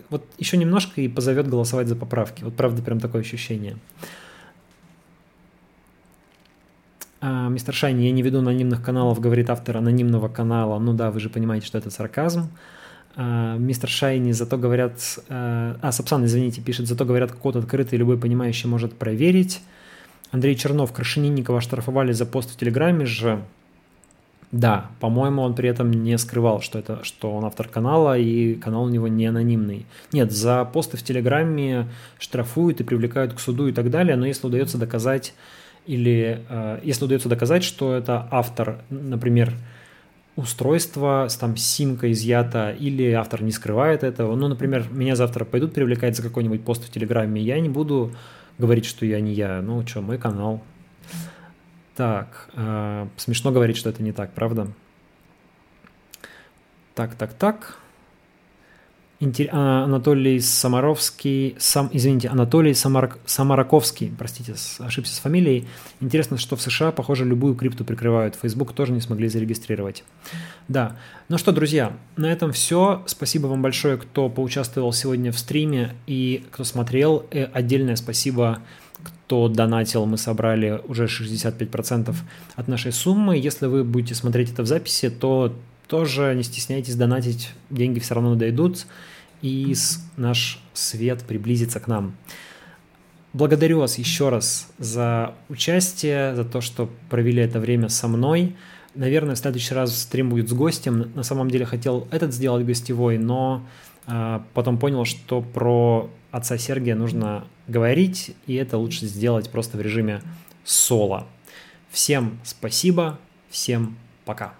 S1: вот еще немножко и позовет голосовать за поправки. Вот правда прям такое ощущение. А, мистер Шайни, я не веду анонимных каналов, говорит автор анонимного канала. Ну да, вы же понимаете, что это сарказм. А, мистер Шайни, зато говорят... А, а, Сапсан, извините, пишет, зато говорят, код открытый, любой понимающий может проверить. Андрей Чернов, Крашенинникова оштрафовали за пост в Телеграме же. Да, по-моему, он при этом не скрывал, что, это, что он автор канала, и канал у него не анонимный. Нет, за посты в Телеграме штрафуют и привлекают к суду и так далее, но если удается доказать, или э, если удается доказать, что это автор, например, устройство, там симка изъята, или автор не скрывает этого, ну, например, меня завтра пойдут привлекать за какой-нибудь пост в Телеграме, я не буду говорить, что я не я, ну, что, мой канал, так, э, смешно говорить, что это не так, правда? Так, так, так. Интер... А, Анатолий Самаровский, сам, извините, Анатолий Самар... Самараковский, простите, ошибся с фамилией. Интересно, что в США, похоже, любую крипту прикрывают. Facebook тоже не смогли зарегистрировать. Да. Ну что, друзья, на этом все. Спасибо вам большое, кто поучаствовал сегодня в стриме и кто смотрел. И отдельное спасибо кто донатил, мы собрали уже 65% от нашей суммы. Если вы будете смотреть это в записи, то тоже не стесняйтесь донатить, деньги все равно дойдут, и наш свет приблизится к нам. Благодарю вас еще раз за участие, за то, что провели это время со мной. Наверное, в следующий раз стрим будет с гостем. На самом деле хотел этот сделать гостевой, но э, потом понял, что про отца Сергия нужно говорить, и это лучше сделать просто в режиме соло. Всем спасибо, всем пока.